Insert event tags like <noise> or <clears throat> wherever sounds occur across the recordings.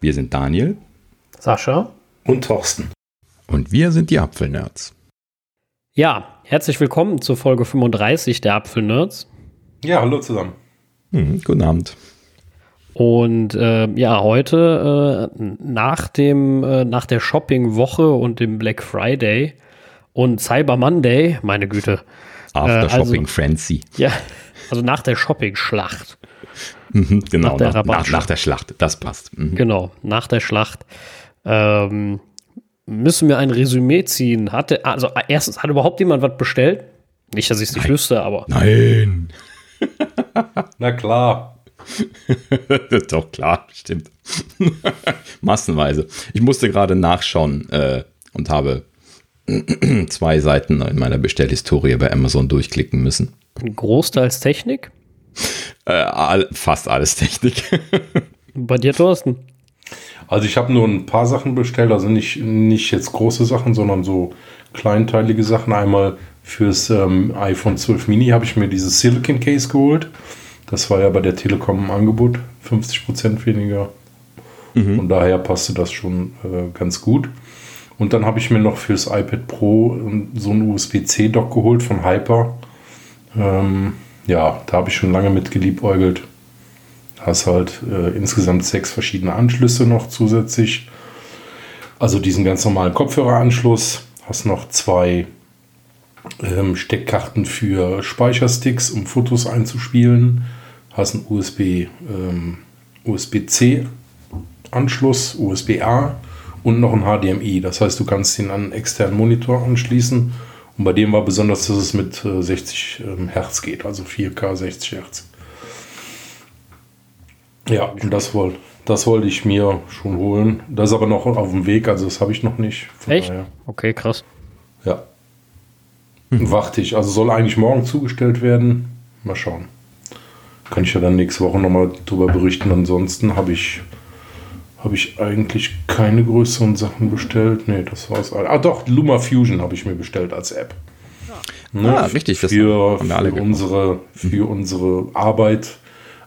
Wir sind Daniel, Sascha und Thorsten. Und wir sind die Apfelnerds. Ja, herzlich willkommen zur Folge 35 der Apfelnerds. Ja, hallo zusammen. Mhm, guten Abend. Und äh, ja, heute äh, nach dem äh, nach der Shopping-Woche und dem Black Friday und Cyber Monday, meine Güte. After äh, Shopping also, Frenzy. Ja, <laughs> also nach der Shopping-Schlacht. Mhm, genau, nach der, nach, nach, nach der, Schlacht, das passt. Mhm. Genau, nach der Schlacht. Ähm, müssen wir ein Resümee ziehen. Hatte, also erstens, hat überhaupt jemand was bestellt? Nicht, dass ich es nicht wüsste, aber. Nein. <laughs> Na klar. <laughs> Doch, klar, stimmt. <laughs> Massenweise. Ich musste gerade nachschauen äh, und habe <clears throat> zwei Seiten in meiner Bestellhistorie bei Amazon durchklicken müssen. Großteils Technik? Äh, all, fast alles Technik. <laughs> Bei dir, Thorsten? Also ich habe nur ein paar Sachen bestellt, also nicht, nicht jetzt große Sachen, sondern so kleinteilige Sachen. Einmal fürs ähm, iPhone 12 Mini habe ich mir dieses Silicon Case geholt. Das war ja bei der Telekom im Angebot, 50% weniger. Mhm. Von daher passte das schon äh, ganz gut. Und dann habe ich mir noch fürs iPad Pro so ein USB-C-Dock geholt von Hyper. Ähm, ja, da habe ich schon lange mit geliebäugelt. Hast halt äh, insgesamt sechs verschiedene Anschlüsse noch zusätzlich. Also diesen ganz normalen Kopfhöreranschluss. Hast noch zwei ähm, Steckkarten für Speichersticks, um Fotos einzuspielen. Hast einen USB, ähm, USB-C Anschluss, USB-A und noch ein HDMI. Das heißt, du kannst ihn an einen externen Monitor anschließen. Und bei dem war besonders, dass es mit äh, 60 ähm, Hertz geht, also 4K 60 Hertz. Ja, und das, wollte das wollte ich mir schon holen. Das ist aber noch auf dem Weg, also das habe ich noch nicht. Echt? Daher. Okay, krass. Ja. Hm. Warte ich. Also soll eigentlich morgen zugestellt werden. Mal schauen. Kann ich ja dann nächste Woche nochmal drüber berichten. Ansonsten habe ich, hab ich eigentlich keine größeren Sachen bestellt. Nee, das war's. Ah, doch, Luma Fusion habe ich mir bestellt als App. Ja. Ne? Ah, richtig. Für, für unsere, für unsere Arbeit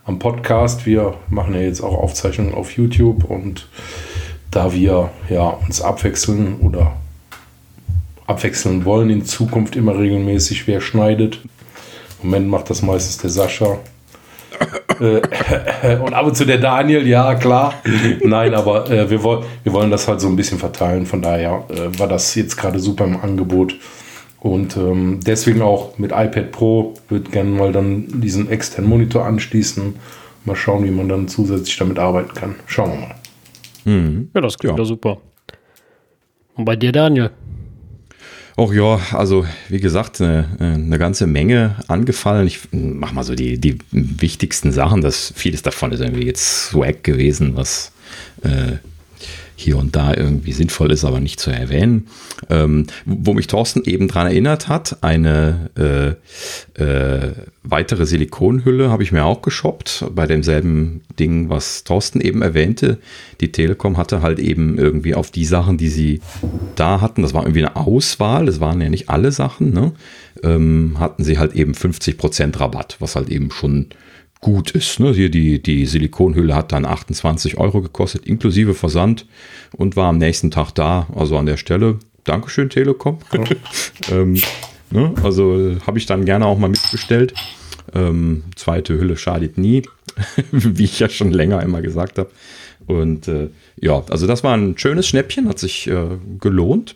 am Podcast. Wir machen ja jetzt auch Aufzeichnungen auf YouTube und da wir ja uns abwechseln oder abwechseln wollen in Zukunft immer regelmäßig, wer schneidet. Im Moment macht das meistens der Sascha. Äh, <laughs> und ab und zu der Daniel, ja klar. Nein, aber äh, wir, wollen, wir wollen das halt so ein bisschen verteilen. Von daher äh, war das jetzt gerade super im Angebot. Und ähm, deswegen auch mit iPad Pro würde gerne mal dann diesen externen Monitor anschließen. Mal schauen, wie man dann zusätzlich damit arbeiten kann. Schauen wir mal. Mhm. Ja, das klingt ja. super. Und bei dir, Daniel? Auch ja, also wie gesagt, eine, eine ganze Menge angefallen. Ich mach mal so die, die wichtigsten Sachen. Das, vieles davon ist irgendwie jetzt Swag gewesen, was äh, hier und da irgendwie sinnvoll ist, aber nicht zu erwähnen. Ähm, wo mich Thorsten eben dran erinnert hat, eine äh, äh, weitere Silikonhülle habe ich mir auch geshoppt, bei demselben Ding, was Thorsten eben erwähnte. Die Telekom hatte halt eben irgendwie auf die Sachen, die sie da hatten, das war irgendwie eine Auswahl, das waren ja nicht alle Sachen, ne? ähm, hatten sie halt eben 50% Rabatt, was halt eben schon gut ist. Ne? Hier die, die Silikonhülle hat dann 28 Euro gekostet, inklusive Versand und war am nächsten Tag da. Also an der Stelle, Dankeschön Telekom. Ja. <laughs> ähm, ne? Also habe ich dann gerne auch mal mitbestellt. Ähm, zweite Hülle schadet nie, <laughs> wie ich ja schon länger immer gesagt habe. Und äh, ja, also das war ein schönes Schnäppchen, hat sich äh, gelohnt.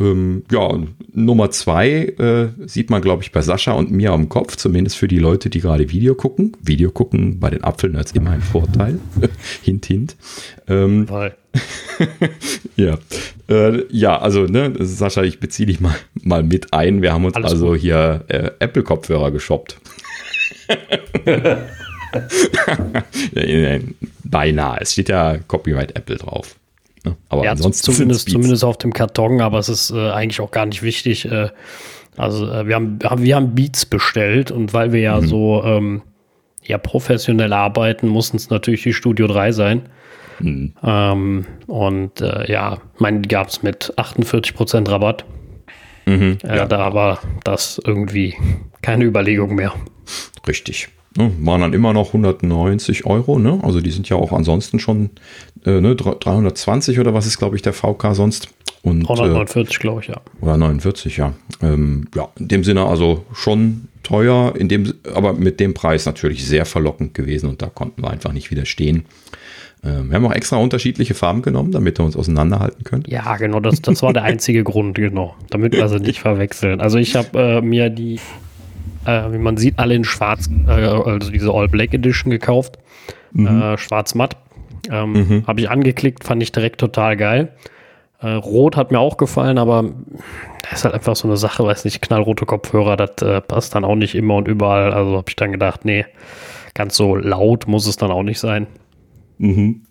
Ähm, ja, Nummer zwei äh, sieht man, glaube ich, bei Sascha und mir am Kopf, zumindest für die Leute, die gerade Video gucken. Video gucken bei den Apfelnerds immer ein Vorteil. <laughs> hint, hint. Ähm, <laughs> ja. Äh, ja, also, ne, Sascha, ich beziehe dich mal, mal mit ein. Wir haben uns Alles also gut. hier äh, Apple-Kopfhörer geshoppt. <laughs> Beinahe. Es steht ja Copyright Apple drauf. Ne? Aber ja, ansonsten zumindest, zumindest auf dem Karton, aber es ist äh, eigentlich auch gar nicht wichtig. Äh, also äh, wir, haben, wir haben Beats bestellt und weil wir ja mhm. so ähm, ja, professionell arbeiten, mussten es natürlich die Studio 3 sein. Mhm. Ähm, und äh, ja, meine gab es mit 48% Rabatt. Mhm, ja, ja, da war das irgendwie keine Überlegung mehr. Richtig. Ne, waren dann immer noch 190 Euro, ne? Also die sind ja auch ansonsten schon äh, ne, 320 oder was ist, glaube ich, der VK sonst. Und, 149, äh, glaube ich, ja. Oder 49, ja. Ähm, ja, in dem Sinne also schon teuer, in dem, aber mit dem Preis natürlich sehr verlockend gewesen und da konnten wir einfach nicht widerstehen. Ähm, wir haben auch extra unterschiedliche Farben genommen, damit wir uns auseinanderhalten können. Ja, genau, das, das war der <laughs> einzige Grund, genau. Damit wir sie nicht verwechseln. Also ich habe äh, mir die äh, wie man sieht, alle in schwarz, äh, also diese All Black Edition gekauft. Mhm. Äh, schwarz-matt. Ähm, mhm. Habe ich angeklickt, fand ich direkt total geil. Äh, Rot hat mir auch gefallen, aber das ist halt einfach so eine Sache, weiß nicht, knallrote Kopfhörer, das äh, passt dann auch nicht immer und überall. Also habe ich dann gedacht, nee, ganz so laut muss es dann auch nicht sein. Mhm.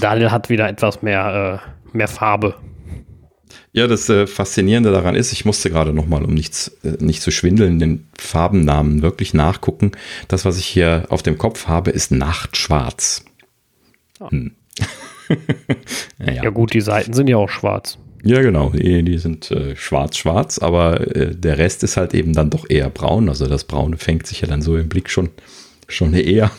Daniel hat wieder etwas mehr, äh, mehr Farbe. Ja, das äh, Faszinierende daran ist, ich musste gerade nochmal, um nichts, äh, nicht zu schwindeln, den Farbennamen wirklich nachgucken. Das, was ich hier auf dem Kopf habe, ist Nachtschwarz. Oh. Hm. <laughs> ja, ja, gut, die Seiten sind ja auch schwarz. Ja, genau, die, die sind äh, schwarz-schwarz, aber äh, der Rest ist halt eben dann doch eher braun. Also das Braune fängt sich ja dann so im Blick schon, schon eher.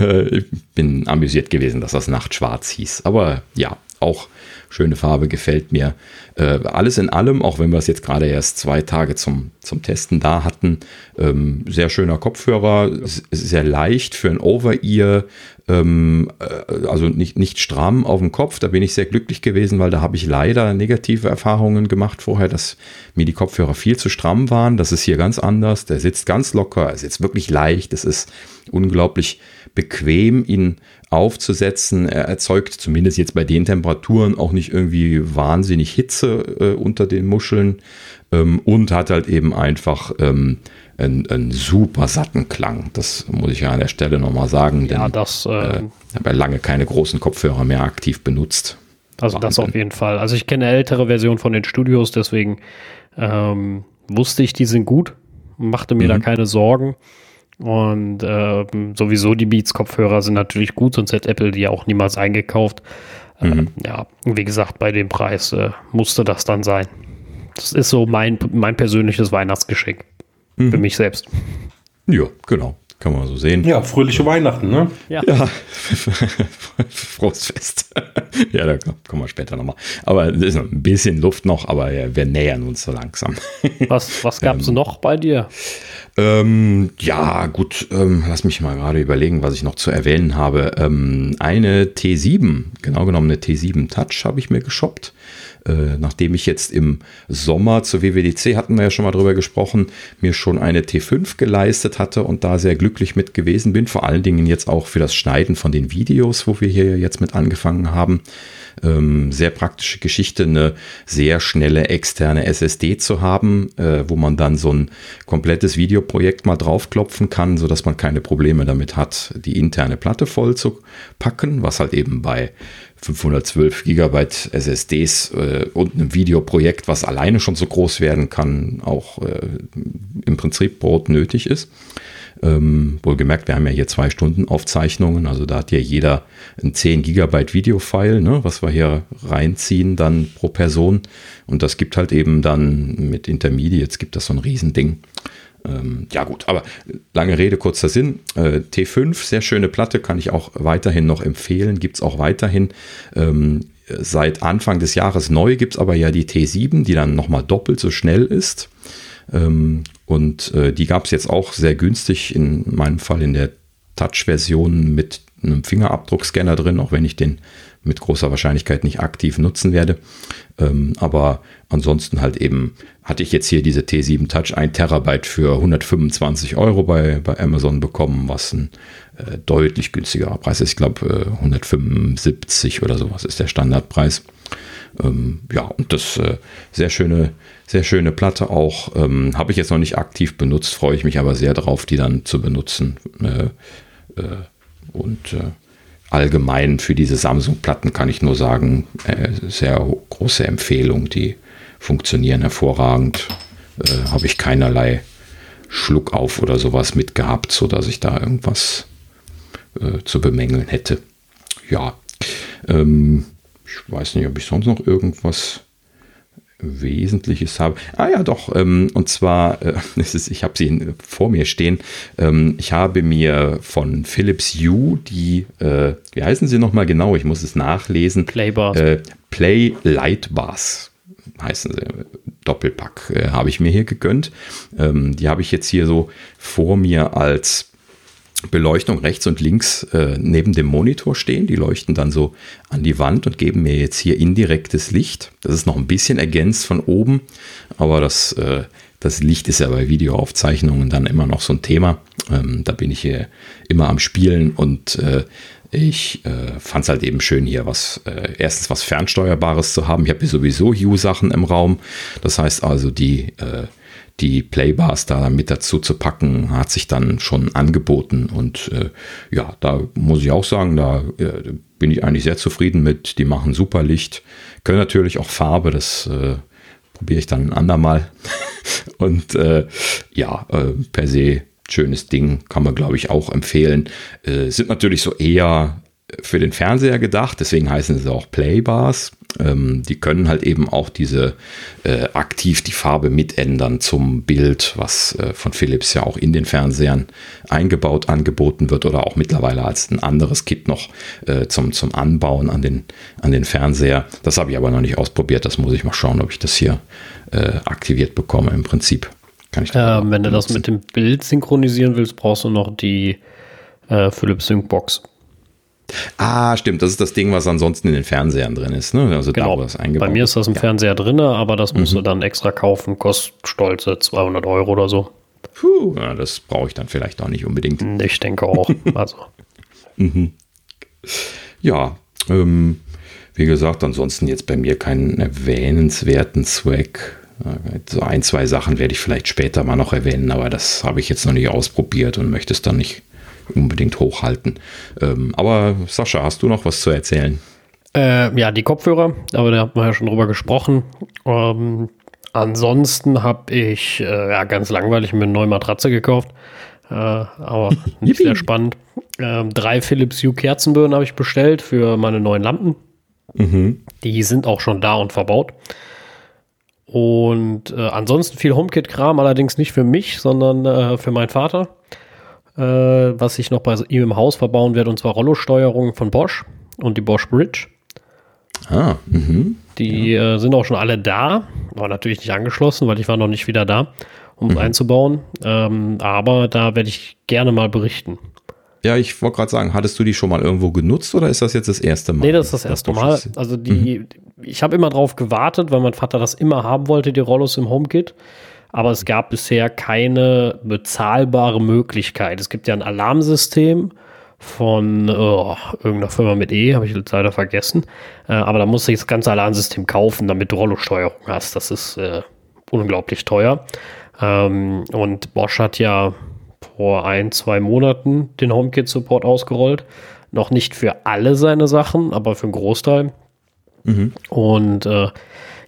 Äh, ich bin amüsiert gewesen, dass das Nachtschwarz hieß. Aber ja, auch schöne Farbe, gefällt mir. Äh, alles in allem, auch wenn wir es jetzt gerade erst zwei Tage zum, zum Testen da hatten, ähm, sehr schöner Kopfhörer, sehr leicht für ein Over-Ear, ähm, äh, also nicht, nicht stramm auf dem Kopf. Da bin ich sehr glücklich gewesen, weil da habe ich leider negative Erfahrungen gemacht vorher, dass mir die Kopfhörer viel zu stramm waren. Das ist hier ganz anders. Der sitzt ganz locker, er sitzt wirklich leicht. Es ist unglaublich bequem, ihn aufzusetzen. Er erzeugt zumindest jetzt bei den Temperaturen auch nicht irgendwie wahnsinnig Hitze äh, unter den Muscheln ähm, und hat halt eben einfach ähm, einen, einen, super satten Klang. Das muss ich ja an der Stelle nochmal sagen. Ja, denn, das. Äh, äh, habe ja lange keine großen Kopfhörer mehr aktiv benutzt. Also Wahnsinn. das auf jeden Fall. Also ich kenne ältere Version von den Studios, deswegen ähm, wusste ich, die sind gut, machte mir mhm. da keine Sorgen. Und äh, sowieso die Beats-Kopfhörer sind natürlich gut, sonst hätte Apple die auch niemals eingekauft. Ähm, mhm. Äh, ja, wie gesagt, bei dem Preis äh, musste das dann sein. Das ist so mein, mein persönliches Weihnachtsgeschenk. Mhm. Für mich selbst. Ja, genau. Kann man so sehen. Ja, fröhliche Weihnachten, ne? Ja. ja. <laughs> Frohes Fest. <laughs> ja, da kommen wir später nochmal. Aber es ist noch ein bisschen Luft noch, aber wir nähern uns so langsam. <laughs> was was gab es ähm, noch bei dir? Ähm, ja, gut, ähm, lass mich mal gerade überlegen, was ich noch zu erwähnen habe. Ähm, eine T7, genau genommen eine T7 Touch habe ich mir geshoppt. Äh, nachdem ich jetzt im Sommer zur WWDC, hatten wir ja schon mal drüber gesprochen, mir schon eine T5 geleistet hatte und da sehr glücklich mit gewesen bin. Vor allen Dingen jetzt auch für das Schneiden von den Videos, wo wir hier jetzt mit angefangen haben. Ähm, sehr praktische Geschichte, eine sehr schnelle externe SSD zu haben, äh, wo man dann so ein komplettes Videoprojekt mal draufklopfen kann, sodass man keine Probleme damit hat, die interne Platte voll zu packen, was halt eben bei 512 Gigabyte SSDs äh, und einem Videoprojekt, was alleine schon so groß werden kann, auch äh, im Prinzip Brot nötig ist. Ähm, wohlgemerkt, wir haben ja hier zwei Stunden Aufzeichnungen, also da hat ja jeder ein 10 Gigabyte Videofile, ne, was wir hier reinziehen dann pro Person. Und das gibt halt eben dann mit Intermediates gibt das so ein Riesending. Ähm, ja gut, aber lange Rede, kurzer Sinn. Äh, T5, sehr schöne Platte, kann ich auch weiterhin noch empfehlen, gibt es auch weiterhin. Ähm, seit Anfang des Jahres neu gibt es aber ja die T7, die dann nochmal doppelt so schnell ist. Ähm, und äh, die gab es jetzt auch sehr günstig, in meinem Fall in der Touch-Version mit einem Fingerabdruckscanner drin, auch wenn ich den mit großer Wahrscheinlichkeit nicht aktiv nutzen werde. Ähm, aber ansonsten halt eben hatte ich jetzt hier diese T7 Touch 1 Terabyte für 125 Euro bei, bei Amazon bekommen, was ein äh, deutlich günstigerer Preis ist. Ich glaube äh, 175 oder sowas ist der Standardpreis. Ähm, ja, und das äh, sehr schöne, sehr schöne Platte auch. Ähm, Habe ich jetzt noch nicht aktiv benutzt, freue ich mich aber sehr drauf, die dann zu benutzen. Äh, äh, und äh, allgemein für diese Samsung-Platten kann ich nur sagen, äh, sehr große Empfehlung. Die funktionieren hervorragend. Äh, Habe ich keinerlei Schluck auf oder sowas mitgehabt, sodass ich da irgendwas zu bemängeln hätte. Ja, ähm, ich weiß nicht, ob ich sonst noch irgendwas Wesentliches habe. Ah ja, doch. Ähm, und zwar, äh, <laughs> ist, ich habe sie vor mir stehen. Ähm, ich habe mir von Philips Hue die, äh, wie heißen sie nochmal genau? Ich muss es nachlesen. Playbars. Äh, Play Light Bars heißen sie. Doppelpack äh, habe ich mir hier gegönnt. Ähm, die habe ich jetzt hier so vor mir als Beleuchtung rechts und links äh, neben dem Monitor stehen. Die leuchten dann so an die Wand und geben mir jetzt hier indirektes Licht. Das ist noch ein bisschen ergänzt von oben, aber das, äh, das Licht ist ja bei Videoaufzeichnungen dann immer noch so ein Thema. Ähm, da bin ich hier immer am Spielen und äh, ich äh, fand es halt eben schön hier was, äh, erstens was Fernsteuerbares zu haben. Ich habe hier sowieso Hue-Sachen im Raum. Das heißt also, die äh, die Playbars da mit dazu zu packen, hat sich dann schon angeboten. Und äh, ja, da muss ich auch sagen, da äh, bin ich eigentlich sehr zufrieden mit. Die machen super Licht, können natürlich auch Farbe, das äh, probiere ich dann ein andermal. <laughs> Und äh, ja, äh, per se schönes Ding, kann man glaube ich auch empfehlen. Äh, sind natürlich so eher für den Fernseher gedacht, deswegen heißen sie auch Playbars. Ähm, die können halt eben auch diese äh, aktiv die Farbe mitändern zum Bild, was äh, von Philips ja auch in den Fernsehern eingebaut angeboten wird oder auch mittlerweile als ein anderes Kit noch äh, zum, zum Anbauen an den, an den Fernseher. Das habe ich aber noch nicht ausprobiert. Das muss ich mal schauen, ob ich das hier äh, aktiviert bekomme. Im Prinzip kann ich das ähm, Wenn du das mit dem Bild synchronisieren willst, brauchst du noch die äh, Philips Sync Box. Ah, stimmt. Das ist das Ding, was ansonsten in den Fernsehern drin ist. Ne? Also genau. da, Bei mir ist das im ja. Fernseher drin, aber das musst mhm. du dann extra kaufen. Kostet stolze 200 Euro oder so. Puh, ja, das brauche ich dann vielleicht auch nicht unbedingt. Ich denke auch. <laughs> also. Mhm. Ja, ähm, wie gesagt, ansonsten jetzt bei mir keinen erwähnenswerten Zweck. So ein, zwei Sachen werde ich vielleicht später mal noch erwähnen, aber das habe ich jetzt noch nicht ausprobiert und möchte es dann nicht unbedingt hochhalten. Ähm, aber Sascha, hast du noch was zu erzählen? Äh, ja, die Kopfhörer, aber da haben wir ja schon drüber gesprochen. Ähm, ansonsten habe ich äh, ja, ganz langweilig mir eine neue Matratze gekauft. Äh, aber <laughs> nicht sehr spannend. Ähm, drei Philips Hue Kerzenbirnen habe ich bestellt für meine neuen Lampen. Mhm. Die sind auch schon da und verbaut. Und äh, ansonsten viel HomeKit-Kram, allerdings nicht für mich, sondern äh, für meinen Vater äh, was ich noch bei ihm im Haus verbauen werde, und zwar Rollo-Steuerung von Bosch und die Bosch Bridge. Ah, mhm. Die ja. äh, sind auch schon alle da, aber natürlich nicht angeschlossen, weil ich war noch nicht wieder da, um es mhm. einzubauen. Ähm, aber da werde ich gerne mal berichten. Ja, ich wollte gerade sagen, hattest du die schon mal irgendwo genutzt oder ist das jetzt das erste Mal? Nee, das ist das erste Mal. Also die, mhm. ich habe immer drauf gewartet, weil mein Vater das immer haben wollte, die Rollos im HomeKit aber es gab bisher keine bezahlbare Möglichkeit. Es gibt ja ein Alarmsystem von oh, irgendeiner Firma mit E, habe ich jetzt leider vergessen. Äh, aber da musst du das ganze Alarmsystem kaufen, damit du Rollo-Steuerung hast. Das ist äh, unglaublich teuer. Ähm, und Bosch hat ja vor ein, zwei Monaten den HomeKit-Support ausgerollt. Noch nicht für alle seine Sachen, aber für einen Großteil. Mhm. Und äh,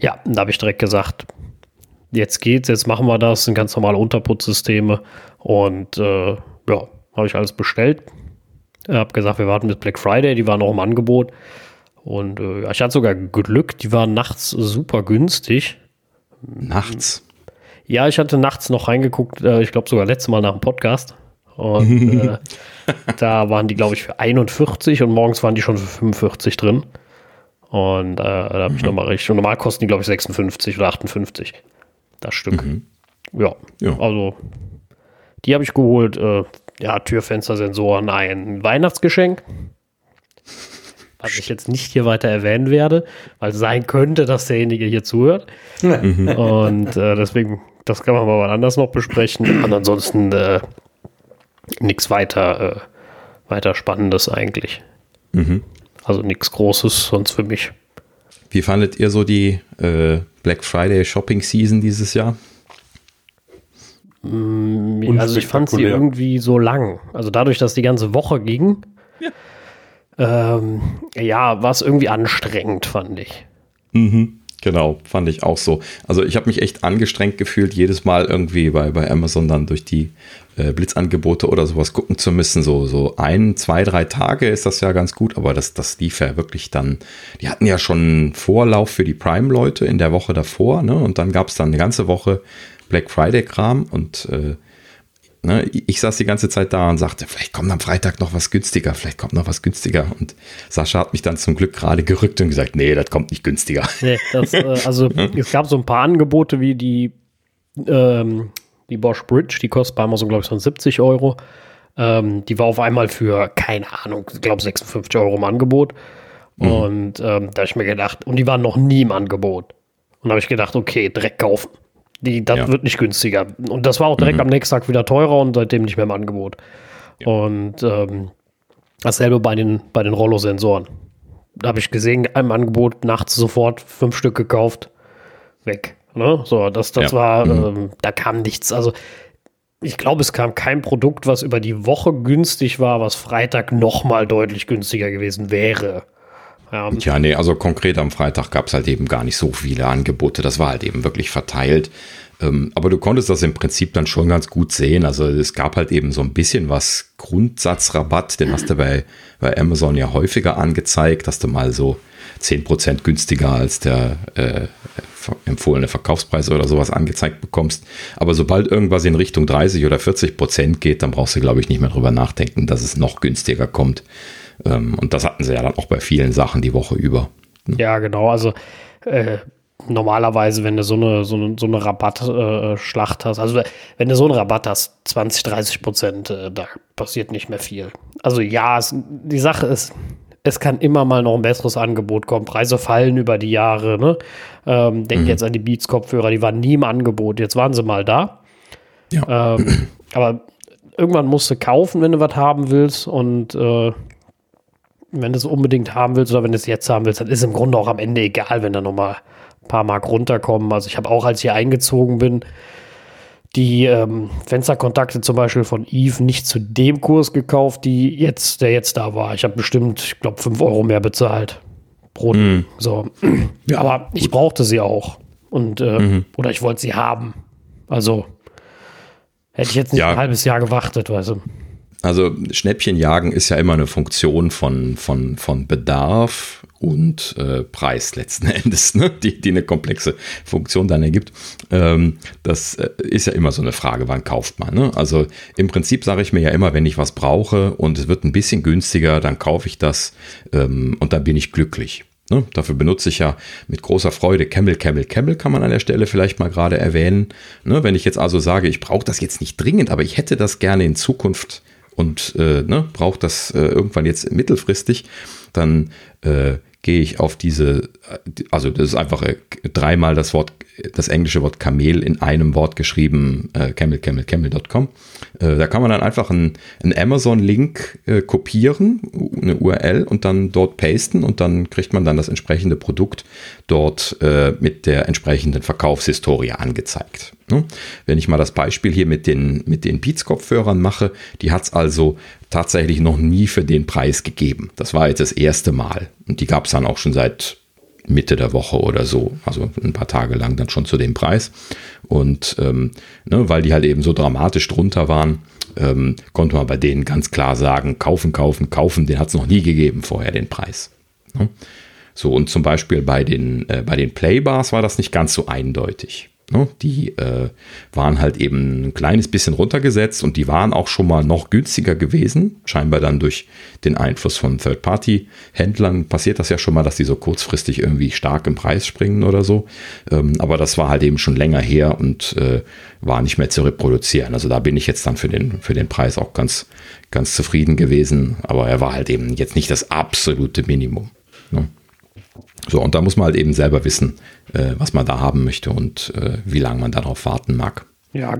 ja, da habe ich direkt gesagt, jetzt geht's, jetzt machen wir das, sind ganz normale Unterputzsysteme und äh, ja, habe ich alles bestellt. Ich habe gesagt, wir warten bis Black Friday, die waren auch im Angebot und äh, ich hatte sogar Glück, die waren nachts super günstig. Nachts? Ja, ich hatte nachts noch reingeguckt, äh, ich glaube sogar letztes Mal nach dem Podcast. Und äh, <laughs> da waren die, glaube ich, für 41 und morgens waren die schon für 45 drin. Und äh, da habe ich mhm. nochmal richtig. Und normal kosten die, glaube ich, 56 oder 58 das Stück. Mhm. Ja, ja, also die habe ich geholt. Äh, ja, Türfenstersensoren, ein Weihnachtsgeschenk. Was ich jetzt nicht hier weiter erwähnen werde, weil es sein könnte, dass derjenige hier zuhört. Mhm. Und äh, deswegen, das kann man mal anders noch besprechen. Und ansonsten äh, nichts weiter, äh, weiter Spannendes eigentlich. Mhm. Also nichts Großes sonst für mich. Wie fandet ihr so die äh, Black Friday Shopping Season dieses Jahr? Mm, also ich fand sie irgendwie so lang. Also dadurch, dass die ganze Woche ging, ja, ähm, ja war es irgendwie anstrengend, fand ich. Mhm. Genau, fand ich auch so. Also ich habe mich echt angestrengt gefühlt, jedes Mal irgendwie bei, bei Amazon dann durch die äh, Blitzangebote oder sowas gucken zu müssen. So, so ein, zwei, drei Tage ist das ja ganz gut, aber das, das lief ja wirklich dann. Die hatten ja schon Vorlauf für die Prime-Leute in der Woche davor, ne? Und dann gab es dann eine ganze Woche Black Friday-Kram und äh, Ne, ich saß die ganze Zeit da und sagte, vielleicht kommt am Freitag noch was günstiger, vielleicht kommt noch was günstiger. Und Sascha hat mich dann zum Glück gerade gerückt und gesagt, nee, das kommt nicht günstiger. Nee, das, äh, <laughs> also es gab so ein paar Angebote wie die, ähm, die Bosch Bridge, die kostet bei Amazon, glaube ich, so 70 Euro. Ähm, die war auf einmal für, keine Ahnung, ich glaube 56 Euro im Angebot. Mhm. Und ähm, da habe ich mir gedacht, und die waren noch nie im Angebot. Und da habe ich gedacht, okay, Dreck kaufen. Die, das ja. wird nicht günstiger. Und das war auch direkt mhm. am nächsten Tag wieder teurer und seitdem nicht mehr im Angebot. Ja. Und ähm, dasselbe bei den, bei den Rollo-Sensoren. Da habe ich gesehen, im Angebot nachts sofort fünf Stück gekauft, weg. Ne? So, das, das ja. war, mhm. ähm, da kam nichts. Also ich glaube, es kam kein Produkt, was über die Woche günstig war, was Freitag nochmal deutlich günstiger gewesen wäre. Ja. Tja, nee, also konkret am Freitag gab es halt eben gar nicht so viele Angebote. Das war halt eben wirklich verteilt. Ähm, aber du konntest das im Prinzip dann schon ganz gut sehen. Also es gab halt eben so ein bisschen was Grundsatzrabatt. Den hast du bei, bei Amazon ja häufiger angezeigt, dass du mal so 10% günstiger als der äh, empfohlene Verkaufspreis oder sowas angezeigt bekommst. Aber sobald irgendwas in Richtung 30 oder 40 Prozent geht, dann brauchst du, glaube ich, nicht mehr drüber nachdenken, dass es noch günstiger kommt. Ähm, und das hatten sie ja dann auch bei vielen Sachen die Woche über. Ne? Ja, genau. Also äh, normalerweise, wenn du so eine, so eine, so eine Rabattschlacht äh, hast, also wenn du so einen Rabatt hast, 20, 30 Prozent, äh, da passiert nicht mehr viel. Also ja, es, die Sache ist, es kann immer mal noch ein besseres Angebot kommen. Preise fallen über die Jahre. Ne? Ähm, denk mhm. jetzt an die Beats-Kopfhörer, die waren nie im Angebot. Jetzt waren sie mal da. Ja. Ähm, aber irgendwann musst du kaufen, wenn du was haben willst. Und äh, wenn du es unbedingt haben willst oder wenn du es jetzt haben willst, dann ist im Grunde auch am Ende egal, wenn da nochmal ein paar Mark runterkommen. Also ich habe auch, als ich hier eingezogen bin, die ähm, Fensterkontakte zum Beispiel von Eve nicht zu dem Kurs gekauft, die jetzt, der jetzt da war. Ich habe bestimmt, ich glaube, 5 Euro mehr bezahlt. Pro mm. So. Ja, aber ich brauchte sie auch. Und äh, mhm. oder ich wollte sie haben. Also hätte ich jetzt nicht ja. ein halbes Jahr gewartet, weißt du. Also Schnäppchenjagen ist ja immer eine Funktion von, von, von Bedarf und äh, Preis letzten <laughs> Endes, ne? die, die eine komplexe Funktion dann ergibt. Ähm, das äh, ist ja immer so eine Frage, wann kauft man. Ne? Also im Prinzip sage ich mir ja immer, wenn ich was brauche und es wird ein bisschen günstiger, dann kaufe ich das ähm, und dann bin ich glücklich. Ne? Dafür benutze ich ja mit großer Freude Camel, Camel, Camel kann man an der Stelle vielleicht mal gerade erwähnen. Ne? Wenn ich jetzt also sage, ich brauche das jetzt nicht dringend, aber ich hätte das gerne in Zukunft und äh, ne, braucht das äh, irgendwann jetzt mittelfristig, dann äh, gehe ich auf diese, also das ist einfach äh, dreimal das Wort, das englische Wort Kamel in einem Wort geschrieben, äh, camel, camel, camel.com. Äh, da kann man dann einfach einen, einen Amazon-Link äh, kopieren, eine URL und dann dort pasten und dann kriegt man dann das entsprechende Produkt dort äh, mit der entsprechenden Verkaufshistorie angezeigt. Ne? Wenn ich mal das Beispiel hier mit den, mit den Beats-Kopfhörern mache, die hat es also tatsächlich noch nie für den Preis gegeben. Das war jetzt das erste Mal. Und die gab es dann auch schon seit Mitte der Woche oder so, also ein paar Tage lang dann schon zu dem Preis. Und ähm, ne, weil die halt eben so dramatisch drunter waren, ähm, konnte man bei denen ganz klar sagen, kaufen, kaufen, kaufen, den hat es noch nie gegeben vorher, den Preis. Ne? So, und zum Beispiel bei den, äh, bei den Playbars war das nicht ganz so eindeutig. Ne? Die äh, waren halt eben ein kleines bisschen runtergesetzt und die waren auch schon mal noch günstiger gewesen. Scheinbar dann durch den Einfluss von Third-Party-Händlern passiert das ja schon mal, dass die so kurzfristig irgendwie stark im Preis springen oder so. Ähm, aber das war halt eben schon länger her und äh, war nicht mehr zu reproduzieren. Also da bin ich jetzt dann für den, für den Preis auch ganz, ganz zufrieden gewesen. Aber er war halt eben jetzt nicht das absolute Minimum. So, und da muss man halt eben selber wissen, äh, was man da haben möchte und äh, wie lange man darauf warten mag. Ja,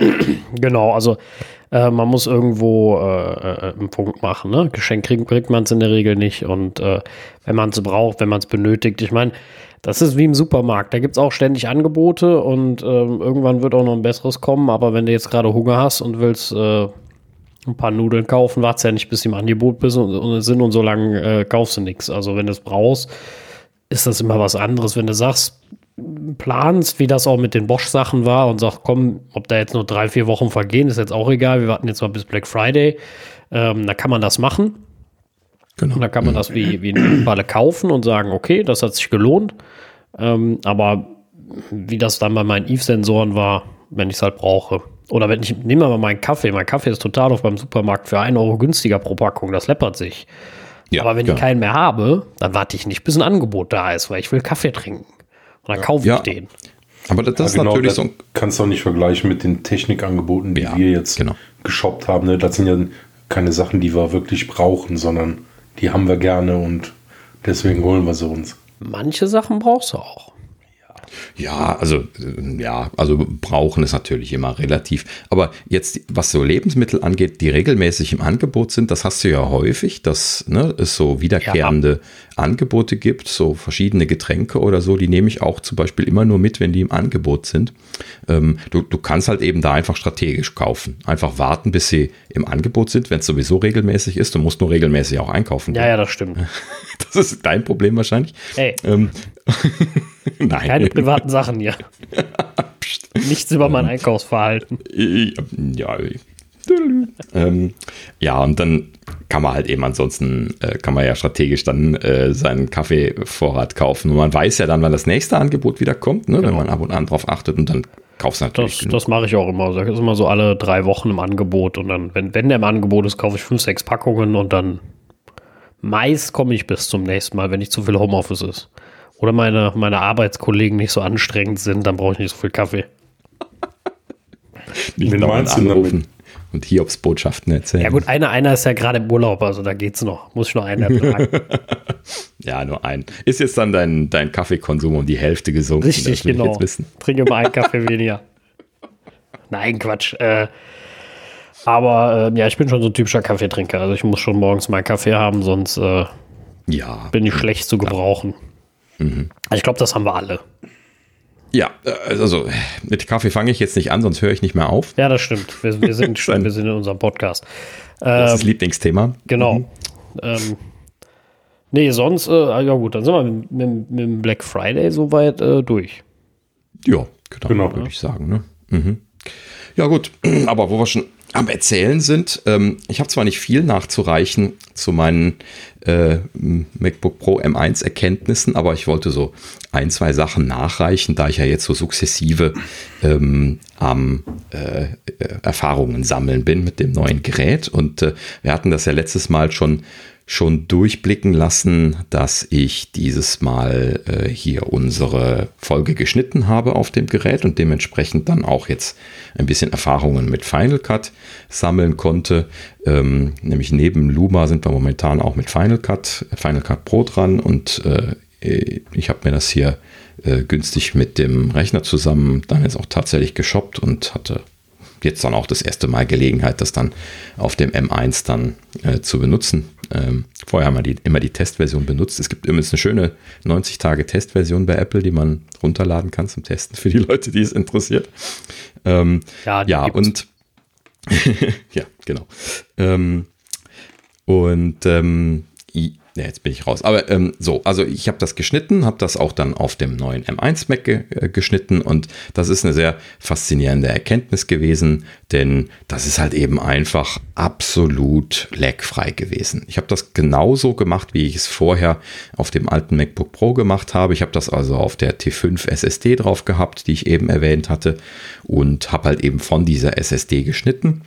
ja. <clears throat> genau. Also äh, man muss irgendwo äh, äh, einen Punkt machen. Ne? Geschenk kriegt, kriegt man es in der Regel nicht. Und äh, wenn man es braucht, wenn man es benötigt, ich meine, das ist wie im Supermarkt. Da gibt es auch ständig Angebote und ähm, irgendwann wird auch noch ein besseres kommen. Aber wenn du jetzt gerade Hunger hast und willst ein paar Nudeln kaufen, wartest ja nicht, bis sie im Angebot bist und, und sind und so lange kaufst du nichts. Also wenn du es brauchst, ist das immer was anderes, wenn du sagst, planst, wie das auch mit den Bosch-Sachen war und sagst, komm, ob da jetzt nur drei, vier Wochen vergehen, ist jetzt auch egal. Wir warten jetzt mal bis Black Friday. Ähm, da kann man das machen. Genau. Und da kann man das wie, wie in Falle kaufen und sagen, okay, das hat sich gelohnt. Ähm, aber wie das dann bei meinen Eve-Sensoren war, wenn ich es halt brauche. Oder wenn ich, nehme mal meinen Kaffee. Mein Kaffee ist total auf beim Supermarkt für 1 Euro günstiger pro Packung. Das läppert sich. Ja, aber wenn ja. ich keinen mehr habe, dann warte ich nicht, bis ein Angebot da ist, weil ich will Kaffee trinken. Und dann kaufe ja. ich den. Aber das, das ja, genau, ist natürlich das so. Kannst du auch nicht vergleichen mit den Technikangeboten, die wir jetzt genau. geshoppt haben. Ne? Das sind ja keine Sachen, die wir wirklich brauchen, sondern die haben wir gerne und deswegen holen wir sie uns. Manche Sachen brauchst du auch. Ja, also äh, ja, also brauchen ist natürlich immer relativ. Aber jetzt, was so Lebensmittel angeht, die regelmäßig im Angebot sind, das hast du ja häufig, dass ne, es so wiederkehrende ja. Angebote gibt, so verschiedene Getränke oder so, die nehme ich auch zum Beispiel immer nur mit, wenn die im Angebot sind. Ähm, du, du kannst halt eben da einfach strategisch kaufen. Einfach warten, bis sie im Angebot sind, wenn es sowieso regelmäßig ist. Du musst nur regelmäßig auch einkaufen. Ja, ja, das stimmt. <laughs> Das ist dein Problem wahrscheinlich. Hey. Ähm, <laughs> <laughs> Nein. Keine privaten Sachen hier. <laughs> Nichts über mein Einkaufsverhalten. Ja, ähm, ja, und dann kann man halt eben ansonsten, äh, kann man ja strategisch dann äh, seinen Kaffeevorrat kaufen. Und man weiß ja dann, wann das nächste Angebot wieder kommt, ne, genau. wenn man ab und an drauf achtet und dann kaufst du natürlich. Das, das mache ich auch immer. Das ist immer so alle drei Wochen im Angebot. Und dann, wenn, wenn der im Angebot ist, kaufe ich fünf, sechs Packungen und dann meist komme ich bis zum nächsten Mal, wenn nicht zu viel Homeoffice ist oder meine, meine Arbeitskollegen nicht so anstrengend sind, dann brauche ich nicht so viel Kaffee. nicht Wen meinst du anrufen und Hiobs Botschaften erzählen. Ja gut, einer, einer ist ja gerade im Urlaub, also da geht's noch. Muss ich noch einen ertragen. <laughs> ja, nur einen. Ist jetzt dann dein, dein Kaffeekonsum um die Hälfte gesunken? Richtig, genau. Trinke mal einen Kaffee <laughs> weniger. Nein, Quatsch. Äh, aber äh, ja, ich bin schon so ein typischer Kaffeetrinker. Also ich muss schon morgens mal Kaffee haben, sonst äh, ja. bin ich schlecht zu gebrauchen. Mhm. Also ich glaube, das haben wir alle. Ja, äh, also mit Kaffee fange ich jetzt nicht an, sonst höre ich nicht mehr auf. Ja, das stimmt. Wir, wir sind, <laughs> schon, wir sind in unserem Podcast. Das ähm, ist Lieblingsthema. Genau. Mhm. Ähm, nee, sonst, äh, ja gut, dann sind wir mit, mit, mit dem Black Friday soweit äh, durch. Ja, genau, genau. würde ich sagen. Ne? Mhm. Ja gut, <clears throat> aber wo wir schon am Erzählen sind. Ähm, ich habe zwar nicht viel nachzureichen zu meinen äh, MacBook Pro M1 Erkenntnissen, aber ich wollte so ein, zwei Sachen nachreichen, da ich ja jetzt so sukzessive ähm, am äh, äh Erfahrungen sammeln bin mit dem neuen Gerät. Und äh, wir hatten das ja letztes Mal schon schon durchblicken lassen, dass ich dieses Mal äh, hier unsere Folge geschnitten habe auf dem Gerät und dementsprechend dann auch jetzt ein bisschen Erfahrungen mit Final Cut sammeln konnte. Ähm, nämlich neben Luma sind wir momentan auch mit Final Cut, Final Cut Pro dran und äh, ich habe mir das hier äh, günstig mit dem Rechner zusammen dann jetzt auch tatsächlich geshoppt und hatte jetzt dann auch das erste Mal Gelegenheit, das dann auf dem M1 dann äh, zu benutzen. Ähm, vorher haben wir die, immer die Testversion benutzt. Es gibt übrigens eine schöne 90 Tage Testversion bei Apple, die man runterladen kann zum Testen für die Leute, die es interessiert. Ähm, ja, ja und <laughs> ja, genau. Ähm, und ähm, ja, jetzt bin ich raus. Aber ähm, so, also ich habe das geschnitten, habe das auch dann auf dem neuen M1 Mac ge äh, geschnitten und das ist eine sehr faszinierende Erkenntnis gewesen, denn das ist halt eben einfach absolut lagfrei gewesen. Ich habe das genauso gemacht, wie ich es vorher auf dem alten MacBook Pro gemacht habe. Ich habe das also auf der T5 SSD drauf gehabt, die ich eben erwähnt hatte und habe halt eben von dieser SSD geschnitten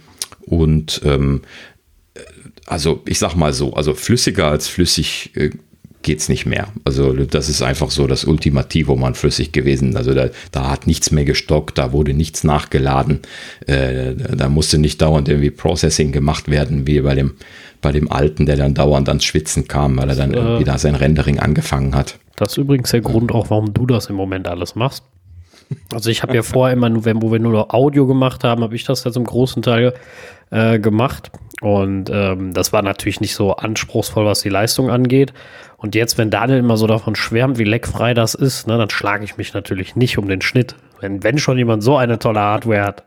und ähm, also ich sag mal so, also flüssiger als flüssig äh, es nicht mehr. Also das ist einfach so das Ultimativum an flüssig gewesen. Also da, da hat nichts mehr gestockt, da wurde nichts nachgeladen, äh, da musste nicht dauernd irgendwie Processing gemacht werden, wie bei dem, bei dem Alten, der dann dauernd ans Schwitzen kam, weil er dann äh, wieder sein Rendering angefangen hat. Das ist übrigens der Grund auch, warum du das im Moment alles machst. Also ich habe ja vorher immer nur, wo wir nur noch Audio gemacht haben, habe ich das ja zum großen Teil äh, gemacht. Und ähm, das war natürlich nicht so anspruchsvoll, was die Leistung angeht. Und jetzt, wenn Daniel immer so davon schwärmt, wie leckfrei das ist, ne, dann schlage ich mich natürlich nicht um den Schnitt. Wenn, wenn schon jemand so eine tolle Hardware hat.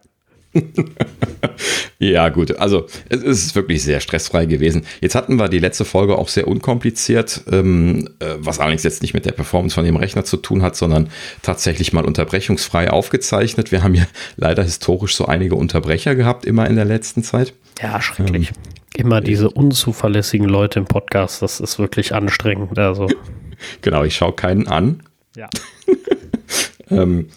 <laughs> ja, gut. Also es ist wirklich sehr stressfrei gewesen. Jetzt hatten wir die letzte Folge auch sehr unkompliziert, ähm, äh, was allerdings jetzt nicht mit der Performance von dem Rechner zu tun hat, sondern tatsächlich mal unterbrechungsfrei aufgezeichnet. Wir haben ja leider historisch so einige Unterbrecher gehabt, immer in der letzten Zeit. Ja, schrecklich. Ähm, immer diese unzuverlässigen Leute im Podcast, das ist wirklich anstrengend. Also. <laughs> genau, ich schaue keinen an. Ja. <laughs> ähm,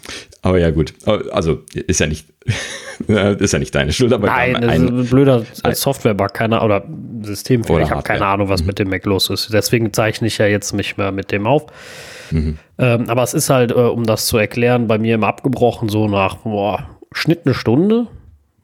aber ja, gut. Also ist ja nicht, <laughs> ist ja nicht deine Schuld, aber Nein, das ein, ist ein blöder Software-Bug, keine oder Systemfehler. Ich habe keine Ahnung, was mhm. mit dem Mac los ist. Deswegen zeichne ich ja jetzt nicht mehr mit dem auf. Mhm. Ähm, aber es ist halt, äh, um das zu erklären, bei mir immer abgebrochen, so nach boah, Schnitt eine Stunde,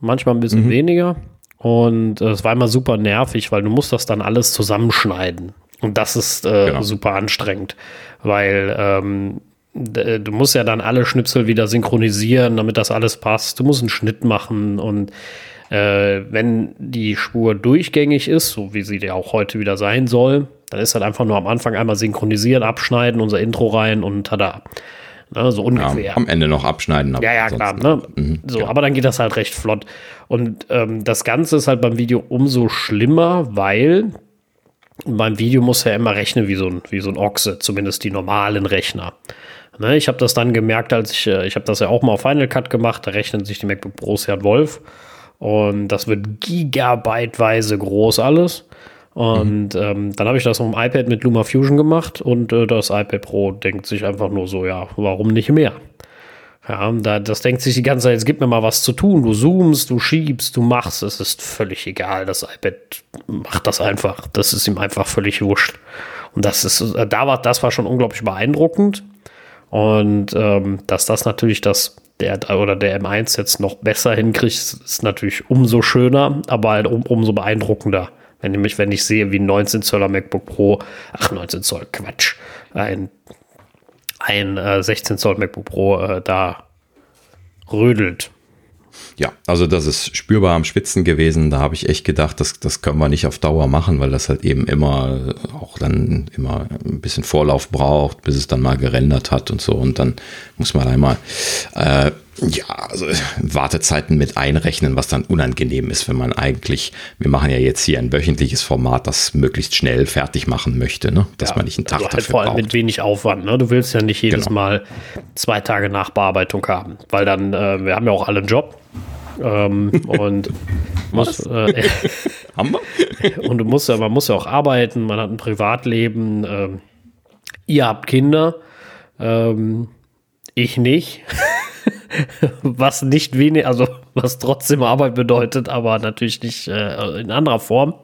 manchmal ein bisschen mhm. weniger. Und äh, es war immer super nervig, weil du musst das dann alles zusammenschneiden. Und das ist äh, genau. super anstrengend, weil ähm, du musst ja dann alle Schnipsel wieder synchronisieren, damit das alles passt. Du musst einen Schnitt machen und äh, wenn die Spur durchgängig ist, so wie sie ja auch heute wieder sein soll, dann ist halt einfach nur am Anfang einmal synchronisieren, abschneiden, unser Intro rein und tada. Ne, so ungefähr. Ja, am Ende noch abschneiden. ja, ja, klar. Ne? Mhm, so, ja. aber dann geht das halt recht flott. Und ähm, das Ganze ist halt beim Video umso schlimmer, weil beim Video muss er immer rechnen wie so ein, wie so ein Ochse, zumindest die normalen Rechner. Ne, ich habe das dann gemerkt, als ich, äh, ich habe das ja auch mal auf Final Cut gemacht, da rechnen sich die MacBook Pros ja Wolf. Und das wird gigabyteweise groß alles. Und mhm. ähm, dann habe ich das auf dem iPad mit Luma Fusion gemacht und äh, das iPad Pro denkt sich einfach nur so, ja, warum nicht mehr? Ja, da, das denkt sich die ganze Zeit, es gibt mir mal was zu tun. Du zoomst, du schiebst, du machst, es ist völlig egal. Das iPad macht das einfach. Das ist ihm einfach völlig wurscht. Und das ist, äh, da war, das war schon unglaublich beeindruckend. Und ähm, dass das natürlich das der oder der M1 jetzt noch besser hinkriegt, ist natürlich umso schöner, aber halt um, umso beeindruckender. Wenn nämlich, wenn ich sehe, wie ein 19 Zöller MacBook Pro, ach 19 Zoll, Quatsch, ein, ein äh, 16 Zoll MacBook Pro äh, da rödelt. Ja, also das ist spürbar am Spitzen gewesen. Da habe ich echt gedacht, das, das können wir nicht auf Dauer machen, weil das halt eben immer auch dann immer ein bisschen Vorlauf braucht, bis es dann mal gerendert hat und so. Und dann muss man einmal äh, ja, also Wartezeiten mit einrechnen, was dann unangenehm ist, wenn man eigentlich, wir machen ja jetzt hier ein wöchentliches Format, das möglichst schnell fertig machen möchte, ne? dass ja, man nicht einen Tag also halt dafür vor allem braucht. mit wenig Aufwand. Ne? Du willst ja nicht jedes genau. Mal zwei Tage Nachbearbeitung haben, weil dann, äh, wir haben ja auch alle einen Job. Ähm, <laughs> und muss, äh, <laughs> haben wir? <laughs> und du musst ja, man muss ja auch arbeiten, man hat ein Privatleben, ähm, ihr habt Kinder, ähm, ich nicht. <laughs> was nicht wenig, also was trotzdem Arbeit bedeutet, aber natürlich nicht äh, in anderer Form.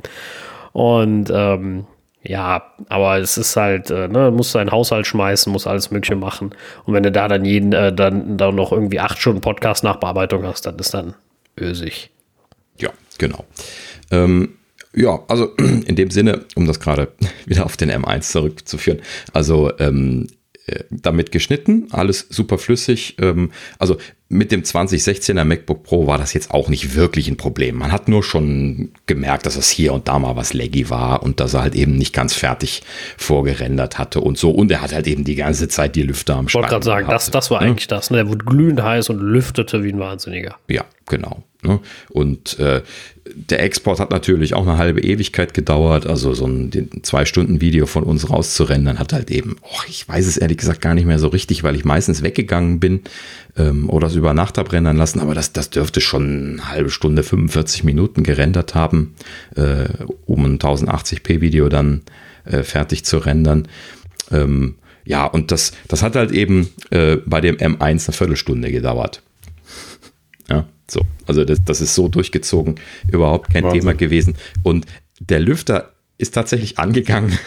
Und ähm, ja, aber es ist halt, äh, ne, musst deinen Haushalt schmeißen, musst alles Mögliche machen. Und wenn du da dann jeden, äh, dann, dann noch irgendwie acht Stunden Podcast-Nachbearbeitung hast, dann ist dann ösig. Ja, genau. Ähm, ja, also <clears throat> in dem Sinne, um das gerade <laughs> wieder auf den M1 zurückzuführen, also ähm, äh, damit geschnitten, alles super flüssig. Ähm, also mit dem 2016er MacBook Pro war das jetzt auch nicht wirklich ein Problem. Man hat nur schon gemerkt, dass es hier und da mal was laggy war und dass er halt eben nicht ganz fertig vorgerendert hatte und so. Und er hat halt eben die ganze Zeit die Lüfter am Start. Ich wollte gerade sagen, das, das war ne? eigentlich das. Ne? Der wurde glühend heiß und lüftete wie ein Wahnsinniger. Ja, genau. Ne? Und äh, der Export hat natürlich auch eine halbe Ewigkeit gedauert. Also so ein Zwei-Stunden-Video von uns rauszurendern hat halt eben, oh, ich weiß es ehrlich gesagt gar nicht mehr so richtig, weil ich meistens weggegangen bin ähm, oder es über Nacht habe rendern lassen. Aber das, das dürfte schon eine halbe Stunde, 45 Minuten gerendert haben, äh, um ein 1080p-Video dann äh, fertig zu rendern. Ähm, ja, und das, das hat halt eben äh, bei dem M1 eine Viertelstunde gedauert. So. Also das, das ist so durchgezogen, überhaupt kein Wahnsinn. Thema gewesen. Und der Lüfter ist tatsächlich angegangen.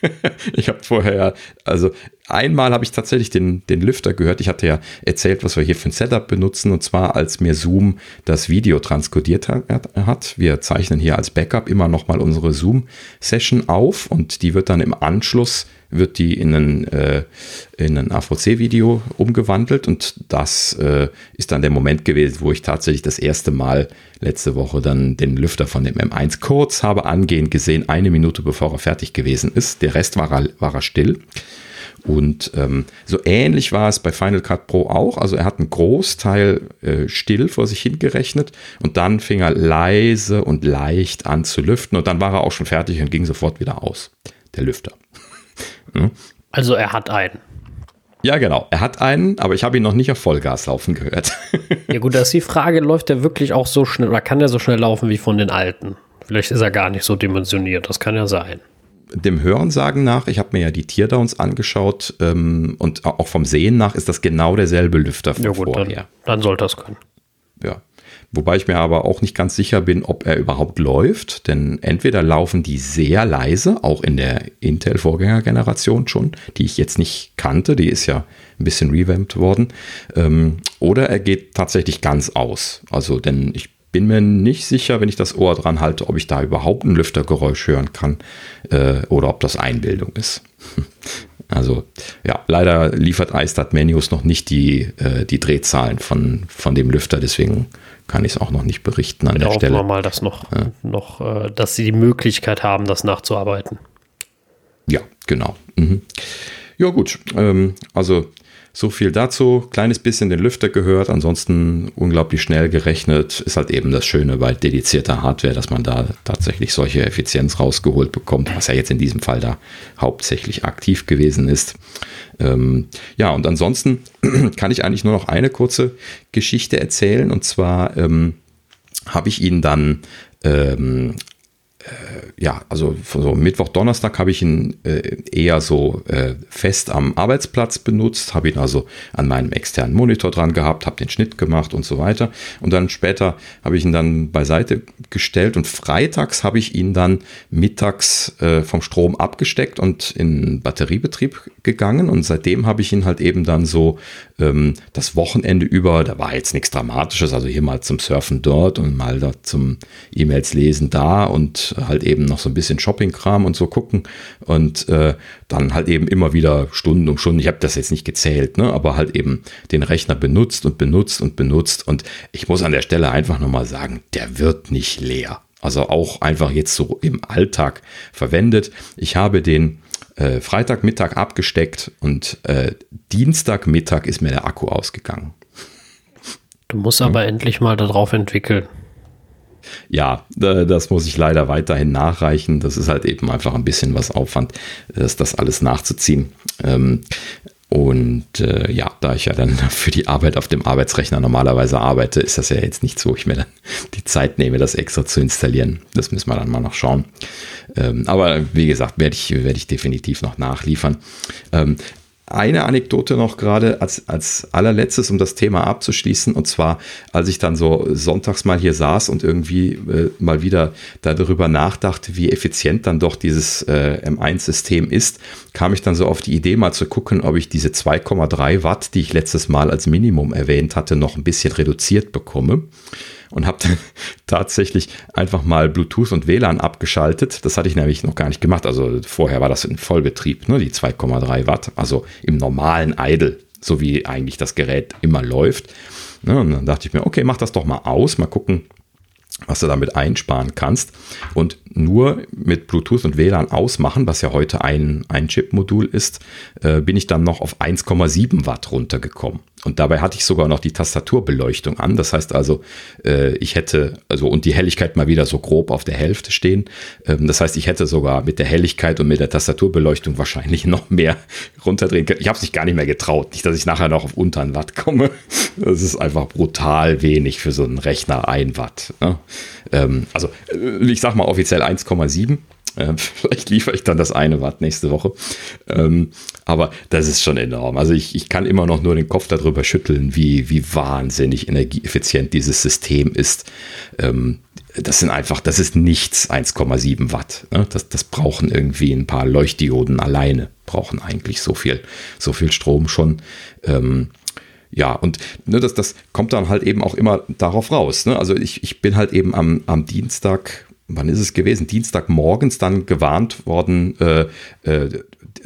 <laughs> ich habe vorher ja, also einmal habe ich tatsächlich den, den Lüfter gehört. Ich hatte ja erzählt, was wir hier für ein Setup benutzen. Und zwar, als mir Zoom das Video transkodiert hat. Wir zeichnen hier als Backup immer nochmal unsere Zoom-Session auf und die wird dann im Anschluss wird die in ein, äh, in ein AVC-Video umgewandelt und das äh, ist dann der Moment gewesen, wo ich tatsächlich das erste Mal letzte Woche dann den Lüfter von dem M1 kurz habe angehen gesehen, eine Minute bevor er fertig gewesen ist. Der Rest war er, war er still. Und ähm, so ähnlich war es bei Final Cut Pro auch. Also er hat einen Großteil äh, still vor sich hingerechnet und dann fing er leise und leicht an zu lüften und dann war er auch schon fertig und ging sofort wieder aus, der Lüfter. Hm? Also er hat einen. Ja, genau. Er hat einen, aber ich habe ihn noch nicht auf Vollgas laufen gehört. ja gut, da ist die Frage, läuft er wirklich auch so schnell oder kann er so schnell laufen wie von den alten? Vielleicht ist er gar nicht so dimensioniert, das kann ja sein. Dem Hörensagen nach, ich habe mir ja die Teardowns angeschaut ähm, und auch vom Sehen nach ist das genau derselbe Lüfter von ja gut, vorher. Dann, dann sollte das können. Wobei ich mir aber auch nicht ganz sicher bin, ob er überhaupt läuft, denn entweder laufen die sehr leise, auch in der Intel-Vorgängergeneration schon, die ich jetzt nicht kannte, die ist ja ein bisschen revamped worden, ähm, oder er geht tatsächlich ganz aus. Also, denn ich bin mir nicht sicher, wenn ich das Ohr dran halte, ob ich da überhaupt ein Lüftergeräusch hören kann äh, oder ob das Einbildung ist. <laughs> Also ja, leider liefert iStat Menus noch nicht die, äh, die Drehzahlen von, von dem Lüfter, deswegen kann ich es auch noch nicht berichten an ja, der Stelle. Wir mal, dass noch, ja. noch äh, dass sie die Möglichkeit haben, das nachzuarbeiten. Ja, genau. Mhm. Ja, gut. Ähm, also so viel dazu. Kleines bisschen den Lüfter gehört, ansonsten unglaublich schnell gerechnet. Ist halt eben das Schöne bei dedizierter Hardware, dass man da tatsächlich solche Effizienz rausgeholt bekommt, was ja jetzt in diesem Fall da hauptsächlich aktiv gewesen ist. Ähm, ja, und ansonsten <clears throat> kann ich eigentlich nur noch eine kurze Geschichte erzählen. Und zwar ähm, habe ich ihn dann ähm, äh, ja, also so Mittwoch, Donnerstag habe ich ihn äh, eher so äh, fest am Arbeitsplatz benutzt, habe ihn also an meinem externen Monitor dran gehabt, habe den Schnitt gemacht und so weiter. Und dann später habe ich ihn dann beiseite gestellt und freitags habe ich ihn dann mittags äh, vom Strom abgesteckt und in Batteriebetrieb gegangen. Und seitdem habe ich ihn halt eben dann so ähm, das Wochenende über, da war jetzt nichts Dramatisches, also hier mal zum Surfen dort und mal da zum E-Mails lesen da und halt eben noch so ein bisschen Shopping-Kram und so gucken und äh, dann halt eben immer wieder Stunden um Stunden, ich habe das jetzt nicht gezählt, ne, aber halt eben den Rechner benutzt und benutzt und benutzt und ich muss an der Stelle einfach nochmal sagen, der wird nicht leer. Also auch einfach jetzt so im Alltag verwendet. Ich habe den äh, Freitagmittag abgesteckt und äh, Dienstagmittag ist mir der Akku ausgegangen. Du musst aber hm. endlich mal darauf entwickeln. Ja, das muss ich leider weiterhin nachreichen. Das ist halt eben einfach ein bisschen was Aufwand, das, alles nachzuziehen. Ähm, und äh, ja, da ich ja dann <laughs> für die Arbeit auf dem Arbeitsrechner normalerweise arbeite, ist das ja jetzt nicht so, ich mir dann <laughs> die Zeit nehme, das extra zu installieren. Das müssen wir dann mal noch schauen. Ähm, aber wie gesagt, werde ich, werde ich definitiv noch nachliefern. Eine Anekdote noch gerade als, als allerletztes, um das Thema abzuschließen. Und zwar, als ich dann so sonntags mal hier saß und irgendwie äh, mal wieder darüber nachdachte, wie effizient dann doch dieses äh, M1-System ist, kam ich dann so auf die Idee, mal zu gucken, ob ich diese 2,3 Watt, die ich letztes Mal als Minimum erwähnt hatte, noch ein bisschen reduziert bekomme und habe dann <laughs> tatsächlich einfach mal Bluetooth und WLAN abgeschaltet. Das hatte ich nämlich noch gar nicht gemacht. Also vorher war das in Vollbetrieb, ne, die 2,3 Watt, also im normalen Idle, so wie eigentlich das Gerät immer läuft. Ne, und dann dachte ich mir, okay, mach das doch mal aus, mal gucken, was du damit einsparen kannst. Und nur mit Bluetooth und WLAN ausmachen, was ja heute ein, ein Chip-Modul ist, äh, bin ich dann noch auf 1,7 Watt runtergekommen. Und dabei hatte ich sogar noch die Tastaturbeleuchtung an. Das heißt also, äh, ich hätte, also und die Helligkeit mal wieder so grob auf der Hälfte stehen. Ähm, das heißt, ich hätte sogar mit der Helligkeit und mit der Tastaturbeleuchtung wahrscheinlich <laughs> noch mehr runterdrehen können. Ich habe es nicht gar nicht mehr getraut. Nicht, dass ich nachher noch auf unter ein Watt komme. Das ist einfach brutal wenig für so einen Rechner, ein Watt. Ne? Ähm, also, äh, ich sag mal offiziell 1,7. Äh, vielleicht liefere ich dann das eine Watt nächste Woche. Ähm, aber das ist schon enorm. Also ich, ich kann immer noch nur den Kopf darüber schütteln, wie, wie wahnsinnig energieeffizient dieses System ist. Ähm, das sind einfach, das ist nichts 1,7 Watt. Das, das brauchen irgendwie ein paar Leuchtdioden alleine, brauchen eigentlich so viel, so viel Strom schon. Ähm, ja, und ne, das, das kommt dann halt eben auch immer darauf raus. Ne? Also ich, ich bin halt eben am, am Dienstag wann ist es gewesen? Dienstagmorgens dann gewarnt worden, äh, äh,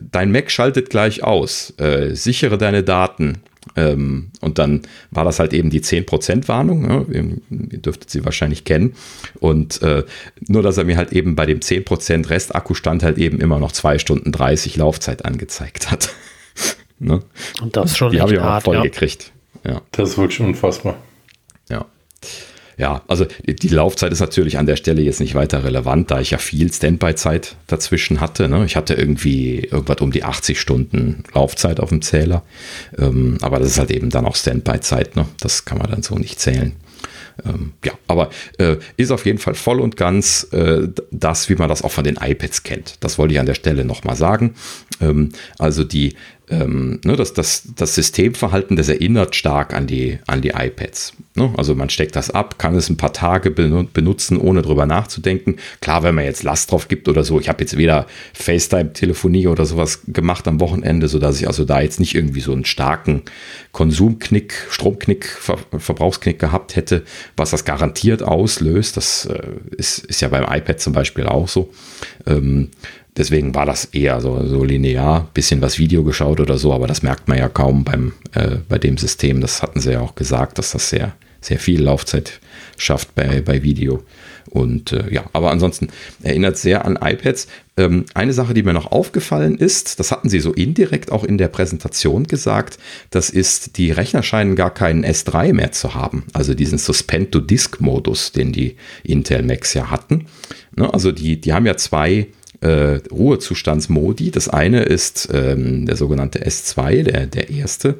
dein Mac schaltet gleich aus, äh, sichere deine Daten. Ähm, und dann war das halt eben die 10% Warnung, ja, ihr, ihr, dürftet sie wahrscheinlich kennen. Und äh, nur, dass er mir halt eben bei dem 10% Restakkustand halt eben immer noch 2 Stunden 30 Laufzeit angezeigt hat. <laughs> Ne? Und das schon Die habe ich auch voll ja. gekriegt. Ja. Das ist wirklich unfassbar. Ja. Ja, also die Laufzeit ist natürlich an der Stelle jetzt nicht weiter relevant, da ich ja viel Standby-Zeit dazwischen hatte. Ne? Ich hatte irgendwie irgendwas um die 80 Stunden Laufzeit auf dem Zähler. Ähm, aber das ist halt eben dann auch Standby-Zeit. Ne? Das kann man dann so nicht zählen. Ähm, ja, aber äh, ist auf jeden Fall voll und ganz äh, das, wie man das auch von den iPads kennt. Das wollte ich an der Stelle nochmal sagen. Ähm, also die ähm, ne, das, das, das Systemverhalten, das erinnert stark an die, an die iPads. Ne? Also man steckt das ab, kann es ein paar Tage benutzen, ohne drüber nachzudenken. Klar, wenn man jetzt Last drauf gibt oder so, ich habe jetzt weder FaceTime-Telefonie oder sowas gemacht am Wochenende, sodass ich also da jetzt nicht irgendwie so einen starken Konsumknick, Stromknick, Ver Verbrauchsknick gehabt hätte, was das garantiert auslöst. Das äh, ist, ist ja beim iPad zum Beispiel auch so. Ähm, Deswegen war das eher so, so linear, bisschen was Video geschaut oder so, aber das merkt man ja kaum beim, äh, bei dem System. Das hatten sie ja auch gesagt, dass das sehr, sehr viel Laufzeit schafft bei, bei Video. Und äh, ja, aber ansonsten erinnert sehr an iPads. Ähm, eine Sache, die mir noch aufgefallen ist, das hatten sie so indirekt auch in der Präsentation gesagt, das ist, die Rechner scheinen gar keinen S3 mehr zu haben. Also diesen Suspend-to-Disk-Modus, den die Intel Macs ja hatten. Ne, also die, die haben ja zwei äh, Ruhezustandsmodi. Das eine ist ähm, der sogenannte S2, der, der erste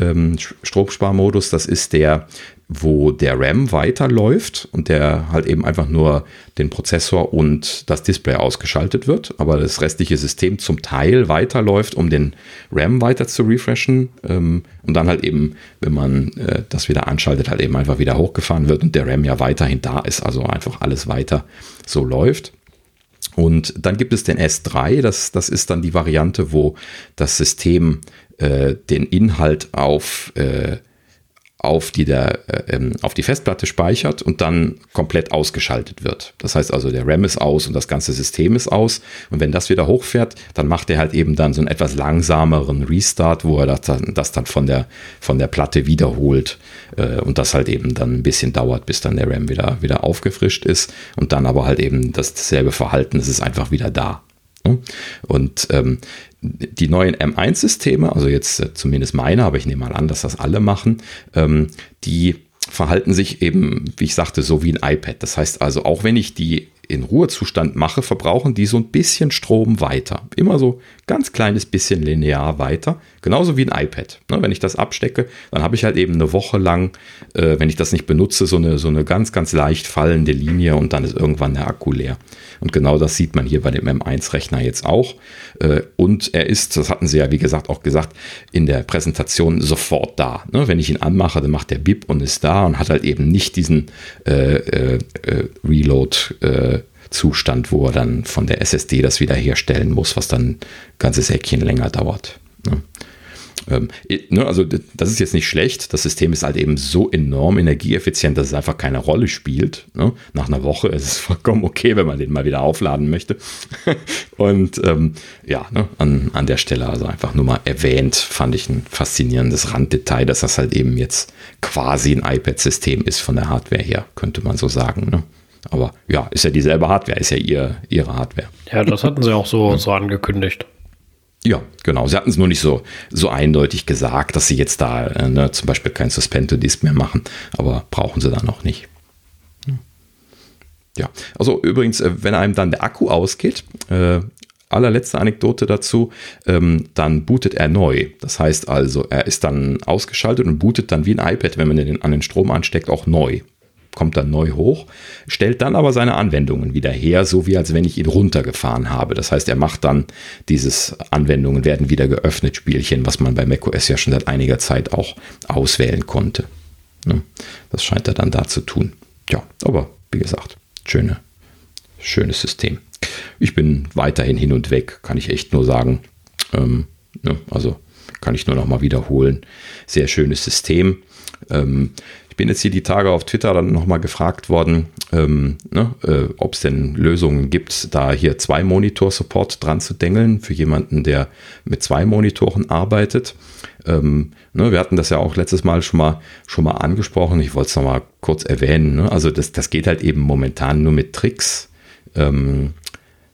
ähm, Stromsparmodus. Das ist der, wo der RAM weiterläuft und der halt eben einfach nur den Prozessor und das Display ausgeschaltet wird, aber das restliche System zum Teil weiterläuft, um den RAM weiter zu refreshen ähm, und dann halt eben, wenn man äh, das wieder anschaltet, halt eben einfach wieder hochgefahren wird und der RAM ja weiterhin da ist, also einfach alles weiter so läuft. Und dann gibt es den S3, das, das ist dann die Variante, wo das System äh, den Inhalt auf äh, auf die, der, äh, ähm, auf die Festplatte speichert und dann komplett ausgeschaltet wird. Das heißt also, der RAM ist aus und das ganze System ist aus. Und wenn das wieder hochfährt, dann macht er halt eben dann so einen etwas langsameren Restart, wo er das dann, das dann von, der, von der Platte wiederholt äh, und das halt eben dann ein bisschen dauert, bis dann der RAM wieder, wieder aufgefrischt ist und dann aber halt eben dasselbe Verhalten, es ist einfach wieder da. Und ähm, die neuen M1-Systeme, also jetzt äh, zumindest meine, aber ich nehme mal an, dass das alle machen, ähm, die verhalten sich eben, wie ich sagte, so wie ein iPad. Das heißt also, auch wenn ich die in Ruhezustand mache, verbrauchen die so ein bisschen Strom weiter. Immer so ganz kleines bisschen linear weiter. Genauso wie ein iPad. Ne, wenn ich das abstecke, dann habe ich halt eben eine Woche lang, äh, wenn ich das nicht benutze, so eine, so eine ganz, ganz leicht fallende Linie und dann ist irgendwann der Akku leer. Und genau das sieht man hier bei dem M1-Rechner jetzt auch. Äh, und er ist, das hatten sie ja wie gesagt auch gesagt, in der Präsentation sofort da. Ne, wenn ich ihn anmache, dann macht der Bip und ist da und hat halt eben nicht diesen äh, äh, Reload Zustand, wo er dann von der SSD das wiederherstellen muss, was dann ein ganzes Eckchen länger dauert. Ähm, ne, also das ist jetzt nicht schlecht. Das System ist halt eben so enorm energieeffizient, dass es einfach keine Rolle spielt. Ne? Nach einer Woche ist es <laughs> vollkommen okay, wenn man den mal wieder aufladen möchte. <laughs> Und ähm, ja, ne, an, an der Stelle also einfach nur mal erwähnt, fand ich ein faszinierendes Randdetail, dass das halt eben jetzt quasi ein iPad-System ist von der Hardware her, könnte man so sagen. Ne? Aber ja, ist ja dieselbe Hardware, ist ja ihr, ihre Hardware. Ja, das hatten sie auch so, <laughs> so angekündigt. Ja, genau. Sie hatten es nur nicht so, so eindeutig gesagt, dass sie jetzt da äh, ne, zum Beispiel kein Suspend-to-Disk mehr machen, aber brauchen sie da noch nicht. Hm. Ja, also übrigens, äh, wenn einem dann der Akku ausgeht, äh, allerletzte Anekdote dazu, ähm, dann bootet er neu. Das heißt also, er ist dann ausgeschaltet und bootet dann wie ein iPad, wenn man den an den Strom ansteckt, auch neu kommt dann neu hoch, stellt dann aber seine Anwendungen wieder her, so wie als wenn ich ihn runtergefahren habe. Das heißt, er macht dann dieses Anwendungen werden wieder geöffnet Spielchen, was man bei macOS ja schon seit einiger Zeit auch auswählen konnte. Ne? Das scheint er dann da zu tun. Ja, aber wie gesagt, schöne, schönes System. Ich bin weiterhin hin und weg, kann ich echt nur sagen. Ähm, ne? Also kann ich nur noch mal wiederholen. Sehr schönes System. Ähm, ich bin jetzt hier die Tage auf Twitter dann nochmal gefragt worden, ähm, ne, äh, ob es denn Lösungen gibt, da hier zwei Monitor-Support dran zu dengeln für jemanden, der mit zwei Monitoren arbeitet. Ähm, ne, wir hatten das ja auch letztes Mal schon mal, schon mal angesprochen. Ich wollte es nochmal kurz erwähnen. Ne? Also das, das geht halt eben momentan nur mit Tricks. Ähm,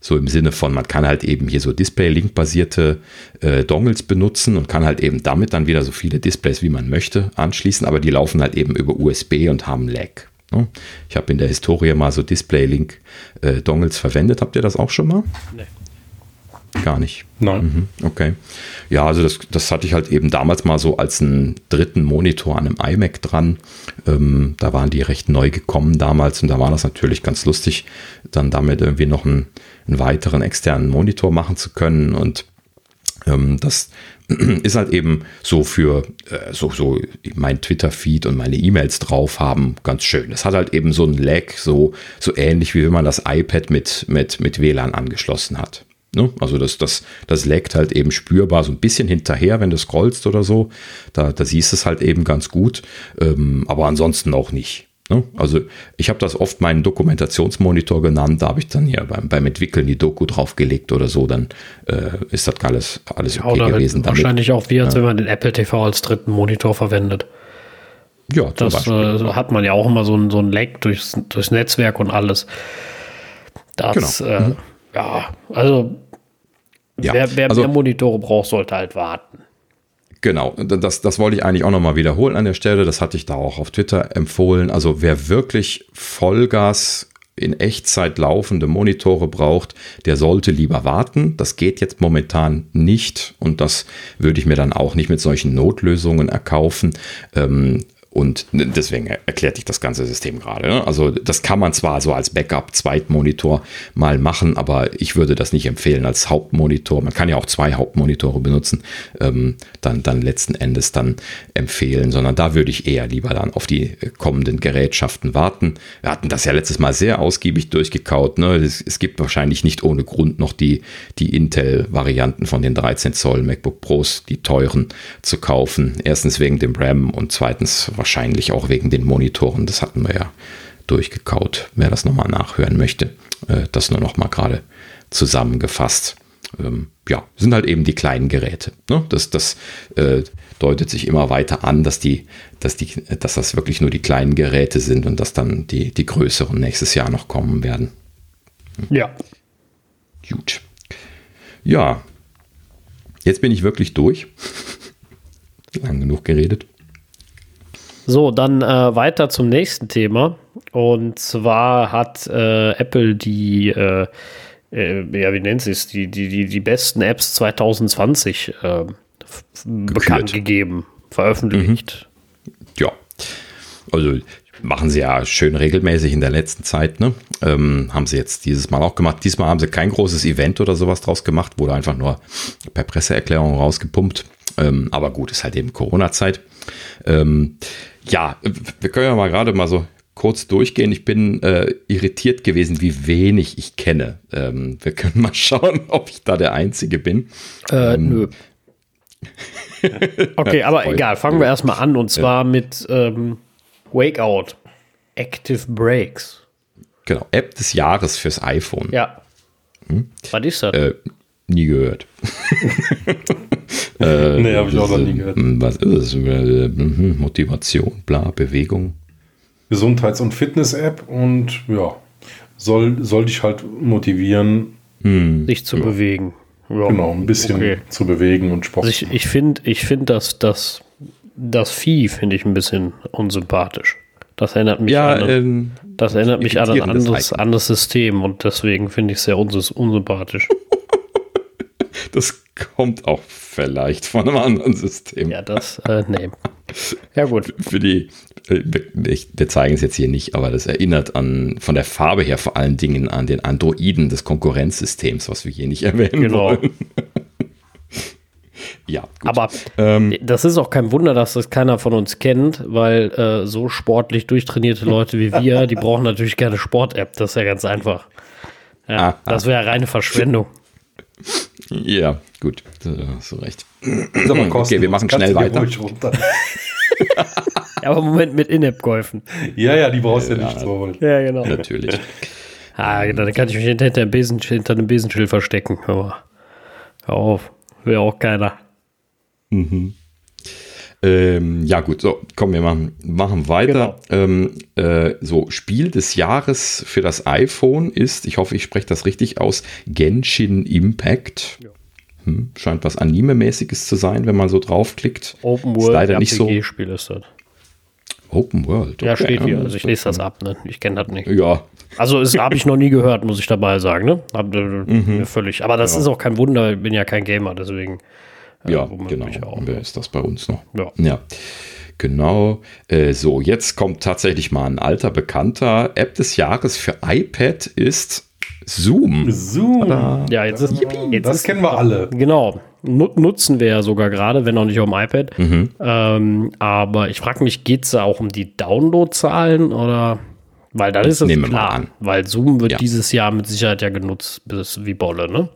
So im Sinne von, man kann halt eben hier so Display-Link-basierte äh, Dongles benutzen und kann halt eben damit dann wieder so viele Displays, wie man möchte, anschließen, aber die laufen halt eben über USB und haben Lag. Ne? Ich habe in der Historie mal so Display-Link-Dongles äh, verwendet. Habt ihr das auch schon mal? Nee. Gar nicht. Nein. Mhm, okay. Ja, also das, das hatte ich halt eben damals mal so als einen dritten Monitor an einem iMac dran. Ähm, da waren die recht neu gekommen damals und da war das natürlich ganz lustig, dann damit irgendwie noch einen, einen weiteren externen Monitor machen zu können. Und ähm, das <clears throat> ist halt eben so für äh, so, so mein Twitter-Feed und meine E-Mails drauf haben, ganz schön. Es hat halt eben so ein Lag, so, so ähnlich wie wenn man das iPad mit, mit, mit WLAN angeschlossen hat. Ne? Also das, das, das laggt halt eben spürbar so ein bisschen hinterher, wenn du scrollst oder so. Da, da siehst du es halt eben ganz gut, ähm, aber ansonsten auch nicht. Ne? Also ich habe das oft meinen Dokumentationsmonitor genannt, da habe ich dann hier beim, beim Entwickeln die Doku draufgelegt oder so, dann äh, ist das alles, alles okay ja, gewesen. Damit. Wahrscheinlich auch wie, als ja. wenn man den Apple TV als dritten Monitor verwendet. Ja, das äh, hat man ja auch immer so ein, so ein Lag durchs, durchs Netzwerk und alles. Das, genau. äh, mhm. ja, also ja, wer, wer also, mehr Monitore braucht, sollte halt warten. Genau, das, das wollte ich eigentlich auch nochmal wiederholen an der Stelle. Das hatte ich da auch auf Twitter empfohlen. Also wer wirklich Vollgas in Echtzeit laufende Monitore braucht, der sollte lieber warten. Das geht jetzt momentan nicht und das würde ich mir dann auch nicht mit solchen Notlösungen erkaufen. Ähm, und deswegen erklärt sich das ganze System gerade. Ne? Also das kann man zwar so als Backup-Zweitmonitor mal machen, aber ich würde das nicht empfehlen als Hauptmonitor. Man kann ja auch zwei Hauptmonitore benutzen, ähm, dann, dann letzten Endes dann empfehlen, sondern da würde ich eher lieber dann auf die kommenden Gerätschaften warten. Wir hatten das ja letztes Mal sehr ausgiebig durchgekaut. Ne? Es, es gibt wahrscheinlich nicht ohne Grund noch die, die Intel-Varianten von den 13 Zoll MacBook Pros, die teuren, zu kaufen. Erstens wegen dem RAM und zweitens wahrscheinlich auch wegen den Monitoren. Das hatten wir ja durchgekaut. Wer das nochmal nachhören möchte, äh, das nur nochmal gerade zusammengefasst. Ähm, ja, sind halt eben die kleinen Geräte. Ne? Das, das äh, deutet sich immer weiter an, dass, die, dass, die, dass das wirklich nur die kleinen Geräte sind und dass dann die, die größeren nächstes Jahr noch kommen werden. Ja. Gut. Ja, jetzt bin ich wirklich durch. <laughs> Lang genug geredet. So, dann äh, weiter zum nächsten Thema. Und zwar hat äh, Apple die, äh, äh ja, wie nennt sie es, die, die, die, die besten Apps 2020 äh, bekannt gegeben, veröffentlicht. Mhm. Ja, also machen sie ja schön regelmäßig in der letzten Zeit. Ne? Ähm, haben sie jetzt dieses Mal auch gemacht. Diesmal haben sie kein großes Event oder sowas draus gemacht, wurde einfach nur per Presseerklärung rausgepumpt. Ähm, aber gut, ist halt eben Corona-Zeit. Ähm, ja, wir können ja mal gerade mal so kurz durchgehen. Ich bin äh, irritiert gewesen, wie wenig ich kenne. Ähm, wir können mal <laughs> schauen, ob ich da der Einzige bin. Äh, ähm, nö. <laughs> okay, aber egal. Fangen wir erstmal an und zwar mit ähm, Wakeout. Active Breaks. Genau, App des Jahres fürs iPhone. Ja. Hm? Was ist das? Äh, nie gehört. <laughs> äh, nee, habe ich auch noch nie gehört. Hm, was ist es? Äh, hm, Motivation, bla, Bewegung. Gesundheits- und Fitness-App und ja, soll, soll dich halt motivieren, hm. sich zu ja. bewegen. Ja. Genau, ein bisschen okay. zu bewegen und Sport. Also ich ich finde, ich find, dass das, das Vieh finde ich ein bisschen unsympathisch. Das erinnert mich ja, an, ähm, das erinnert mich an ein anderes, anderes System und deswegen finde ich es sehr unsympathisch. <laughs> Das kommt auch vielleicht von einem anderen System. Ja, das, äh, nee. <laughs> Ja, gut. Für die, äh, wir zeigen es jetzt hier nicht, aber das erinnert an, von der Farbe her vor allen Dingen an den Androiden des Konkurrenzsystems, was wir hier nicht <laughs> erwähnen genau. wollen. ja, gut. Aber ähm, das ist auch kein Wunder, dass das keiner von uns kennt, weil äh, so sportlich durchtrainierte Leute wie wir, die brauchen natürlich gerne Sport-App. Das ist ja ganz einfach. Ja, ah, das wäre reine Verschwendung. Ja, gut, du recht. So, okay, wir machen schnell weiter. <laughs> ja, aber Moment mit In-App-Käufen. Ja, ja, die brauchst du ja, ja nicht so. Ja, genau. Natürlich. ah, genau, dann kann ich mich hinter, dem Besen, hinter einem Besenschild verstecken. Aber hör auf, will auch keiner. Mhm. Ähm, ja, gut, so, komm, wir machen, machen weiter. Genau. Ähm, äh, so, Spiel des Jahres für das iPhone ist, ich hoffe, ich spreche das richtig aus, Genshin Impact. Ja. Hm, scheint was Anime-mäßiges zu sein, wenn man so draufklickt. Open World RPG-Spiel ist das. Open World. Okay. Ja, steht hier. Also ich lese das ab, ne? Ich kenne das nicht. Ja. Also das habe ich noch nie gehört, muss ich dabei sagen, ne? Hab, äh, mhm. Völlig. Aber das ja. ist auch kein Wunder, ich bin ja kein Gamer, deswegen. Äh, ja, genau. Auch, Wer ist das bei uns noch? Ja. ja. Genau. Äh, so, jetzt kommt tatsächlich mal ein alter Bekannter. App des Jahres für iPad ist Zoom. Zoom. Tada. Ja, jetzt ist, jetzt das ist, kennen wir alle. Genau. Nutzen wir ja sogar gerade, wenn auch nicht auf dem iPad. Mhm. Ähm, aber ich frage mich, geht es da auch um die Downloadzahlen oder? Weil dann das ist es klar. An. Weil Zoom wird ja. dieses Jahr mit Sicherheit ja genutzt bis wie Bolle, ne?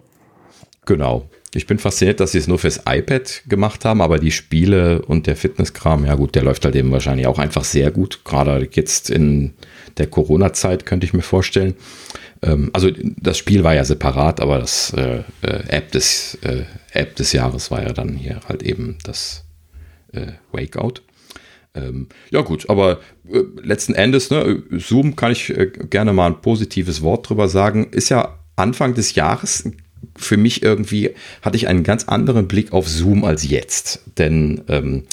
Genau. Ich bin fasziniert, dass sie es nur fürs iPad gemacht haben, aber die Spiele und der Fitnesskram, ja gut, der läuft halt eben wahrscheinlich auch einfach sehr gut. Gerade jetzt in der Corona-Zeit könnte ich mir vorstellen. Ähm, also das Spiel war ja separat, aber das äh, äh, App, des, äh, App des Jahres war ja dann hier halt eben das äh, Wakeout. Ähm, ja gut, aber äh, letzten Endes, ne, Zoom kann ich äh, gerne mal ein positives Wort drüber sagen, ist ja Anfang des Jahres für mich irgendwie hatte ich einen ganz anderen Blick auf Zoom als jetzt. Denn ähm,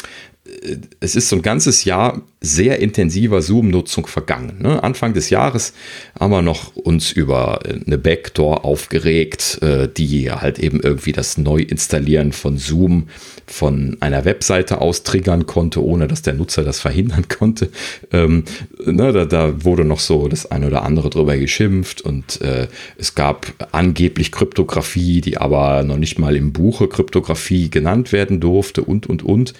es ist so ein ganzes Jahr sehr intensiver Zoom-Nutzung vergangen. Ne? Anfang des Jahres haben wir noch uns über eine Backdoor aufgeregt, äh, die halt eben irgendwie das Neuinstallieren von Zoom von einer Webseite aus triggern konnte, ohne dass der Nutzer das verhindern konnte. Ähm, ne, da, da, wurde noch so das eine oder andere drüber geschimpft und äh, es gab angeblich Kryptographie, die aber noch nicht mal im Buche Kryptographie genannt werden durfte und, und, und.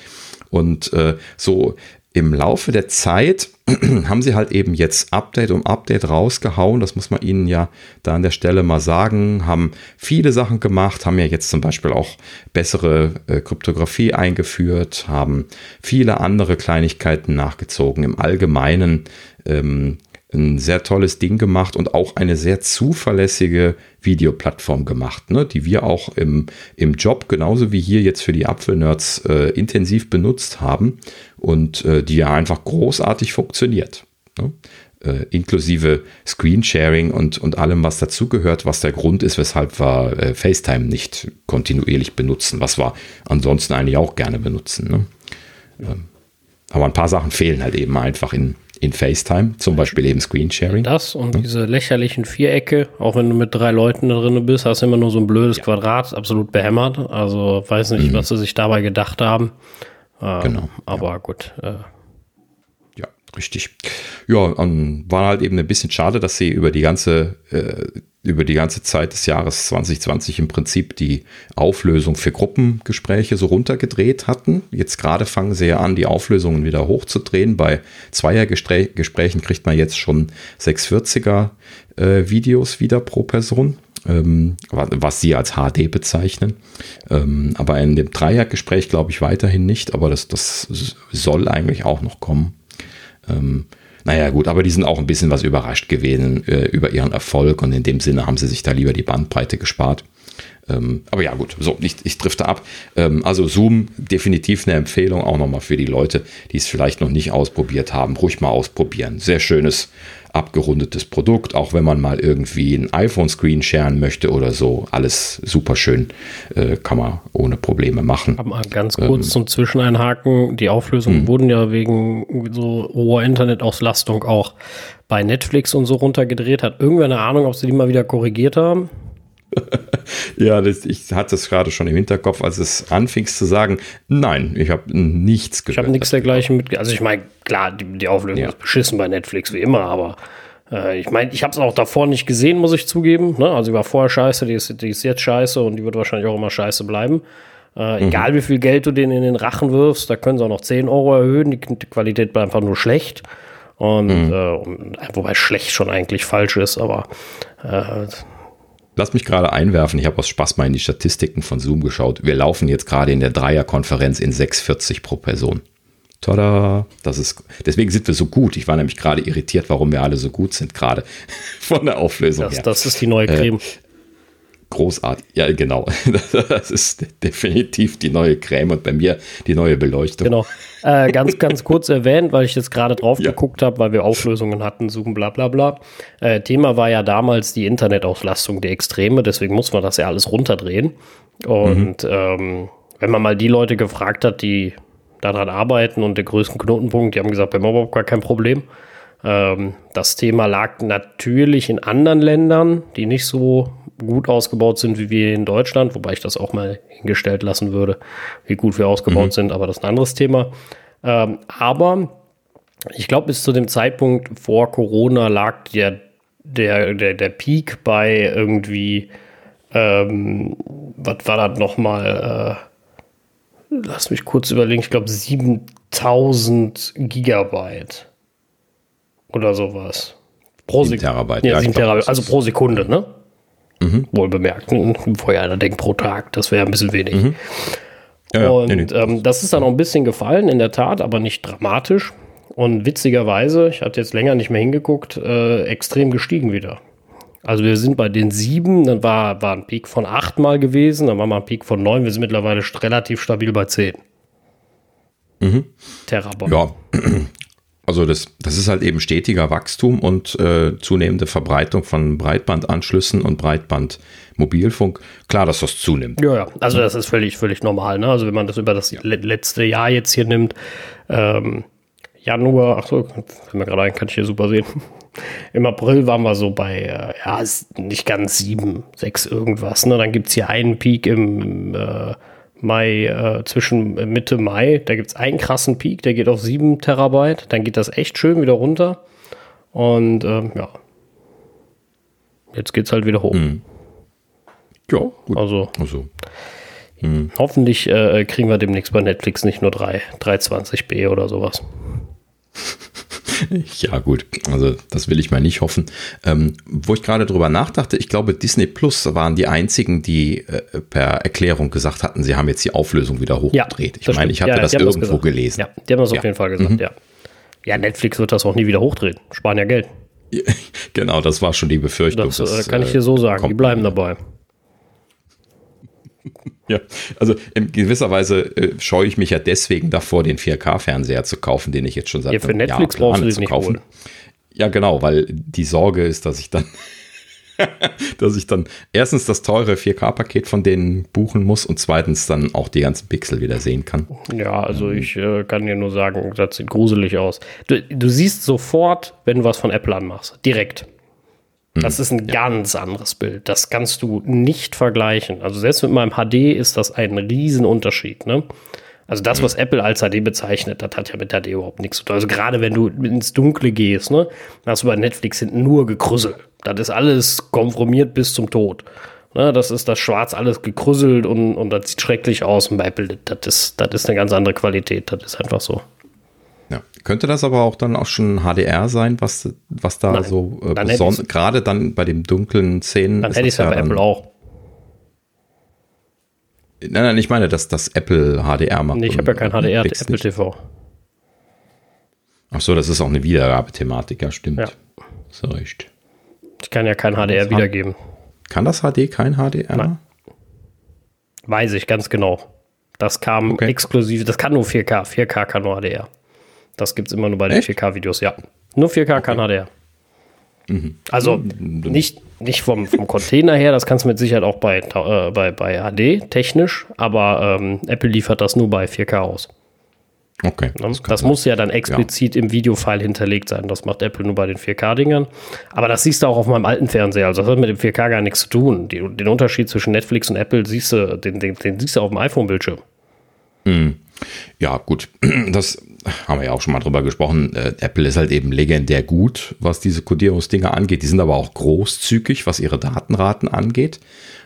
Und äh, so im Laufe der Zeit <clears throat> haben sie halt eben jetzt Update um Update rausgehauen. Das muss man ihnen ja da an der Stelle mal sagen. Haben viele Sachen gemacht, haben ja jetzt zum Beispiel auch bessere äh, Kryptographie eingeführt, haben viele andere Kleinigkeiten nachgezogen. Im Allgemeinen ähm, ein sehr tolles Ding gemacht und auch eine sehr zuverlässige Videoplattform gemacht, ne, die wir auch im, im Job, genauso wie hier jetzt für die Apfelnerds, äh, intensiv benutzt haben und äh, die ja einfach großartig funktioniert. Ne? Äh, inklusive Screensharing und, und allem, was dazugehört, was der Grund ist, weshalb wir äh, FaceTime nicht kontinuierlich benutzen, was wir ansonsten eigentlich auch gerne benutzen. Ne? Ähm, aber ein paar Sachen fehlen halt eben einfach in, in FaceTime, zum Beispiel eben Screensharing. Das und ja. diese lächerlichen Vierecke, auch wenn du mit drei Leuten da drin bist, hast du immer nur so ein blödes ja. Quadrat, absolut behämmert. Also weiß nicht, mhm. was sie sich dabei gedacht haben. Ähm, genau. Aber ja. gut. Äh. Ja, richtig. Ja, und war halt eben ein bisschen schade, dass sie über die ganze äh, über die ganze Zeit des Jahres 2020 im Prinzip die Auflösung für Gruppengespräche so runtergedreht hatten. Jetzt gerade fangen sie ja an, die Auflösungen wieder hochzudrehen. Bei Zweiergesprächen kriegt man jetzt schon 640er äh, Videos wieder pro Person, ähm, was sie als HD bezeichnen. Ähm, aber in dem Dreiergespräch glaube ich weiterhin nicht, aber das, das soll eigentlich auch noch kommen. Ähm, naja, gut, aber die sind auch ein bisschen was überrascht gewesen äh, über ihren Erfolg und in dem Sinne haben sie sich da lieber die Bandbreite gespart. Ähm, aber ja, gut, so, ich, ich drifte ab. Ähm, also Zoom, definitiv eine Empfehlung, auch nochmal für die Leute, die es vielleicht noch nicht ausprobiert haben. Ruhig mal ausprobieren. Sehr schönes abgerundetes Produkt, auch wenn man mal irgendwie ein iPhone-Screen sharen möchte oder so. Alles super schön, äh, kann man ohne Probleme machen. Aber ganz kurz ähm, zum Zwischeneinhaken. Die Auflösungen hm. wurden ja wegen so hoher Internetauslastung auch bei Netflix und so runtergedreht. Hat irgendwer eine Ahnung, ob sie die mal wieder korrigiert haben? <laughs> ja, das, ich hatte es gerade schon im Hinterkopf, als es anfingst zu sagen, nein, ich habe nichts gehört. Ich habe nichts dergleichen mit. Also ich meine, klar, die, die Auflösung ja. ist beschissen bei Netflix wie immer, aber äh, ich meine, ich habe es auch davor nicht gesehen, muss ich zugeben. Ne? Also die war vorher scheiße, die ist, die ist jetzt scheiße und die wird wahrscheinlich auch immer scheiße bleiben. Äh, mhm. Egal wie viel Geld du denen in den Rachen wirfst, da können sie auch noch 10 Euro erhöhen, die, die Qualität bleibt einfach nur schlecht. Und, mhm. äh, wobei schlecht schon eigentlich falsch ist, aber äh, Lass mich gerade einwerfen, ich habe aus Spaß mal in die Statistiken von Zoom geschaut. Wir laufen jetzt gerade in der Dreierkonferenz in 640 pro Person. Tada! Das ist, deswegen sind wir so gut. Ich war nämlich gerade irritiert, warum wir alle so gut sind, gerade <laughs> von der Auflösung das, her. Das ist die neue äh, Creme. Großartig. Ja, genau. <laughs> Das ist definitiv die neue Creme und bei mir die neue Beleuchtung. Genau. Äh, ganz, ganz <laughs> kurz erwähnt, weil ich jetzt gerade drauf ja. geguckt habe, weil wir Auflösungen hatten, suchen, bla bla bla. Äh, Thema war ja damals die Internetauslastung, die Extreme, deswegen muss man das ja alles runterdrehen. Und mhm. ähm, wenn man mal die Leute gefragt hat, die daran arbeiten und der größten Knotenpunkt, die haben gesagt, bei mir überhaupt gar kein Problem. Ähm, das Thema lag natürlich in anderen Ländern, die nicht so gut ausgebaut sind wie wir in Deutschland, wobei ich das auch mal hingestellt lassen würde, wie gut wir ausgebaut mhm. sind, aber das ist ein anderes Thema. Ähm, aber ich glaube, bis zu dem Zeitpunkt vor Corona lag der, der, der, der Peak bei irgendwie, ähm, was war das nochmal? Äh, lass mich kurz überlegen, ich glaube 7000 Gigabyte oder sowas. Pro Sekunde. Terabyte. Ja, 7 Terabyte, also pro Sekunde, ne? Mhm. Wohl bemerkt. Bevor einer denkt pro Tag, das wäre ein bisschen wenig. Mhm. Ja, und nee, nee. Ähm, das ist dann auch ein bisschen gefallen, in der Tat, aber nicht dramatisch. Und witzigerweise, ich hatte jetzt länger nicht mehr hingeguckt, äh, extrem gestiegen wieder. Also wir sind bei den sieben, dann war, war ein Peak von acht mal gewesen, dann war mal ein Peak von neun, wir sind mittlerweile relativ stabil bei zehn. Mhm. Terabyte. Ja, also das, das ist halt eben stetiger Wachstum und äh, zunehmende Verbreitung von Breitbandanschlüssen und Breitbandmobilfunk. Klar, dass das zunimmt. Ja, ja, also das ist völlig, völlig normal. Ne? Also wenn man das über das letzte Jahr jetzt hier nimmt, ähm, Januar, ach so, fällt mir gerade ein, kann ich hier super sehen. <laughs> Im April waren wir so bei, äh, ja, nicht ganz sieben, sechs irgendwas. Ne? Dann gibt es hier einen Peak im äh, Mai, äh, zwischen Mitte Mai, da gibt es einen krassen Peak, der geht auf 7 Terabyte, dann geht das echt schön wieder runter. Und ähm, ja, jetzt geht es halt wieder hoch. Mhm. Ja, gut. Also, also. Mhm. hoffentlich äh, kriegen wir demnächst bei Netflix nicht nur 3, 320b oder sowas. <laughs> Ja, gut. Also, das will ich mal nicht hoffen. Ähm, wo ich gerade drüber nachdachte, ich glaube, Disney Plus waren die einzigen, die äh, per Erklärung gesagt hatten, sie haben jetzt die Auflösung wieder hochgedreht. Ja, ich meine, ich hatte ja, das irgendwo das gelesen. Ja, die haben das auf jeden Fall gesagt, mhm. ja. Ja, Netflix wird das auch nie wieder hochdrehen. Sparen ja Geld. <laughs> genau, das war schon die Befürchtung. Das, das äh, kann ich dir so sagen. Die bleiben dabei. Ja, also in gewisser Weise äh, scheue ich mich ja deswegen davor, den 4K-Fernseher zu kaufen, den ich jetzt schon seit ja, für Netflix Jahr plane zu kaufen. Ja, genau, weil die Sorge ist, dass ich dann, <laughs> dass ich dann erstens das teure 4K-Paket von denen buchen muss und zweitens dann auch die ganzen Pixel wieder sehen kann. Ja, also ähm. ich äh, kann dir nur sagen, das sieht gruselig aus. Du, du siehst sofort, wenn du was von Apple anmachst, direkt. Das ist ein ja. ganz anderes Bild. Das kannst du nicht vergleichen. Also selbst mit meinem HD ist das ein Riesenunterschied. Ne? Also das, was Apple als HD bezeichnet, das hat ja mit HD überhaupt nichts zu tun. Also gerade wenn du ins Dunkle gehst, ne, hast du bei Netflix hinten nur gekrüsselt. Das ist alles konformiert bis zum Tod. Ne, das ist das Schwarz alles gekrüsselt und, und das sieht schrecklich aus. Und bei Apple, das ist, das ist eine ganz andere Qualität. Das ist einfach so. Könnte das aber auch dann auch schon HDR sein, was, was da Nein. so äh, besonders, gerade dann bei den dunklen Szenen. Dann hätte ich es ja bei Apple auch. Nein, nein, ich meine, dass das Apple HDR macht. Nee, ich habe ja kein HDR, Apple nicht. TV. Ach so, das ist auch eine Wiedergabethematik, ja, stimmt. Ja. So recht. Ich kann ja kein HDR wiedergeben. Kann das HD kein HDR? Nein. Weiß ich ganz genau. Das kam okay. exklusiv, das kann nur 4K. 4K kann nur HDR. Das gibt es immer nur bei den 4K-Videos, ja. Nur 4K kann HDR. Mhm. Also nicht, nicht vom, vom Container her, das kannst du mit Sicherheit auch bei, äh, bei, bei HD technisch, aber ähm, Apple liefert das nur bei 4K aus. Okay. Ne? Das, das muss ja dann explizit ja. im Videofile hinterlegt sein. Das macht Apple nur bei den 4K-Dingern. Aber das siehst du auch auf meinem alten Fernseher. Also das hat mit dem 4K gar nichts zu tun. Die, den Unterschied zwischen Netflix und Apple siehst du, den, den, den siehst du auf dem iPhone-Bildschirm. Mhm. Ja, gut. <clears throat> Das haben wir ja auch schon mal drüber gesprochen. Äh, Apple ist halt eben legendär gut, was diese Codierungsdinger angeht. Die sind aber auch großzügig, was ihre Datenraten angeht.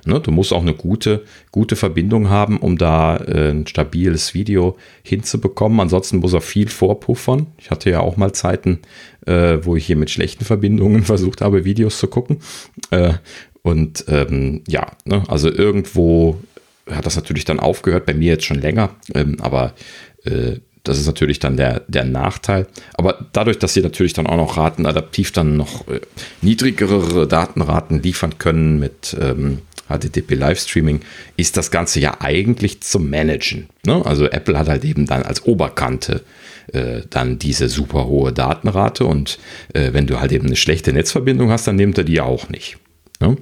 Ne, du musst auch eine gute, gute Verbindung haben, um da äh, ein stabiles Video hinzubekommen. Ansonsten muss er viel vorpuffern. Ich hatte ja auch mal Zeiten, äh, wo ich hier mit schlechten Verbindungen <laughs> versucht habe, Videos zu gucken. Äh, und ähm, ja, ne, also irgendwo hat das natürlich dann aufgehört, bei mir jetzt schon länger, ähm, aber äh, das ist natürlich dann der, der Nachteil. Aber dadurch, dass sie natürlich dann auch noch ratenadaptiv dann noch äh, niedrigere Datenraten liefern können mit ähm, HTTP Livestreaming, ist das Ganze ja eigentlich zum Managen. Ne? Also Apple hat halt eben dann als Oberkante äh, dann diese super hohe Datenrate und äh, wenn du halt eben eine schlechte Netzverbindung hast, dann nimmt er die ja auch nicht. Ne?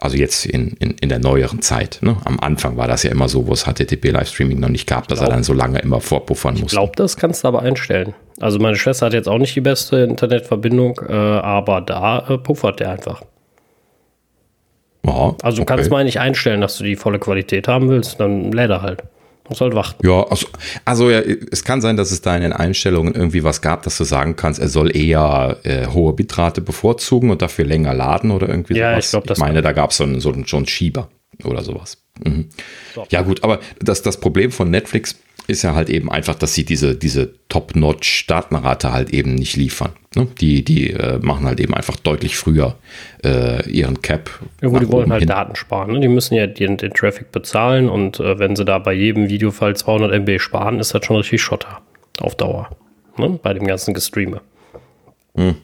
Also jetzt in, in, in der neueren Zeit. Ne? Am Anfang war das ja immer so, wo es HTTP Livestreaming noch nicht gab, dass er dann so lange immer vorpuffern musste. Ich glaube, das kannst du aber einstellen. Also meine Schwester hat jetzt auch nicht die beste Internetverbindung, äh, aber da äh, puffert der einfach. Aha, also du okay. kannst mal nicht einstellen, dass du die volle Qualität haben willst, dann lädt er halt. Muss halt warten. Ja, also, also ja, es kann sein, dass es da in den Einstellungen irgendwie was gab, dass du sagen kannst, er soll eher äh, hohe Bitrate bevorzugen und dafür länger laden oder irgendwie ja, sowas. Ich, glaub, ich meine, da gab es so, einen, so, einen, einen Schieber oder sowas. Mhm. So. Ja, gut, aber das, das Problem von Netflix ist ja halt eben einfach, dass sie diese, diese Top-Notch-Datenrate halt eben nicht liefern. Ne? Die, die äh, machen halt eben einfach deutlich früher äh, ihren Cap. Ja, gut, die wollen halt hin. Daten sparen. Ne? Die müssen ja den, den Traffic bezahlen und äh, wenn sie da bei jedem Videofall 200 MB sparen, ist das schon richtig Schotter auf Dauer. Ne? Bei dem ganzen Gestreame. Hm.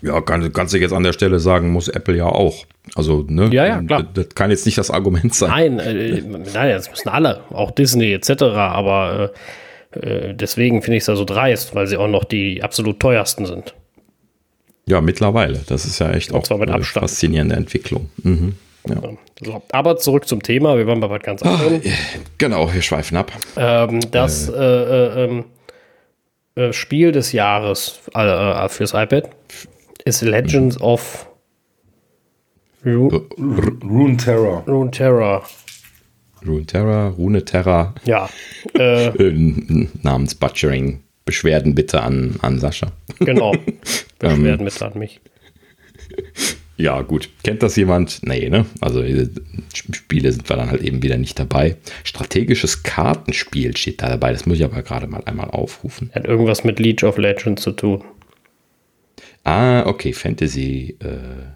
Ja, kann, kannst du jetzt an der Stelle sagen, muss Apple ja auch. Also, ne? Ja, ja, klar. Das, das kann jetzt nicht das Argument sein. Nein, äh, nein, das müssen alle, auch Disney etc. Aber äh, äh deswegen finde ich es ja so dreist, weil sie auch noch die absolut teuersten sind. Ja, mittlerweile. Das ist ja echt auch eine faszinierende Entwicklung. Mhm. Ja. So, aber zurück zum Thema. Wir waren bei was ganz anderem. Ah, genau, wir schweifen ab. Ähm, das äh. äh, ähm, äh Spiel des Jahres fürs iPad ist Legends mhm. of Ru Rune Terror. Rune Terror. Rune Terror, Rune Terror. Ja. Äh, <laughs> äh Namens Butchering. Beschwerden bitte an, an Sascha. Genau. <laughs> <laughs> Beschwerden bitte an mich. Ja, gut. Kennt das jemand? Nee, ne? Also Spiele sind wir dann halt eben wieder nicht dabei. Strategisches Kartenspiel steht da dabei. Das muss ich aber gerade mal einmal aufrufen. Hat irgendwas mit League of Legends zu tun. Ah, okay, Fantasy. Äh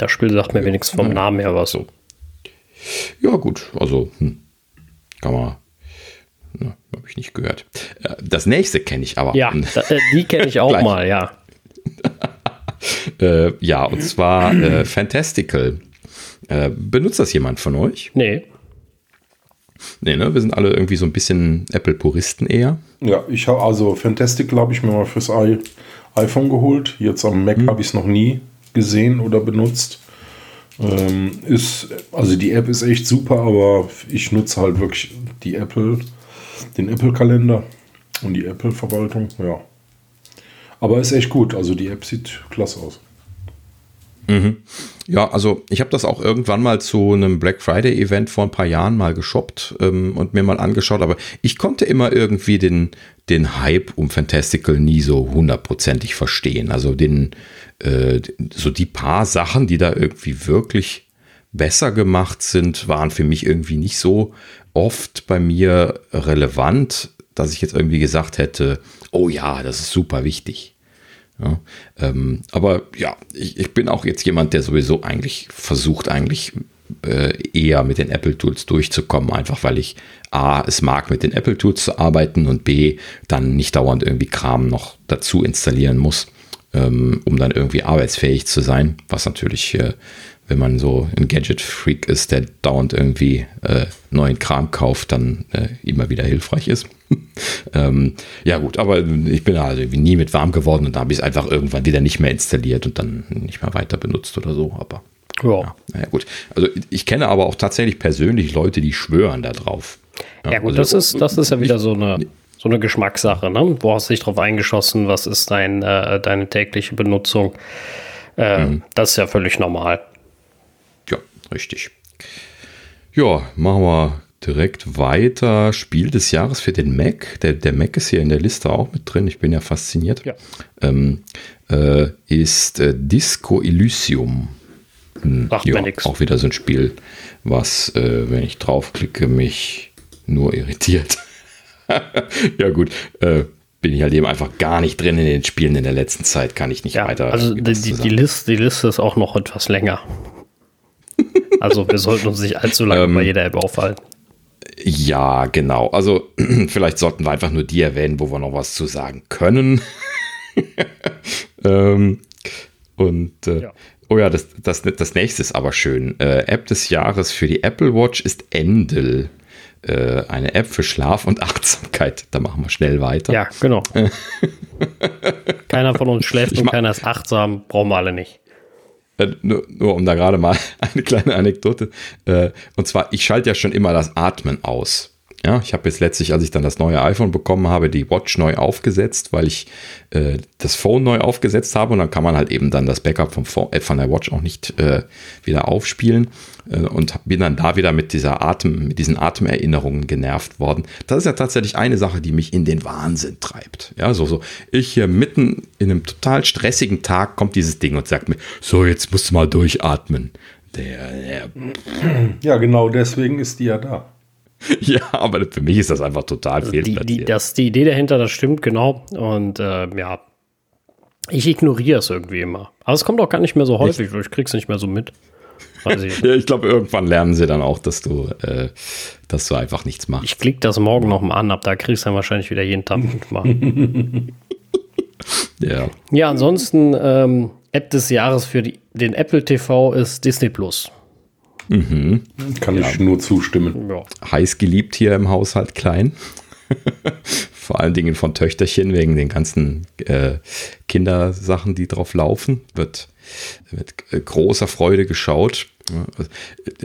das Spiel sagt mir wenigstens vom. Namen her was. So. Ja, gut, also hm, kann man. Ne, Habe ich nicht gehört. Äh, das nächste kenne ich aber. Ja, <laughs> äh, die kenne ich auch mal, ja. <laughs> äh, ja, und zwar äh, Fantastical. Äh, benutzt das jemand von euch? Nee. Nee, ne? Wir sind alle irgendwie so ein bisschen Apple-Puristen eher. Ja, ich habe also Fantastical habe ich mir mal fürs I iPhone geholt. Jetzt am Mac hm. habe ich es noch nie gesehen oder benutzt. Ähm, ist, also die App ist echt super, aber ich nutze halt wirklich die Apple, den Apple-Kalender und die Apple-Verwaltung, ja. Aber ist echt gut, also die App sieht klasse aus. Mhm. Ja, also ich habe das auch irgendwann mal zu einem Black Friday Event vor ein paar Jahren mal geshoppt ähm, und mir mal angeschaut, aber ich konnte immer irgendwie den, den Hype um Fantastical nie so hundertprozentig verstehen. Also den, äh, so die paar Sachen, die da irgendwie wirklich besser gemacht sind, waren für mich irgendwie nicht so oft bei mir relevant, dass ich jetzt irgendwie gesagt hätte, oh ja, das ist super wichtig. Ja, ähm, aber ja, ich, ich, bin auch jetzt jemand, der sowieso eigentlich versucht, eigentlich äh, eher mit den Apple Tools durchzukommen, einfach weil ich A, es mag, mit den Apple Tools zu arbeiten und B, dann nicht dauernd irgendwie Kram noch dazu installieren muss, ähm, um dann irgendwie arbeitsfähig zu sein, was natürlich äh, wenn man so ein Gadget-Freak ist, der dauernd irgendwie äh, neuen Kram kauft, dann immer wieder hilfreich ist. <laughs> ähm, ja gut, aber ich bin also nie mit warm geworden und da habe ich es einfach irgendwann wieder nicht mehr installiert und dann nicht mehr weiter benutzt oder so. Aber ja, ja gut. Also ich kenne aber auch tatsächlich persönlich Leute, die schwören da drauf. Ja, ja gut, also, das ist das ist ja wieder so eine so eine Geschmackssache. Ne? Wo hast du dich drauf eingeschossen? Was ist dein, äh, deine tägliche Benutzung? Äh, mhm. Das ist ja völlig normal. Richtig. Ja, machen wir direkt weiter. Spiel des Jahres für den Mac. Der, der Mac ist hier in der Liste auch mit drin. Ich bin ja fasziniert. Ja. Ähm, äh, ist äh, Disco Elysium. Hm, Sagt ja, mir Auch wieder so ein Spiel, was, äh, wenn ich draufklicke, mich nur irritiert. <laughs> ja, gut. Äh, bin ich halt eben einfach gar nicht drin in den Spielen in der letzten Zeit, kann ich nicht ja, weiter. Also die, die, die, Liste, die Liste ist auch noch etwas länger. <laughs> Also wir sollten uns nicht allzu lange ähm, bei jeder App aufhalten. Ja, genau. Also <clears throat> vielleicht sollten wir einfach nur die erwähnen, wo wir noch was zu sagen können. <laughs> ähm, und äh, ja. Oh ja, das, das, das nächste ist aber schön. Äh, App des Jahres für die Apple Watch ist Endel. Äh, eine App für Schlaf und <laughs> Achtsamkeit. Da machen wir schnell weiter. Ja, genau. <laughs> keiner von uns schläft und keiner ist achtsam, brauchen wir alle nicht. Äh, nur, nur, um da gerade mal <laughs> eine kleine Anekdote. Äh, und zwar, ich schalte ja schon immer das Atmen aus. Ja, ich habe jetzt letztlich, als ich dann das neue iPhone bekommen habe, die Watch neu aufgesetzt, weil ich äh, das Phone neu aufgesetzt habe und dann kann man halt eben dann das Backup vom Phone, äh, von der Watch auch nicht äh, wieder aufspielen äh, und bin dann da wieder mit dieser Atem, mit diesen Atemerinnerungen genervt worden. Das ist ja tatsächlich eine Sache, die mich in den Wahnsinn treibt. Ja, so, so. Ich hier mitten in einem total stressigen Tag kommt dieses Ding und sagt mir, so, jetzt musst du mal durchatmen. Der, der ja, genau deswegen ist die ja da. <laughs> Ja, aber für mich ist das einfach total also die, die, das, die Idee dahinter, das stimmt genau. Und äh, ja, ich ignoriere es irgendwie immer. Aber es kommt auch gar nicht mehr so häufig, weil ich krieg's nicht mehr so mit. Ich. <laughs> ja, ich glaube, irgendwann lernen sie dann auch, dass du, äh, dass du einfach nichts machst. Ich klicke das morgen noch mal an, ab da kriegst du dann wahrscheinlich wieder jeden Tag mitmachen. <laughs> ja. Ja, ansonsten ähm, App des Jahres für die, den Apple TV ist Disney Plus. Mhm. Kann ja. ich nur zustimmen. Ja. Heiß geliebt hier im Haushalt klein. <laughs> Vor allen Dingen von Töchterchen wegen den ganzen äh, Kindersachen, die drauf laufen. Wird mit äh, großer Freude geschaut.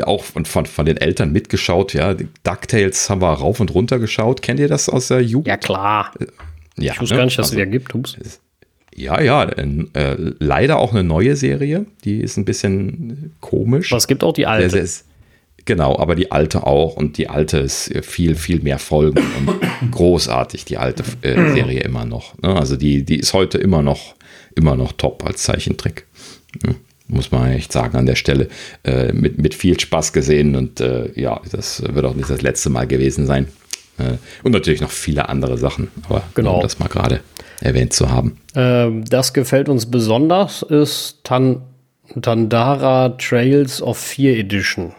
Auch von, von, von, den Eltern mitgeschaut. Ja, DuckTales haben wir rauf und runter geschaut. Kennt ihr das aus der Jugend? Ja, klar. Äh, ja, ich wusste ne? gar nicht, dass also, es die ja gibt. Ups. Ja, ja, äh, leider auch eine neue Serie. Die ist ein bisschen komisch. Aber es gibt auch die alte. Sehr, sehr, genau, aber die alte auch. Und die alte ist viel, viel mehr Folgen und <coughs> großartig, die alte äh, Serie immer noch. Ne? Also die, die ist heute immer noch, immer noch top als Zeichentrick. Ja, muss man echt sagen an der Stelle. Äh, mit, mit viel Spaß gesehen und äh, ja, das wird auch nicht das letzte Mal gewesen sein. Äh, und natürlich noch viele andere Sachen, aber genau. das mal gerade erwähnt zu haben. Ähm, das gefällt uns besonders, ist Tan Tandara Trails of Fear Edition.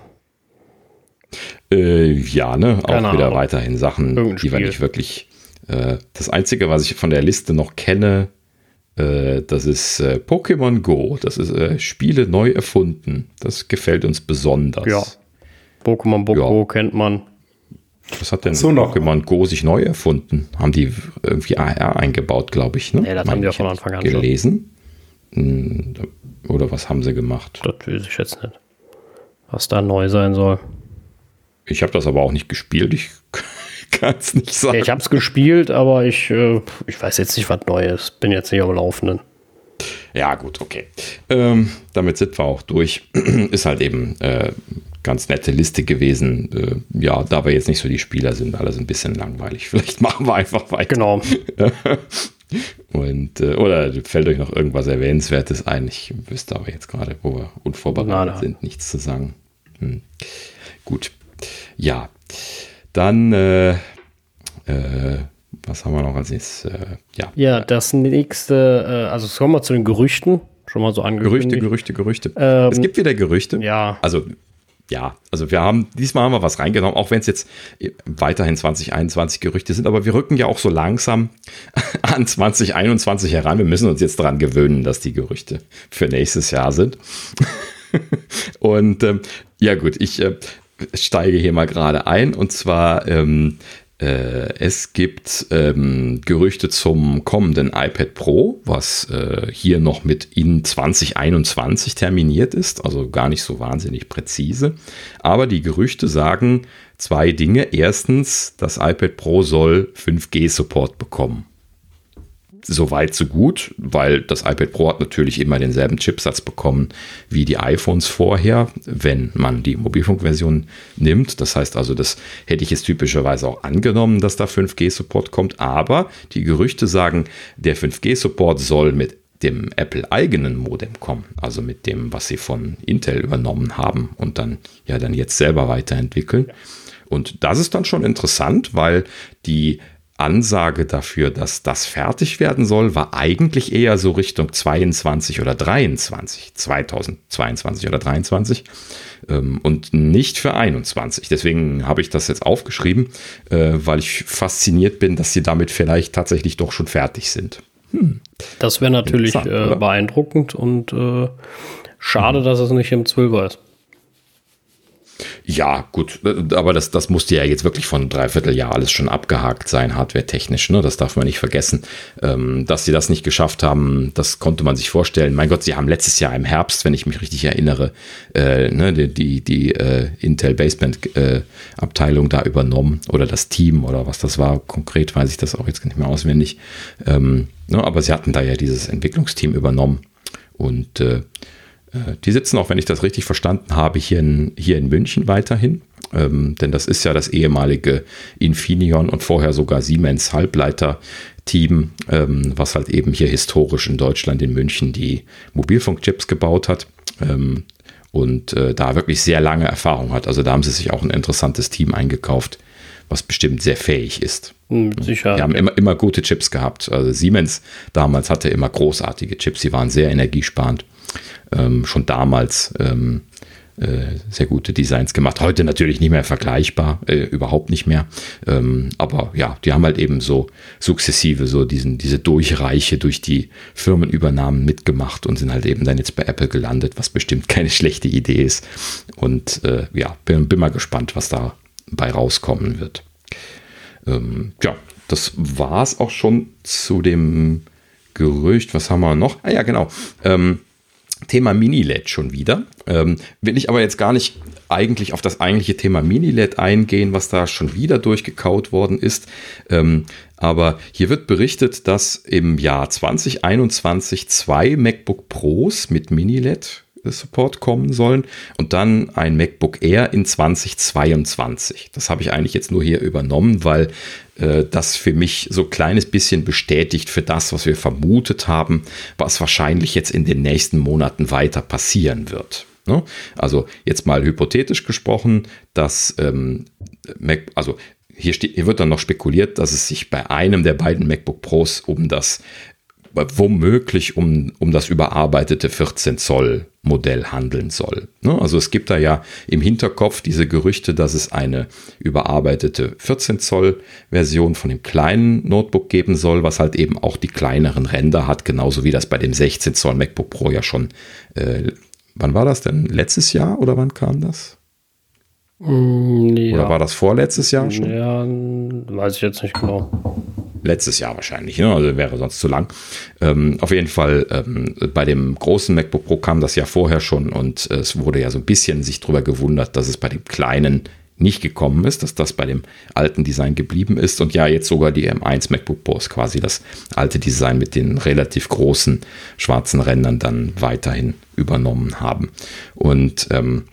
Äh, ja, ne? Auch Keine wieder Ahnung. weiterhin Sachen, Irgendein die wir nicht wirklich. Äh, das Einzige, was ich von der Liste noch kenne, äh, das ist äh, Pokémon Go. Das ist äh, Spiele neu erfunden. Das gefällt uns besonders. Ja. Pokémon Go ja. kennt man. Was hat denn so Pokémon Go sich neu erfunden? Haben die irgendwie AR eingebaut, glaube ich. Ne? Ja, das haben die ja von Anfang an gelesen. Schon. Hm, oder was haben sie gemacht? Das weiß ich jetzt nicht. Was da neu sein soll. Ich habe das aber auch nicht gespielt. Ich <laughs> kann es nicht sagen. ich habe es gespielt, aber ich, äh, ich weiß jetzt nicht, was Neues. Bin jetzt nicht am Laufenden. Ja, gut, okay. Ähm, damit sind wir auch durch. <clears throat> Ist halt eben äh, ganz nette Liste gewesen. Äh, ja, da wir jetzt nicht so die Spieler sind, alles ein bisschen langweilig. <laughs> Vielleicht machen wir einfach weiter. Genau. <laughs> Und, äh, oder fällt euch noch irgendwas Erwähnenswertes ein? Ich wüsste aber jetzt gerade, wo wir unvorbereitet na, sind, nichts zu sagen. Hm. Gut. Ja. Dann, äh, äh, was haben wir noch als nächstes? Äh, ja. ja, das nächste, äh, also kommen wir zu den Gerüchten. Schon mal so angekündigt. Gerüchte, Gerüchte, Gerüchte. Ähm, es gibt wieder Gerüchte. Ja. Also ja, also wir haben, diesmal haben wir was reingenommen, auch wenn es jetzt weiterhin 2021 Gerüchte sind, aber wir rücken ja auch so langsam <laughs> an 2021 heran. Wir müssen uns jetzt daran gewöhnen, dass die Gerüchte für nächstes Jahr sind. <laughs> und ähm, ja gut, ich äh, steige hier mal gerade ein und zwar ähm, äh, es gibt ähm, Gerüchte zum kommenden iPad Pro, was äh, hier noch mit in 2021 terminiert ist, also gar nicht so wahnsinnig präzise. Aber die Gerüchte sagen zwei Dinge. Erstens, das iPad Pro soll 5G-Support bekommen so weit, so gut, weil das iPad Pro hat natürlich immer denselben Chipsatz bekommen wie die iPhones vorher, wenn man die Mobilfunkversion nimmt. Das heißt also, das hätte ich jetzt typischerweise auch angenommen, dass da 5G-Support kommt. Aber die Gerüchte sagen, der 5G-Support soll mit dem Apple-eigenen Modem kommen, also mit dem, was sie von Intel übernommen haben und dann ja dann jetzt selber weiterentwickeln. Und das ist dann schon interessant, weil die Ansage dafür, dass das fertig werden soll, war eigentlich eher so Richtung 22 oder 23, 2022 oder 23 ähm, und nicht für 21. Deswegen habe ich das jetzt aufgeschrieben, äh, weil ich fasziniert bin, dass sie damit vielleicht tatsächlich doch schon fertig sind. Hm. Das wäre natürlich äh, beeindruckend und äh, Schade, mhm. dass es nicht im 12er ist. Ja, gut, aber das, das musste ja jetzt wirklich von Dreivierteljahr alles schon abgehakt sein, hardware-technisch, ne? Das darf man nicht vergessen. Ähm, dass sie das nicht geschafft haben, das konnte man sich vorstellen. Mein Gott, sie haben letztes Jahr im Herbst, wenn ich mich richtig erinnere, äh, ne, die, die, die äh, Intel Baseband-Abteilung äh, da übernommen oder das Team oder was das war. Konkret weiß ich das auch jetzt nicht mehr auswendig. Ähm, ne? Aber sie hatten da ja dieses Entwicklungsteam übernommen und äh, äh, die sitzen auch, wenn ich das richtig verstanden habe, hier in, hier in München weiterhin. Ähm, denn das ist ja das ehemalige Infineon und vorher sogar Siemens Halbleiter-Team, ähm, was halt eben hier historisch in Deutschland in München die Mobilfunkchips gebaut hat. Ähm, und äh, da wirklich sehr lange Erfahrung hat. Also da haben sie sich auch ein interessantes Team eingekauft, was bestimmt sehr fähig ist. Hm, sicher. Die haben immer, immer gute Chips gehabt. Also Siemens damals hatte immer großartige Chips. Sie waren sehr energiesparend ähm, schon damals ähm, äh, sehr gute Designs gemacht. Heute natürlich nicht mehr vergleichbar, äh, überhaupt nicht mehr. Ähm, aber ja, die haben halt eben so sukzessive so diesen, diese Durchreiche durch die Firmenübernahmen mitgemacht und sind halt eben dann jetzt bei Apple gelandet, was bestimmt <laughs> keine schlechte Idee ist. Und äh, ja, bin, bin mal gespannt, was dabei rauskommen wird. Ähm, ja, das war es auch schon zu dem Gerücht. Was haben wir noch? Ah ja, genau. Ähm, Thema Mini-LED schon wieder. Ähm, will ich aber jetzt gar nicht eigentlich auf das eigentliche Thema Mini-LED eingehen, was da schon wieder durchgekaut worden ist. Ähm, aber hier wird berichtet, dass im Jahr 2021 zwei MacBook Pros mit Mini-LED Support kommen sollen und dann ein MacBook Air in 2022. Das habe ich eigentlich jetzt nur hier übernommen, weil äh, das für mich so ein kleines bisschen bestätigt für das, was wir vermutet haben, was wahrscheinlich jetzt in den nächsten Monaten weiter passieren wird. Ne? Also jetzt mal hypothetisch gesprochen, dass ähm, Mac, also hier, steht, hier wird dann noch spekuliert, dass es sich bei einem der beiden MacBook Pros um das womöglich um, um das überarbeitete 14 Zoll Modell handeln soll. Ne? Also es gibt da ja im Hinterkopf diese Gerüchte, dass es eine überarbeitete 14 Zoll Version von dem kleinen Notebook geben soll, was halt eben auch die kleineren Ränder hat, genauso wie das bei dem 16 Zoll MacBook Pro ja schon. Äh, wann war das denn? Letztes Jahr oder wann kam das? Mm, ja. Oder war das vorletztes Jahr schon? Ja, weiß ich jetzt nicht genau letztes Jahr wahrscheinlich, ne? also wäre sonst zu lang. Ähm, auf jeden Fall ähm, bei dem großen MacBook Pro kam das ja vorher schon und äh, es wurde ja so ein bisschen sich darüber gewundert, dass es bei dem kleinen nicht gekommen ist, dass das bei dem alten Design geblieben ist und ja jetzt sogar die M1 MacBook Pros quasi das alte Design mit den relativ großen schwarzen Rändern dann weiterhin übernommen haben. Und ähm,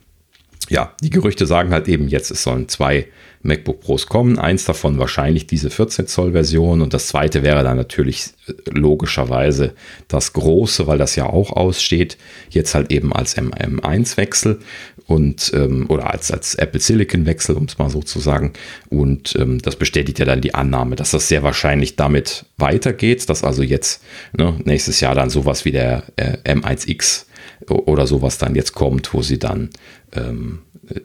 ja, die Gerüchte sagen halt eben jetzt, es sollen zwei MacBook Pros kommen. Eins davon wahrscheinlich diese 14 Zoll Version und das zweite wäre dann natürlich äh, logischerweise das große, weil das ja auch aussteht. Jetzt halt eben als M1 Wechsel und ähm, oder als, als Apple Silicon Wechsel, um es mal so zu sagen. Und ähm, das bestätigt ja dann die Annahme, dass das sehr wahrscheinlich damit weitergeht, dass also jetzt ne, nächstes Jahr dann sowas wie der äh, M1X oder sowas dann jetzt kommt, wo sie dann ähm, äh,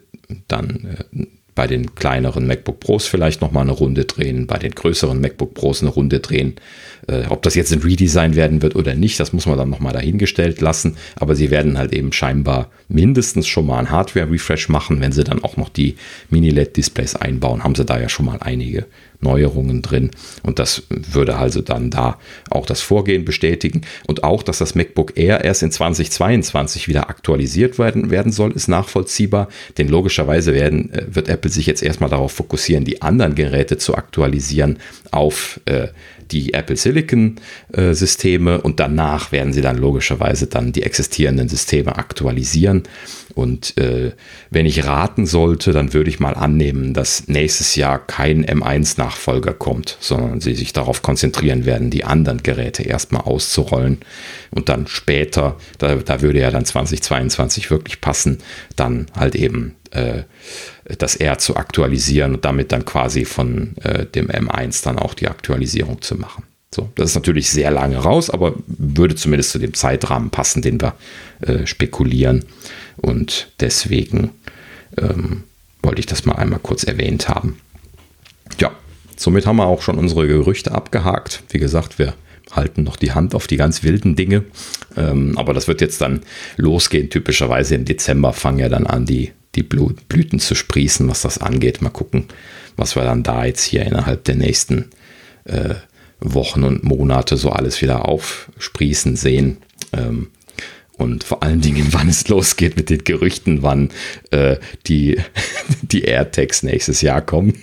dann äh, bei den kleineren MacBook Pros vielleicht nochmal eine Runde drehen, bei den größeren MacBook Pros eine Runde drehen. Äh, ob das jetzt ein Redesign werden wird oder nicht, das muss man dann nochmal dahingestellt lassen. Aber sie werden halt eben scheinbar mindestens schon mal ein Hardware-Refresh machen. Wenn sie dann auch noch die Mini-LED-Displays einbauen, haben sie da ja schon mal einige Neuerungen drin. Und das würde also dann da auch das Vorgehen bestätigen. Und auch, dass das MacBook Air erst in 2022 wieder aktualisiert werden, werden soll, ist nachvollziehbar. Denn logischerweise werden, äh, wird Apple sich jetzt erstmal darauf fokussieren, die anderen Geräte zu aktualisieren auf äh, die Apple Silicon äh, Systeme und danach werden sie dann logischerweise dann die existierenden Systeme aktualisieren. Und äh, wenn ich raten sollte, dann würde ich mal annehmen, dass nächstes Jahr kein M1-Nachfolger kommt, sondern sie sich darauf konzentrieren werden, die anderen Geräte erstmal auszurollen und dann später, da, da würde ja dann 2022 wirklich passen, dann halt eben äh, das R zu aktualisieren und damit dann quasi von äh, dem M1 dann auch die Aktualisierung zu machen. So, das ist natürlich sehr lange raus, aber würde zumindest zu dem Zeitrahmen passen, den wir äh, spekulieren. Und deswegen ähm, wollte ich das mal einmal kurz erwähnt haben. Ja, somit haben wir auch schon unsere Gerüchte abgehakt. Wie gesagt, wir halten noch die Hand auf die ganz wilden Dinge. Ähm, aber das wird jetzt dann losgehen. Typischerweise im Dezember fangen ja dann an, die, die Blüten zu sprießen, was das angeht. Mal gucken, was wir dann da jetzt hier innerhalb der nächsten äh, Wochen und Monate so alles wieder aufsprießen sehen. Ähm, und vor allen Dingen, <laughs> wann es losgeht mit den Gerüchten, wann äh, die, <laughs> die AirTags nächstes Jahr kommen.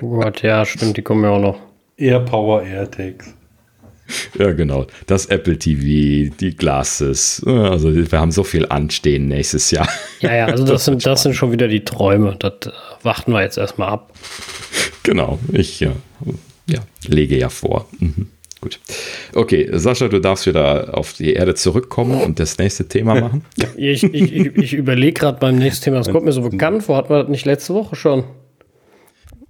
Oh Gott, ja, stimmt, die kommen ja auch noch. AirPower AirTags. Ja, genau. Das Apple TV, die Glasses. Also wir haben so viel anstehen nächstes Jahr. Ja, ja, also <laughs> das, sind, das sind schon wieder die Träume. Das äh, warten wir jetzt erstmal ab. Genau, ich ja, ja, lege ja vor. Mhm. Gut. Okay, Sascha, du darfst wieder auf die Erde zurückkommen und das nächste Thema <laughs> machen. ich, ich, ich, ich überlege gerade beim nächsten Thema. Das kommt mir so bekannt vor. Hatten wir das nicht letzte Woche schon?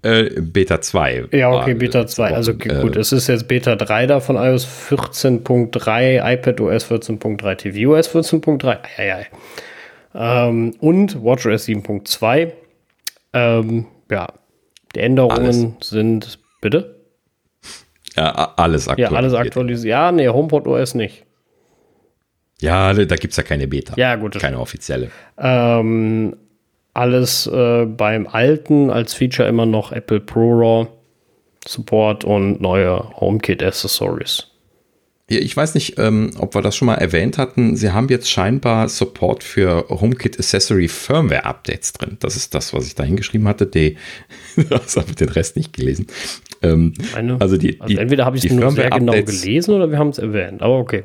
Äh, Beta 2. Ja, okay, Beta 2. Also okay, gut, äh, es ist jetzt Beta 3 da von iOS 14.3, iPadOS 14.3, tvOS 14.3. Eieiei. Ähm, und WatchOS 7.2. Ähm, ja, die Änderungen alles. sind, bitte? Ja, alles aktualisiert. Ja, alles aktualisiert. Ja, nee, HomePod OS nicht. Ja, da gibt es ja keine Beta. Ja, gut. Keine offizielle. Ähm, alles äh, beim alten als Feature immer noch Apple ProRAW Support und neue HomeKit Accessories. Ich weiß nicht, ähm, ob wir das schon mal erwähnt hatten. Sie haben jetzt scheinbar Support für HomeKit Accessory Firmware Updates drin. Das ist das, was ich da hingeschrieben hatte. Die, <laughs> das habe ich den Rest nicht gelesen. Ähm, Eine, also, die, also die, entweder habe ich es nur sehr genau gelesen oder wir haben es erwähnt. Aber okay.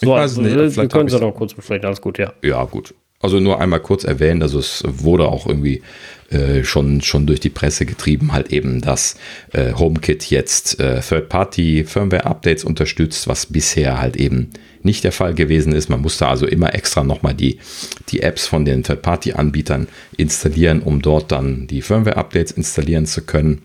So, also, nicht, wir können es ja noch kurz besprechen. Alles gut, ja. Ja, gut. Also nur einmal kurz erwähnen, also es wurde auch irgendwie äh, schon, schon durch die Presse getrieben, halt eben, dass äh, HomeKit jetzt äh, Third-Party-Firmware-Updates unterstützt, was bisher halt eben nicht der Fall gewesen ist. Man musste also immer extra nochmal die, die Apps von den Third-Party-Anbietern installieren, um dort dann die Firmware-Updates installieren zu können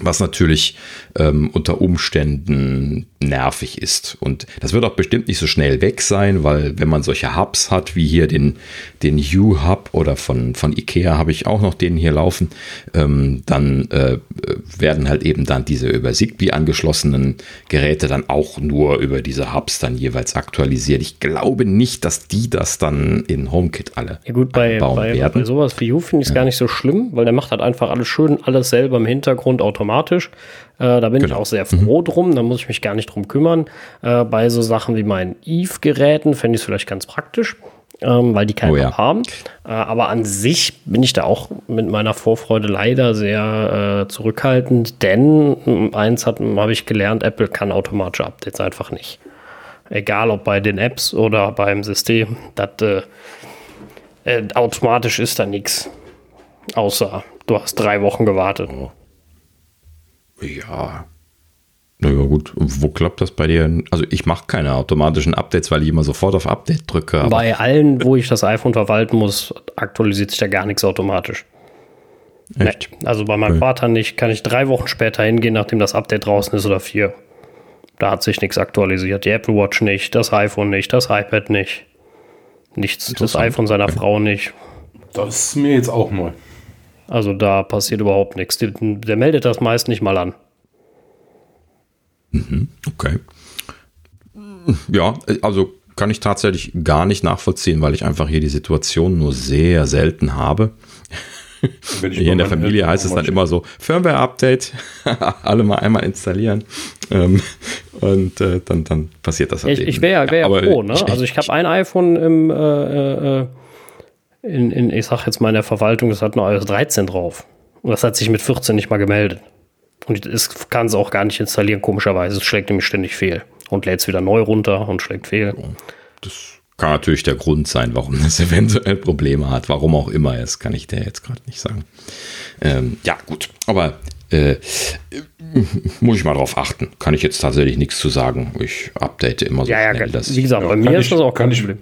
was natürlich ähm, unter Umständen nervig ist. Und das wird auch bestimmt nicht so schnell weg sein, weil wenn man solche Hubs hat, wie hier den, den U-Hub oder von, von Ikea habe ich auch noch den hier laufen, ähm, dann äh, werden halt eben dann diese über Zigbee angeschlossenen Geräte dann auch nur über diese Hubs dann jeweils aktualisiert. Ich glaube nicht, dass die das dann in HomeKit alle ja gut, bei, bei, werden. bei sowas wie U finde ich es ja. gar nicht so schlimm, weil der macht halt einfach alles schön, alles selber im Hintergrund automatisch. Äh, da bin genau. ich auch sehr froh mhm. drum, da muss ich mich gar nicht drum kümmern. Äh, bei so Sachen wie meinen Eve-Geräten fände ich es vielleicht ganz praktisch. Ähm, weil die keinen oh, ja. haben. Äh, aber an sich bin ich da auch mit meiner Vorfreude leider sehr äh, zurückhaltend, denn äh, eins habe ich gelernt, Apple kann automatische Updates einfach nicht. Egal ob bei den Apps oder beim System, das äh, äh, automatisch ist da nichts. Außer du hast drei Wochen gewartet. Oh. Ja. Naja, gut. Wo klappt das bei dir? Also, ich mache keine automatischen Updates, weil ich immer sofort auf Update drücke. bei allen, wo ich das iPhone verwalten muss, aktualisiert sich da gar nichts automatisch. Echt? Nee. Also bei meinem okay. Vater nicht. Kann ich drei Wochen später hingehen, nachdem das Update draußen ist oder vier. Da hat sich nichts aktualisiert. Die Apple Watch nicht, das iPhone nicht, das iPad nicht. Nichts, das iPhone seiner okay. Frau nicht. Das ist mir jetzt auch neu. Also da passiert überhaupt nichts. Der, der meldet das meist nicht mal an. Mhm, okay. Ja, also kann ich tatsächlich gar nicht nachvollziehen, weil ich einfach hier die Situation nur sehr selten habe. Hier in der Familie heißt es dann immer so, Firmware-Update, <laughs> alle mal einmal installieren ähm, und äh, dann, dann passiert das halt Ich, ich wäre wär ja, wär froh, ne? also ich habe ein iPhone im äh, äh, äh in, in, ich sag jetzt mal in der Verwaltung, das hat nur iOS 13 drauf. Und das hat sich mit 14 nicht mal gemeldet. Und es kann es auch gar nicht installieren, komischerweise. Es schlägt nämlich ständig fehl. Und lädt es wieder neu runter und schlägt fehl. Das kann natürlich der Grund sein, warum das <laughs> eventuell Probleme hat. Warum auch immer, das kann ich dir jetzt gerade nicht sagen. Ähm, ja, gut. Aber äh, <laughs> muss ich mal drauf achten. Kann ich jetzt tatsächlich nichts zu sagen. Ich update immer so ja, schnell. Ja, das, wie gesagt, bei mir ist das auch kein Problem.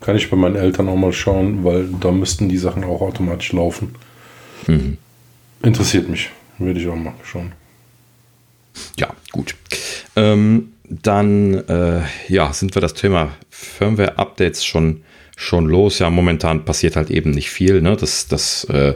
Kann ich bei meinen Eltern auch mal schauen, weil da müssten die Sachen auch automatisch laufen. Mhm. Interessiert mich. Würde ich auch mal schauen. Ja, gut. Ähm, dann äh, ja, sind wir das Thema Firmware-Updates schon, schon los. Ja, momentan passiert halt eben nicht viel. Ne? Das, das äh,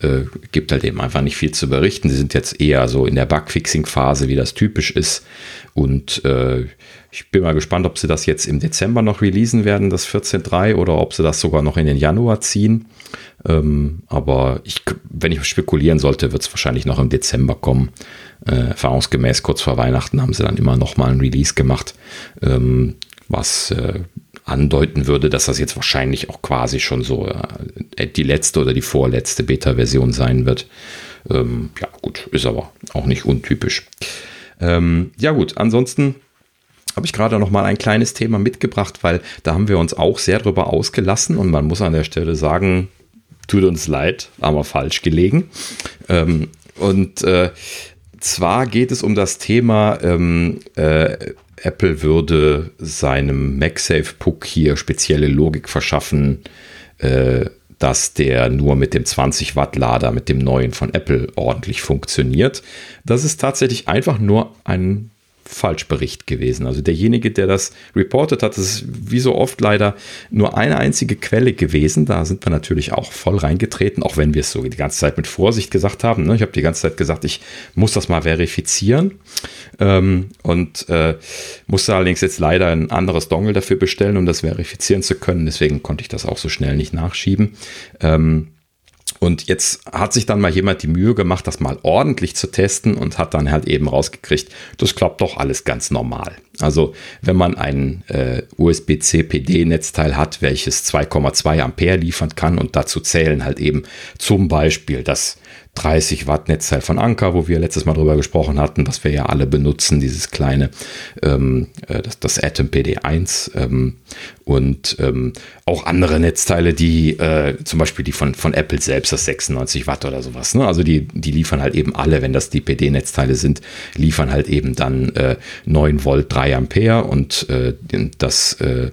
äh, gibt halt eben einfach nicht viel zu berichten. Sie sind jetzt eher so in der Bugfixing-Phase, wie das typisch ist. Und äh, ich bin mal gespannt, ob sie das jetzt im Dezember noch releasen werden, das 14.3, oder ob sie das sogar noch in den Januar ziehen. Ähm, aber ich, wenn ich spekulieren sollte, wird es wahrscheinlich noch im Dezember kommen. Äh, erfahrungsgemäß kurz vor Weihnachten haben sie dann immer noch mal ein Release gemacht, ähm, was äh, andeuten würde, dass das jetzt wahrscheinlich auch quasi schon so äh, die letzte oder die vorletzte Beta-Version sein wird. Ähm, ja, gut, ist aber auch nicht untypisch. Ähm, ja, gut, ansonsten habe ich gerade noch mal ein kleines Thema mitgebracht, weil da haben wir uns auch sehr drüber ausgelassen und man muss an der Stelle sagen, tut uns leid, haben wir falsch gelegen. Ähm, und äh, zwar geht es um das Thema, ähm, äh, Apple würde seinem MagSafe-Puck hier spezielle Logik verschaffen, äh, dass der nur mit dem 20 Watt Lader, mit dem neuen von Apple ordentlich funktioniert. Das ist tatsächlich einfach nur ein Falschbericht gewesen. Also derjenige, der das reportet hat, das ist wie so oft leider nur eine einzige Quelle gewesen. Da sind wir natürlich auch voll reingetreten, auch wenn wir es so die ganze Zeit mit Vorsicht gesagt haben. Ne? Ich habe die ganze Zeit gesagt, ich muss das mal verifizieren ähm, und äh, musste allerdings jetzt leider ein anderes Dongle dafür bestellen, um das verifizieren zu können. Deswegen konnte ich das auch so schnell nicht nachschieben. Ähm, und jetzt hat sich dann mal jemand die Mühe gemacht, das mal ordentlich zu testen und hat dann halt eben rausgekriegt, das klappt doch alles ganz normal. Also wenn man ein äh, USB-C PD-Netzteil hat, welches 2,2 Ampere liefern kann und dazu zählen halt eben zum Beispiel das 30 Watt Netzteil von Anker, wo wir letztes Mal drüber gesprochen hatten, was wir ja alle benutzen, dieses kleine, ähm, äh, das, das Atom PD1 ähm, und ähm, auch andere Netzteile, die äh, zum Beispiel die von, von Apple selbst, das 96 Watt oder sowas. Ne? Also die, die liefern halt eben alle, wenn das die PD-Netzteile sind, liefern halt eben dann äh, 9 Volt, 3 Ampere und äh, das äh,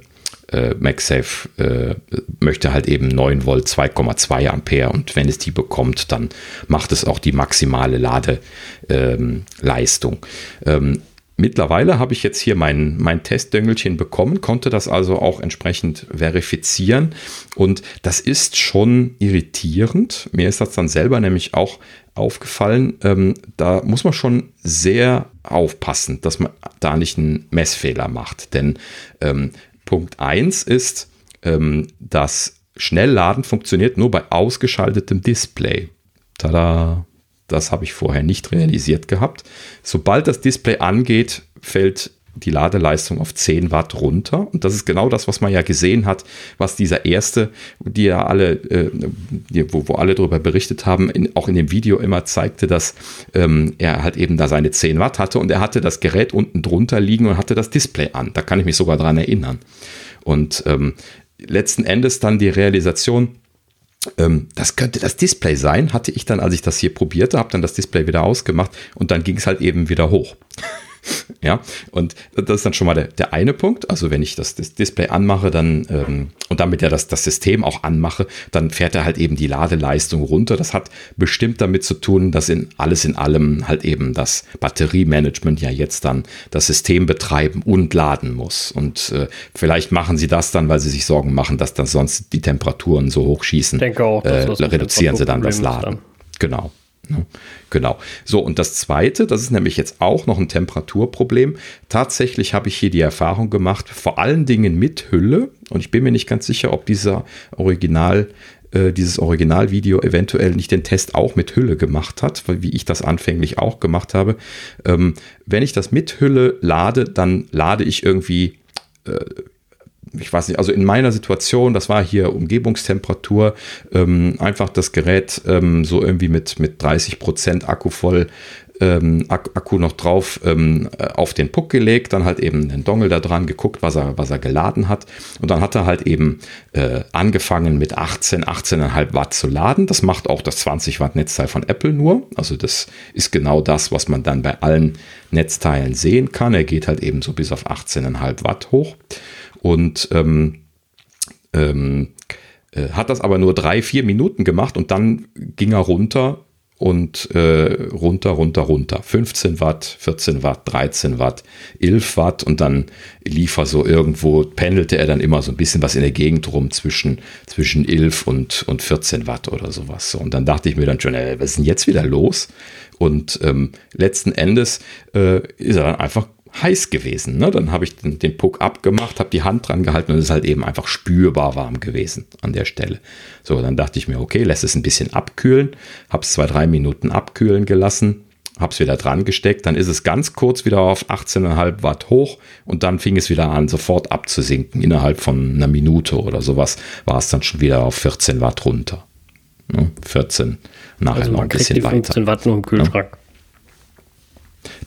äh, MagSafe äh, möchte halt eben 9 Volt 2,2 Ampere und wenn es die bekommt, dann macht es auch die maximale Ladeleistung. Ähm, ähm, Mittlerweile habe ich jetzt hier mein, mein Testdöngelchen bekommen, konnte das also auch entsprechend verifizieren. Und das ist schon irritierend. Mir ist das dann selber nämlich auch aufgefallen. Ähm, da muss man schon sehr aufpassen, dass man da nicht einen Messfehler macht. Denn ähm, Punkt 1 ist, ähm, das Schnellladen funktioniert nur bei ausgeschaltetem Display. Tada! Das habe ich vorher nicht realisiert gehabt. Sobald das Display angeht, fällt die Ladeleistung auf 10 Watt runter. Und das ist genau das, was man ja gesehen hat, was dieser erste, die ja alle, äh, wo, wo alle darüber berichtet haben, in, auch in dem Video immer zeigte, dass ähm, er halt eben da seine 10 Watt hatte und er hatte das Gerät unten drunter liegen und hatte das Display an. Da kann ich mich sogar dran erinnern. Und ähm, letzten Endes dann die Realisation, ähm, das könnte das Display sein, hatte ich dann, als ich das hier probierte, habe dann das Display wieder ausgemacht und dann ging es halt eben wieder hoch. <laughs> ja, und das ist dann schon mal der, der eine Punkt. Also wenn ich das, das Display anmache, dann ähm, und damit ja das, das System auch anmache, dann fährt er halt eben die Ladeleistung runter. Das hat bestimmt damit zu tun, dass in alles in allem halt eben das Batteriemanagement ja jetzt dann das System betreiben und laden muss. Und äh, vielleicht machen sie das dann, weil sie sich Sorgen machen, dass dann sonst die Temperaturen so hoch schießen. Ich denke auch, äh, reduzieren sie dann das Laden. Dann. Genau. Genau. So, und das Zweite, das ist nämlich jetzt auch noch ein Temperaturproblem. Tatsächlich habe ich hier die Erfahrung gemacht, vor allen Dingen mit Hülle, und ich bin mir nicht ganz sicher, ob dieser Original äh, dieses Originalvideo eventuell nicht den Test auch mit Hülle gemacht hat, wie ich das anfänglich auch gemacht habe. Ähm, wenn ich das mit Hülle lade, dann lade ich irgendwie äh, ich weiß nicht, also in meiner Situation, das war hier Umgebungstemperatur, ähm, einfach das Gerät ähm, so irgendwie mit, mit 30 Prozent Akku voll, ähm, Akku noch drauf ähm, äh, auf den Puck gelegt, dann halt eben den Dongle da dran geguckt, was er, was er geladen hat. Und dann hat er halt eben äh, angefangen mit 18, 18,5 Watt zu laden. Das macht auch das 20 Watt Netzteil von Apple nur. Also das ist genau das, was man dann bei allen Netzteilen sehen kann. Er geht halt eben so bis auf 18,5 Watt hoch und ähm, ähm, äh, hat das aber nur drei, vier Minuten gemacht und dann ging er runter und äh, runter, runter, runter. 15 Watt, 14 Watt, 13 Watt, 11 Watt und dann lief er so irgendwo, pendelte er dann immer so ein bisschen was in der Gegend rum zwischen, zwischen 11 und, und 14 Watt oder sowas. So, und dann dachte ich mir dann schon, ey, was ist denn jetzt wieder los? Und ähm, letzten Endes äh, ist er dann einfach heiß gewesen. Ne? Dann habe ich den, den Puck abgemacht, habe die Hand dran gehalten und es ist halt eben einfach spürbar warm gewesen an der Stelle. So, dann dachte ich mir, okay, lässt es ein bisschen abkühlen, habe es zwei, drei Minuten abkühlen gelassen, habe es wieder dran gesteckt, dann ist es ganz kurz wieder auf 18,5 Watt hoch und dann fing es wieder an, sofort abzusinken. Innerhalb von einer Minute oder sowas war es dann schon wieder auf 14 Watt runter. Ne? 14, nachher also noch ein bisschen die 15 weiter. Watt nur im Kühlschrank. Ja?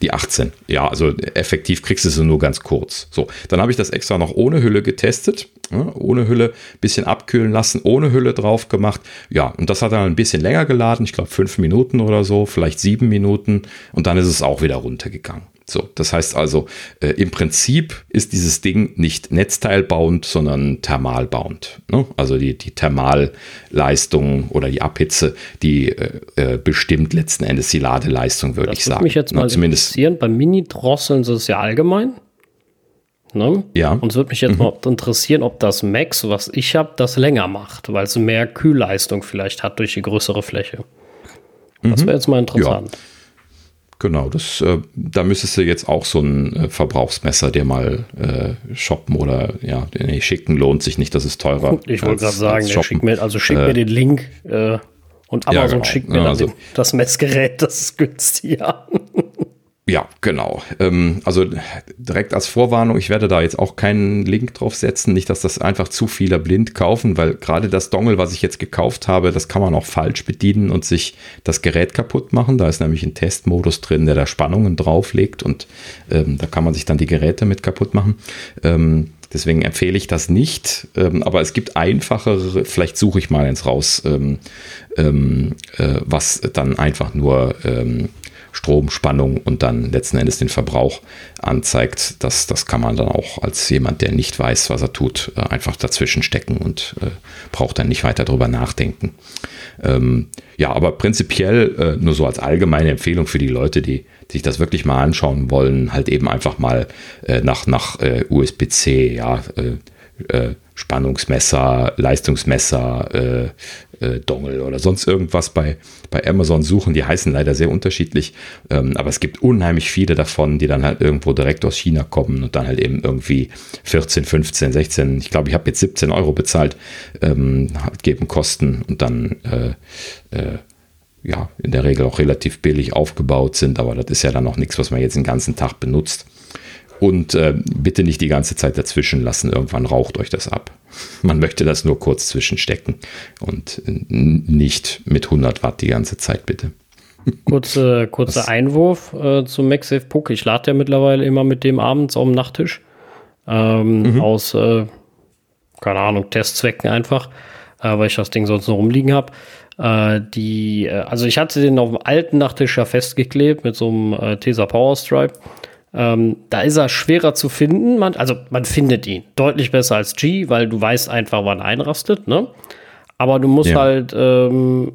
Die 18. Ja, also effektiv kriegst du sie nur ganz kurz. So, dann habe ich das extra noch ohne Hülle getestet. Ja, ohne Hülle, bisschen abkühlen lassen, ohne Hülle drauf gemacht. Ja, und das hat dann ein bisschen länger geladen. Ich glaube fünf Minuten oder so, vielleicht sieben Minuten. Und dann ist es auch wieder runtergegangen. So, das heißt also, äh, im Prinzip ist dieses Ding nicht netzteilbauend, sondern thermalbauend. Ne? Also die, die Thermalleistung oder die Abhitze, die äh, äh bestimmt letzten Endes die Ladeleistung, würde ich sagen. Das würde mich jetzt ne? mal Zumindest interessieren. Bei Mini-Drosseln ist es ja allgemein. Ne? Ja. Und es würde mich jetzt mhm. mal interessieren, ob das Max, was ich habe, das länger macht, weil es mehr Kühlleistung vielleicht hat durch die größere Fläche. Das mhm. wäre jetzt mal interessant. Ja. Genau, das, äh, da müsstest du jetzt auch so ein äh, Verbrauchsmesser dir mal äh, shoppen oder ja, nee, schicken lohnt sich nicht, das ist teurer. Ich wollte gerade sagen, schick mir, also schick mir äh, den Link äh, und Amazon ja, genau. schickt mir dann also, den, das Messgerät, <laughs> das ist günstiger. Ja, genau. Ähm, also direkt als Vorwarnung, ich werde da jetzt auch keinen Link drauf setzen, nicht, dass das einfach zu viele blind kaufen, weil gerade das Dongle, was ich jetzt gekauft habe, das kann man auch falsch bedienen und sich das Gerät kaputt machen. Da ist nämlich ein Testmodus drin, der da Spannungen drauflegt und ähm, da kann man sich dann die Geräte mit kaputt machen. Ähm, Deswegen empfehle ich das nicht. Ähm, aber es gibt einfachere, vielleicht suche ich mal eins raus, ähm, ähm, äh, was dann einfach nur ähm, Strom, Spannung und dann letzten Endes den Verbrauch anzeigt. Das, das kann man dann auch als jemand, der nicht weiß, was er tut, äh, einfach dazwischen stecken und äh, braucht dann nicht weiter drüber nachdenken. Ähm, ja, aber prinzipiell äh, nur so als allgemeine Empfehlung für die Leute, die sich das wirklich mal anschauen wollen, halt eben einfach mal äh, nach, nach äh, USB-C, ja, äh, Spannungsmesser, Leistungsmesser, äh, äh, Dongle oder sonst irgendwas bei, bei Amazon suchen. Die heißen leider sehr unterschiedlich, ähm, aber es gibt unheimlich viele davon, die dann halt irgendwo direkt aus China kommen und dann halt eben irgendwie 14, 15, 16, ich glaube, ich habe jetzt 17 Euro bezahlt, ähm, halt geben Kosten und dann äh, äh, ja, in der Regel auch relativ billig aufgebaut sind, aber das ist ja dann noch nichts, was man jetzt den ganzen Tag benutzt. Und äh, bitte nicht die ganze Zeit dazwischen lassen. Irgendwann raucht euch das ab. Man möchte das nur kurz zwischenstecken und nicht mit 100 Watt die ganze Zeit, bitte. Kurze, <laughs> kurzer Einwurf äh, zum MagSafe Puck. Ich lade ja mittlerweile immer mit dem abends auf dem Nachttisch. Ähm, mhm. Aus, äh, keine Ahnung, Testzwecken einfach, äh, weil ich das Ding sonst noch rumliegen habe. Äh, die, äh, also ich hatte den auf dem alten Nachttisch ja festgeklebt mit so einem äh, Tesa Power Stripe. Ähm, da ist er schwerer zu finden. Man, also man findet ihn deutlich besser als G, weil du weißt einfach, wann einrastet. Ne? Aber du musst ja. halt ähm,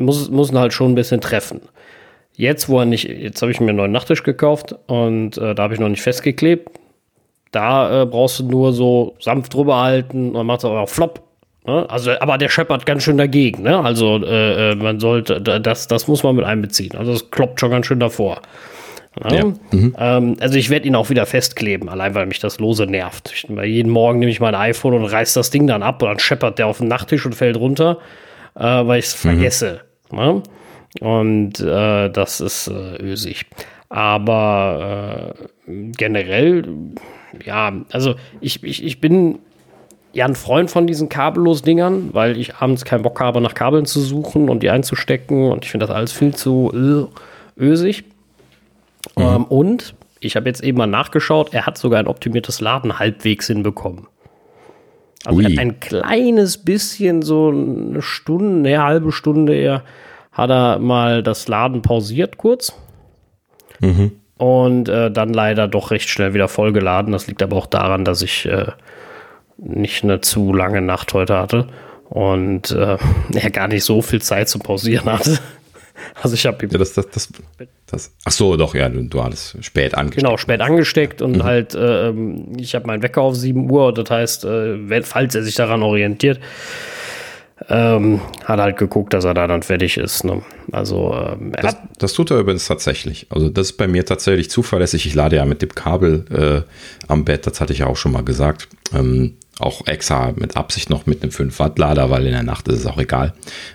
muss, muss ihn halt schon ein bisschen treffen. Jetzt, wo er nicht, jetzt habe ich mir einen neuen Nachttisch gekauft und äh, da habe ich noch nicht festgeklebt. Da äh, brauchst du nur so sanft drüber halten und dann macht es auch flop. Ne? Also, aber der scheppert ganz schön dagegen. Ne? Also äh, äh man sollte, das, das muss man mit einbeziehen. Also es kloppt schon ganz schön davor. Ja. Mhm. Ähm, also ich werde ihn auch wieder festkleben, allein weil mich das lose nervt. Ich, jeden Morgen nehme ich mein iPhone und reiß das Ding dann ab und dann scheppert der auf den Nachttisch und fällt runter, äh, weil ich es mhm. vergesse. Ne? Und äh, das ist äh, ösig. Aber äh, generell, ja, also ich, ich, ich bin ja ein Freund von diesen kabellos Dingern, weil ich abends keinen Bock habe, nach Kabeln zu suchen und die einzustecken und ich finde das alles viel zu äh, ösig. Mhm. Ähm, und ich habe jetzt eben mal nachgeschaut, er hat sogar ein optimiertes Laden halbwegs hinbekommen. Also er hat ein kleines bisschen, so eine Stunde, eine halbe Stunde eher, hat er mal das Laden pausiert kurz. Mhm. Und äh, dann leider doch recht schnell wieder vollgeladen. Das liegt aber auch daran, dass ich äh, nicht eine zu lange Nacht heute hatte und äh, <laughs> er gar nicht so viel Zeit zum Pausieren hatte. Also ich habe ja, das, das, das, das, ach so, doch, ja, du, du hattest spät angesteckt. Genau, spät angesteckt und mhm. halt, äh, ich habe meinen Wecker auf 7 Uhr, das heißt, äh, falls er sich daran orientiert, ähm, hat halt geguckt, dass er da dann fertig ist. Ne? Also ähm, das, das, tut er übrigens tatsächlich. Also das ist bei mir tatsächlich zuverlässig. Ich lade ja mit dem Kabel äh, am Bett, das hatte ich ja auch schon mal gesagt. Ähm, auch extra mit Absicht noch mit einem 5 Watt Lader, weil in der Nacht ist es auch egal.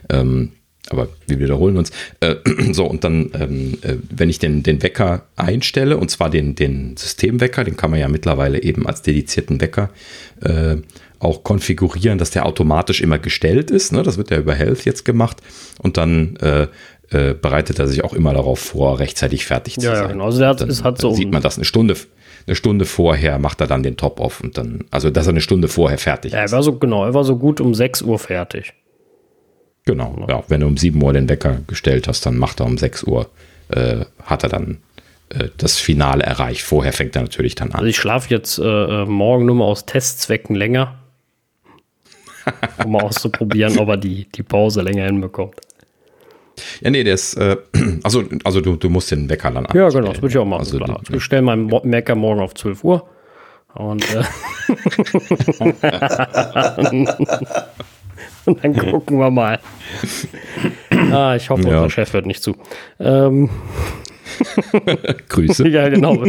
Ähm, aber wir wiederholen uns. Äh, <clears throat> so, und dann, ähm, äh, wenn ich den, den Wecker einstelle, und zwar den, den Systemwecker, den kann man ja mittlerweile eben als dedizierten Wecker äh, auch konfigurieren, dass der automatisch immer gestellt ist. Ne? Das wird ja über Health jetzt gemacht. Und dann äh, äh, bereitet er sich auch immer darauf vor, rechtzeitig fertig zu ja, sein. Ja, genau. Also der hat, dann, ist halt so sieht man das eine Stunde, eine Stunde vorher macht er dann den Top-Off und dann, also dass er eine Stunde vorher fertig ja, ist. Er war so, genau, er war so gut um 6 Uhr fertig. Genau, ja. Wenn du um 7 Uhr den Wecker gestellt hast, dann macht er um 6 Uhr, äh, hat er dann äh, das Finale erreicht. Vorher fängt er natürlich dann an. Also ich schlafe jetzt äh, äh morgen nur mal aus Testzwecken länger, <laughs> um mal auszuprobieren, ob er die, die Pause länger hinbekommt. Ja, nee, der ist, äh, <clears throat> also, also du, du musst den Wecker dann anstellen. Ja, genau, das würde ich auch machen. Also, klar. ich stelle meinen Wecker morgen auf 12 Uhr. Und, äh, <laughs> <laughs> <laughs> und dann gucken wir mal. <laughs> Ah, ich hoffe, ja. unser Chef hört nicht zu. Ähm. <laughs> Grüße. ja, genau.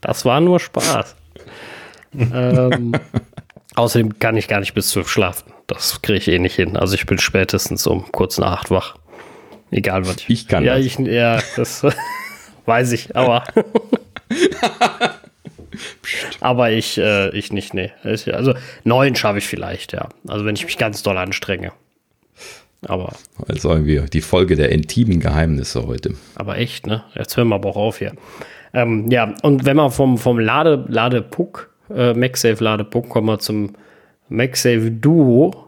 Das war nur Spaß. ähm, außerdem kann ich gar nicht bis zwölf schlafen. Das kriege ich eh nicht hin. Also ich bin spätestens um kurz nach acht wach. Egal was. Ich, ich kann ja, das. Ich, ja, das weiß ich, aber. <laughs> aber ich, äh, ich nicht, nee. Also neun schaffe ich vielleicht, ja. Also wenn ich mich ganz doll anstrenge. Aber. Also irgendwie die Folge der intimen Geheimnisse heute. Aber echt, ne? Jetzt hören wir aber auch auf hier. Ähm, ja, und wenn man vom, vom Lade, Ladepuck, äh, MagSafe Ladepuck, kommen wir zum MagSafe Duo.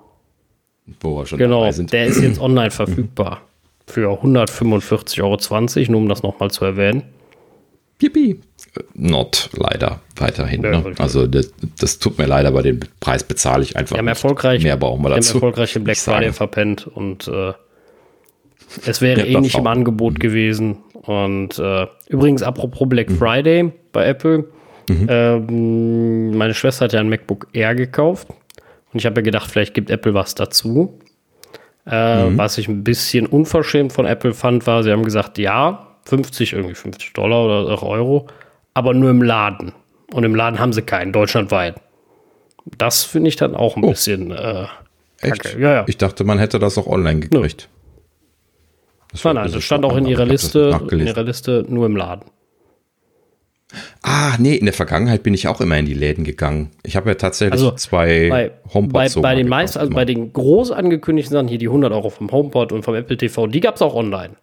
Wo wir schon genau, sind. Der ist jetzt online verfügbar für 145,20 Euro, nur um das nochmal zu erwähnen. Yippie. Not leider weiterhin. Ja, ne? Also das, das, tut mir leid, aber den Preis bezahle ich einfach. Wir haben erfolgreich, mehr brauchen wir dazu. haben erfolgreich den Black Friday verpennt und äh, es wäre ja, eh nicht im Angebot mhm. gewesen. Und äh, übrigens, apropos Black mhm. Friday bei Apple, mhm. ähm, meine Schwester hat ja ein MacBook Air gekauft und ich habe ja gedacht, vielleicht gibt Apple was dazu. Äh, mhm. Was ich ein bisschen unverschämt von Apple fand, war, sie haben gesagt, ja, 50, irgendwie 50 Dollar oder Euro, aber nur im Laden. Und im Laden haben sie keinen, deutschlandweit. Das finde ich dann auch ein oh. bisschen äh, Echt? Ja, ja. Ich dachte, man hätte das auch online gekriegt. Das nein, nein, das stand auch in ihrer Liste, in ihrer Liste nur im Laden. Ah, nee, in der Vergangenheit bin ich auch immer in die Läden gegangen. Ich habe ja tatsächlich also zwei bei, HomePods. Bei, bei den meisten, also bei den groß angekündigten Sachen, hier die 100 Euro vom HomePod und vom Apple TV, die gab es auch online.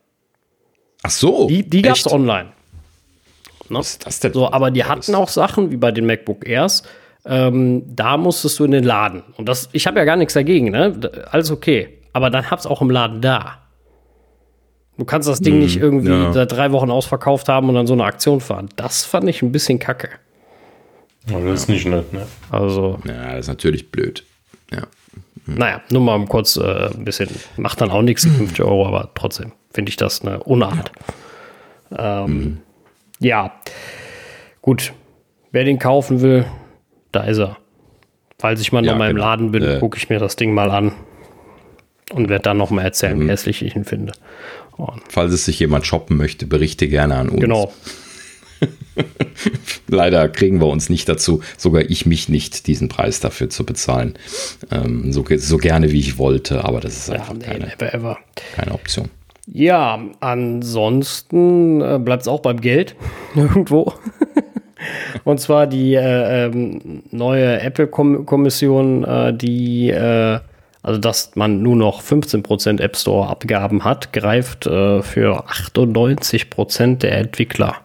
Ach so. Die, die gab es online. Ne? Was ist das denn? So, aber die hatten auch Sachen, wie bei den MacBook Airs, ähm, da musstest du in den Laden. Und das, ich habe ja gar nichts dagegen, ne? Alles okay. Aber dann hab's auch im Laden da. Du kannst das Ding hm, nicht irgendwie ja. seit drei Wochen ausverkauft haben und dann so eine Aktion fahren. Das fand ich ein bisschen kacke. Aber das ist nicht nett, ne? Also. Ja, das ist natürlich blöd. Ja. Hm. Naja, nur mal kurz äh, ein bisschen, macht dann auch nichts, 50 <clears throat> Euro, aber trotzdem finde ich das eine Unart. Ja. Ähm, mhm. Ja. Gut. Wer den kaufen will, da ist er. Falls ich mal ja, in meinem genau. Laden bin, äh. gucke ich mir das Ding mal an und werde dann noch mal erzählen, mhm. wie hässlich ich ihn finde. Und Falls es sich jemand shoppen möchte, berichte gerne an uns. Genau. <laughs> Leider kriegen wir uns nicht dazu, sogar ich mich nicht, diesen Preis dafür zu bezahlen. Ähm, so, so, gerne wie ich wollte, aber das ist einfach ja, nee, keine, keine Option. Ja, ansonsten äh, bleibt es auch beim Geld <laughs> irgendwo. <laughs> Und zwar die äh, ähm, neue Apple-Kommission, äh, die äh, also dass man nur noch 15% App Store Abgaben hat, greift äh, für 98% der Entwickler.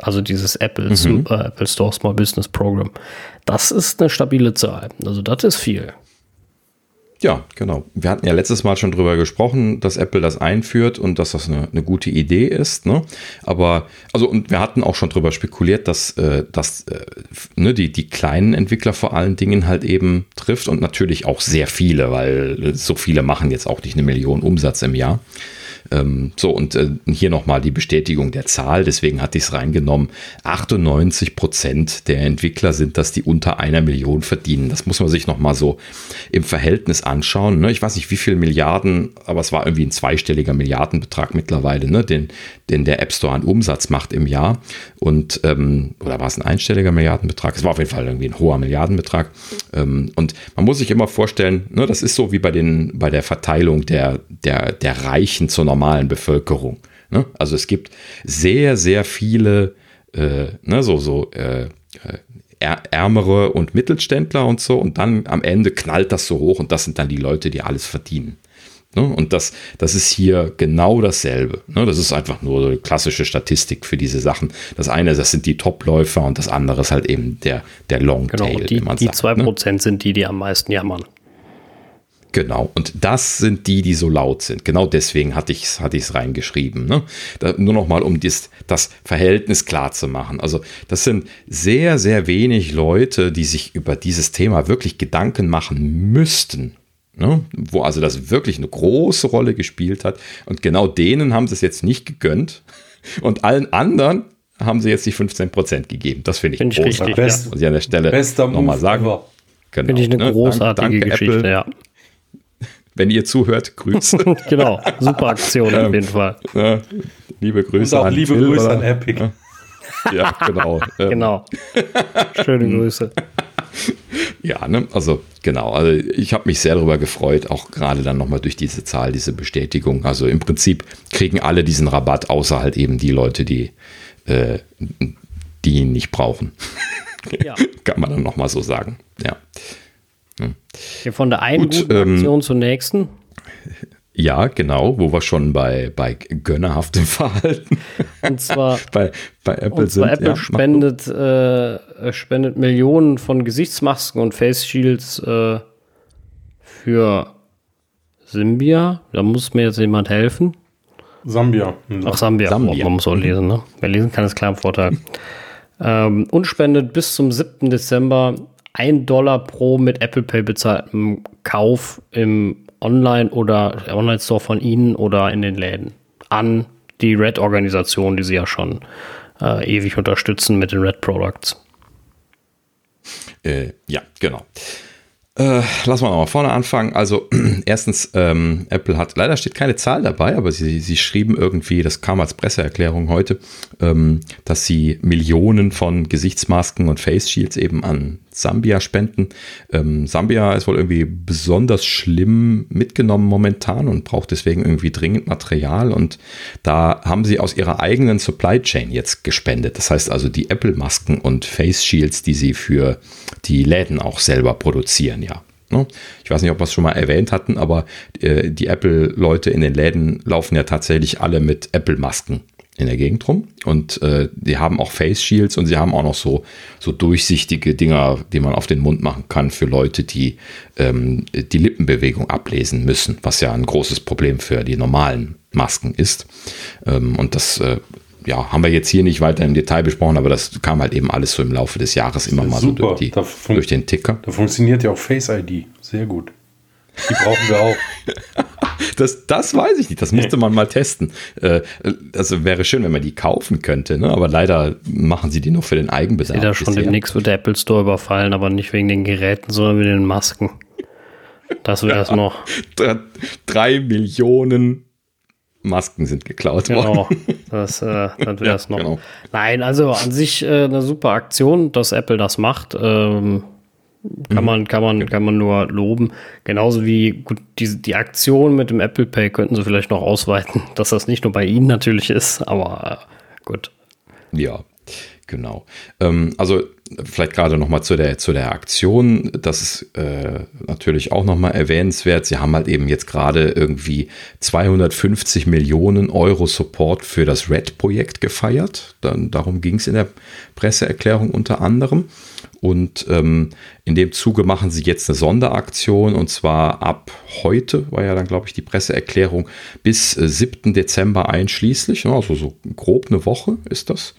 Also dieses Apple, mhm. äh, Apple Store Small Business Program. Das ist eine stabile Zahl. Also das ist viel. Ja, genau. Wir hatten ja letztes Mal schon drüber gesprochen, dass Apple das einführt und dass das eine, eine gute Idee ist. Ne? Aber, also, und wir hatten auch schon drüber spekuliert, dass äh, das äh, ne, die, die kleinen Entwickler vor allen Dingen halt eben trifft und natürlich auch sehr viele, weil so viele machen jetzt auch nicht eine Million Umsatz im Jahr. Ähm, so, und äh, hier nochmal die Bestätigung der Zahl, deswegen hatte ich es reingenommen. 98 Prozent der Entwickler sind das, die unter einer Million verdienen. Das muss man sich nochmal so im Verhältnis anschauen. Ne? Ich weiß nicht, wie viele Milliarden, aber es war irgendwie ein zweistelliger Milliardenbetrag mittlerweile, ne? den, den der App Store an Umsatz macht im Jahr. Und, ähm, oder war es ein einstelliger Milliardenbetrag? Es war auf jeden Fall irgendwie ein hoher Milliardenbetrag. Ähm, und man muss sich immer vorstellen, ne, das ist so wie bei, den, bei der Verteilung der, der, der Reichen zur normalen Bevölkerung. Ne? Also es gibt sehr, sehr viele, äh, ne, so, so äh, äh ärmere und Mittelständler und so. Und dann am Ende knallt das so hoch und das sind dann die Leute, die alles verdienen. Ne? Und das, das ist hier genau dasselbe. Ne? Das ist einfach nur so eine klassische Statistik für diese Sachen. Das eine, das sind die Topläufer und das andere ist halt eben der, der Longtail. Genau, die, die sagt, 2% ne? sind die, die am meisten jammern. Genau, und das sind die, die so laut sind. Genau deswegen hatte ich es hatte reingeschrieben. Ne? Da, nur nochmal, um dies, das Verhältnis klar zu machen. Also das sind sehr, sehr wenig Leute, die sich über dieses Thema wirklich Gedanken machen müssten. Ne? Wo also das wirklich eine große Rolle gespielt hat. Und genau denen haben sie es jetzt nicht gegönnt. Und allen anderen haben sie jetzt die 15% gegeben. Das finde ich, find ich großartig. Richtig, ja. Muss ich an der Stelle nochmal sagen. Genau, finde ich eine ne? großartige Dank, Geschichte, Apple. ja. Wenn ihr zuhört, Grüße. <laughs> genau, super Aktion auf jeden Fall. Ja, liebe Grüße Und auch an liebe Phil, Grüße an Epic. Ja, genau. <laughs> genau. Schöne Grüße. <laughs> Ja, ne? also genau. Also ich habe mich sehr darüber gefreut, auch gerade dann nochmal durch diese Zahl, diese Bestätigung. Also im Prinzip kriegen alle diesen Rabatt, außer halt eben die Leute, die, äh, die ihn nicht brauchen. Ja. Kann man dann nochmal so sagen. Ja. Ja. Von der einen Gut, guten Aktion ähm, zur nächsten. Ja, genau, wo wir schon bei, bei gönnerhaftem <laughs> Verhalten. Und zwar <laughs> bei, bei Apple und zwar sind. Apple ja, spendet, äh, spendet Millionen von Gesichtsmasken und Face Shields äh, für Sambia. Da muss mir jetzt jemand helfen. Sambia. Ach, Sambia. Sambia. Oh, man muss auch lesen, ne? Wer lesen kann, ist klar im Vorteil. <laughs> ähm, und spendet bis zum 7. Dezember 1 Dollar pro mit Apple Pay bezahltem Kauf im Online- oder Online-Store von Ihnen oder in den Läden an die Red-Organisation, die Sie ja schon äh, ewig unterstützen mit den Red Products. Äh, ja, genau. Äh, lass mal mal vorne anfangen. Also <clears throat> erstens, ähm, Apple hat, leider steht keine Zahl dabei, aber sie, sie schrieben irgendwie, das kam als Presseerklärung heute, ähm, dass sie Millionen von Gesichtsmasken und Face Shields eben an Sambia spenden. Ähm, Sambia ist wohl irgendwie besonders schlimm mitgenommen momentan und braucht deswegen irgendwie dringend Material. Und da haben sie aus ihrer eigenen Supply Chain jetzt gespendet. Das heißt also die Apple-Masken und Face Shields, die sie für die Läden auch selber produzieren, ja. Ne? Ich weiß nicht, ob wir es schon mal erwähnt hatten, aber äh, die Apple-Leute in den Läden laufen ja tatsächlich alle mit Apple-Masken in der Gegend rum. Und äh, die haben auch Face Shields und sie haben auch noch so, so durchsichtige Dinger, die man auf den Mund machen kann für Leute, die ähm, die Lippenbewegung ablesen müssen, was ja ein großes Problem für die normalen Masken ist. Ähm, und das äh, ja, haben wir jetzt hier nicht weiter im Detail besprochen, aber das kam halt eben alles so im Laufe des Jahres immer mal super. so durch, die, durch den Ticker. Da funktioniert ja auch Face ID. Sehr gut. Die brauchen wir auch. Das, das weiß ich nicht. Das müsste man mal testen. Äh, also wäre schön, wenn man die kaufen könnte, ne? aber leider machen sie die nur für den Eigenbedarf. da schon demnächst wird der Apple Store überfallen, aber nicht wegen den Geräten, sondern wegen den Masken. Das wäre es ja, noch. Drei Millionen Masken sind geklaut genau, worden. Das, äh, das wäre es ja, noch. Genau. Nein, also an sich äh, eine super Aktion, dass Apple das macht. Ähm, kann man, kann man, kann man nur loben. Genauso wie gut, die, die Aktion mit dem Apple Pay könnten sie vielleicht noch ausweiten, <laughs> dass das nicht nur bei Ihnen natürlich ist, aber äh, gut. Ja, genau. Ähm, also vielleicht gerade nochmal zu der, zu der Aktion, das ist äh, natürlich auch nochmal erwähnenswert. Sie haben halt eben jetzt gerade irgendwie 250 Millionen Euro Support für das Red-Projekt gefeiert. Dann, darum ging es in der Presseerklärung unter anderem. Und ähm, in dem Zuge machen sie jetzt eine Sonderaktion und zwar ab heute, war ja dann, glaube ich, die Presseerklärung, bis äh, 7. Dezember einschließlich. Also so grob eine Woche ist das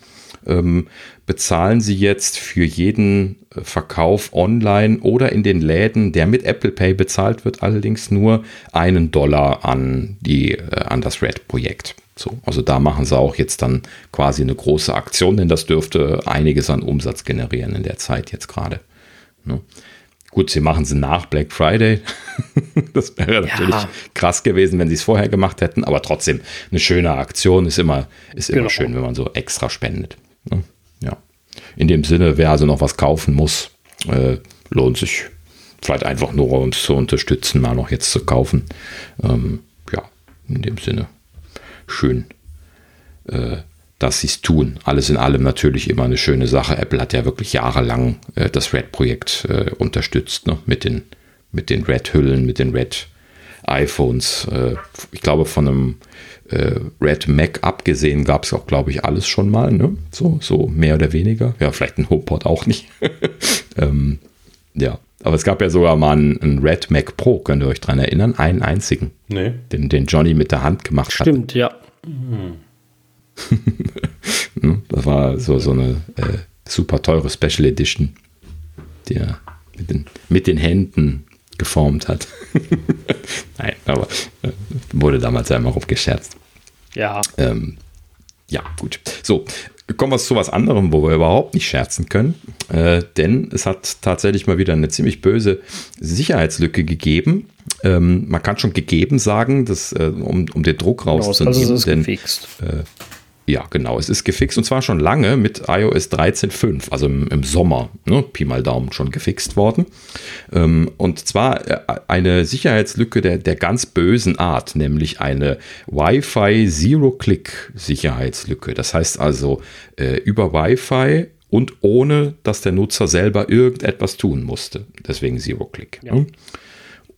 ähm, bezahlen Sie jetzt für jeden äh, Verkauf online oder in den Läden, der mit Apple Pay bezahlt wird, allerdings nur einen Dollar an, die, äh, an das Red-Projekt. So, also da machen sie auch jetzt dann quasi eine große Aktion, denn das dürfte einiges an Umsatz generieren in der Zeit jetzt gerade. Ne? Gut, sie machen sie nach Black Friday. <laughs> das wäre natürlich ja. krass gewesen, wenn sie es vorher gemacht hätten, aber trotzdem eine schöne Aktion ist immer, ist immer genau. schön, wenn man so extra spendet. Ne? Ja. In dem Sinne, wer also noch was kaufen muss, äh, lohnt sich vielleicht einfach nur uns zu unterstützen, mal noch jetzt zu kaufen. Ähm, ja, in dem Sinne schön, äh, dass sie es tun. Alles in allem natürlich immer eine schöne Sache. Apple hat ja wirklich jahrelang äh, das Red-Projekt äh, unterstützt, ne? mit den, mit den Red-Hüllen, mit den Red-iPhones. Äh, ich glaube, von einem äh, Red Mac abgesehen gab es auch, glaube ich, alles schon mal. Ne? So, so mehr oder weniger. Ja, vielleicht ein HomePod auch nicht. <laughs> ähm, ja, aber es gab ja sogar mal einen, einen, Red Mac Pro, könnt ihr euch daran erinnern? Einen einzigen. Nee. Den, den Johnny mit der Hand gemacht Stimmt, hat. Stimmt, ja. Hm. <laughs> das war so, so eine äh, super teure Special Edition, die er mit den, mit den Händen geformt hat. <laughs> Nein, aber äh, wurde damals einmal aufgescherzt. Ja. Ähm, ja, gut. So, kommen wir zu was anderem, wo wir überhaupt nicht scherzen können. Äh, denn es hat tatsächlich mal wieder eine ziemlich böse Sicherheitslücke gegeben. Ähm, man kann schon gegeben sagen, dass, äh, um, um den Druck rauszunehmen. Genau, also ist denn, gefixt. Äh, ja, genau. Es ist gefixt und zwar schon lange mit iOS 13.5, also im, im, Sommer, ne, Pi mal Daumen schon gefixt worden. Ähm, und zwar äh, eine Sicherheitslücke der, der ganz bösen Art, nämlich eine Wi-Fi Zero-Click-Sicherheitslücke. Das heißt also äh, über Wi-Fi und ohne, dass der Nutzer selber irgendetwas tun musste. Deswegen Zero-Click. Ja. Ne?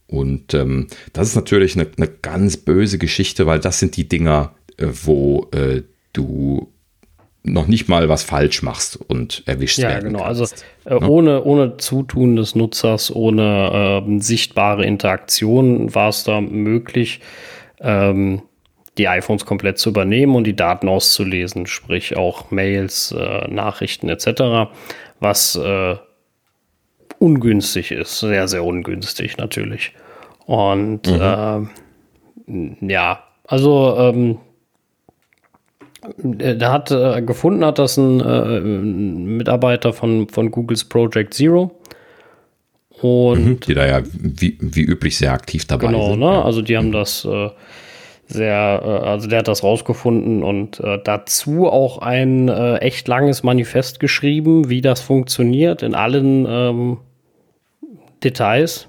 Und ähm, das ist natürlich eine, eine, ganz böse Geschichte, weil das sind die Dinger, äh, wo äh, du noch nicht mal was falsch machst und erwischt ja, werden genau. Also äh, ne? ohne, ohne Zutun des Nutzers, ohne äh, sichtbare Interaktion war es da möglich, ähm, die iPhones komplett zu übernehmen und die Daten auszulesen, sprich auch Mails, äh, Nachrichten etc., was äh, ungünstig ist, sehr, sehr ungünstig natürlich. Und mhm. äh, ja, also ähm, der hat äh, gefunden, hat das ein, äh, Mitarbeiter von, von Googles Project Zero. Und mhm, die da ja wie, wie üblich sehr aktiv dabei genau, sind. Genau, ne? Also die haben mhm. das äh, sehr, äh, also der hat das rausgefunden und äh, dazu auch ein äh, echt langes Manifest geschrieben, wie das funktioniert in allen ähm, Details.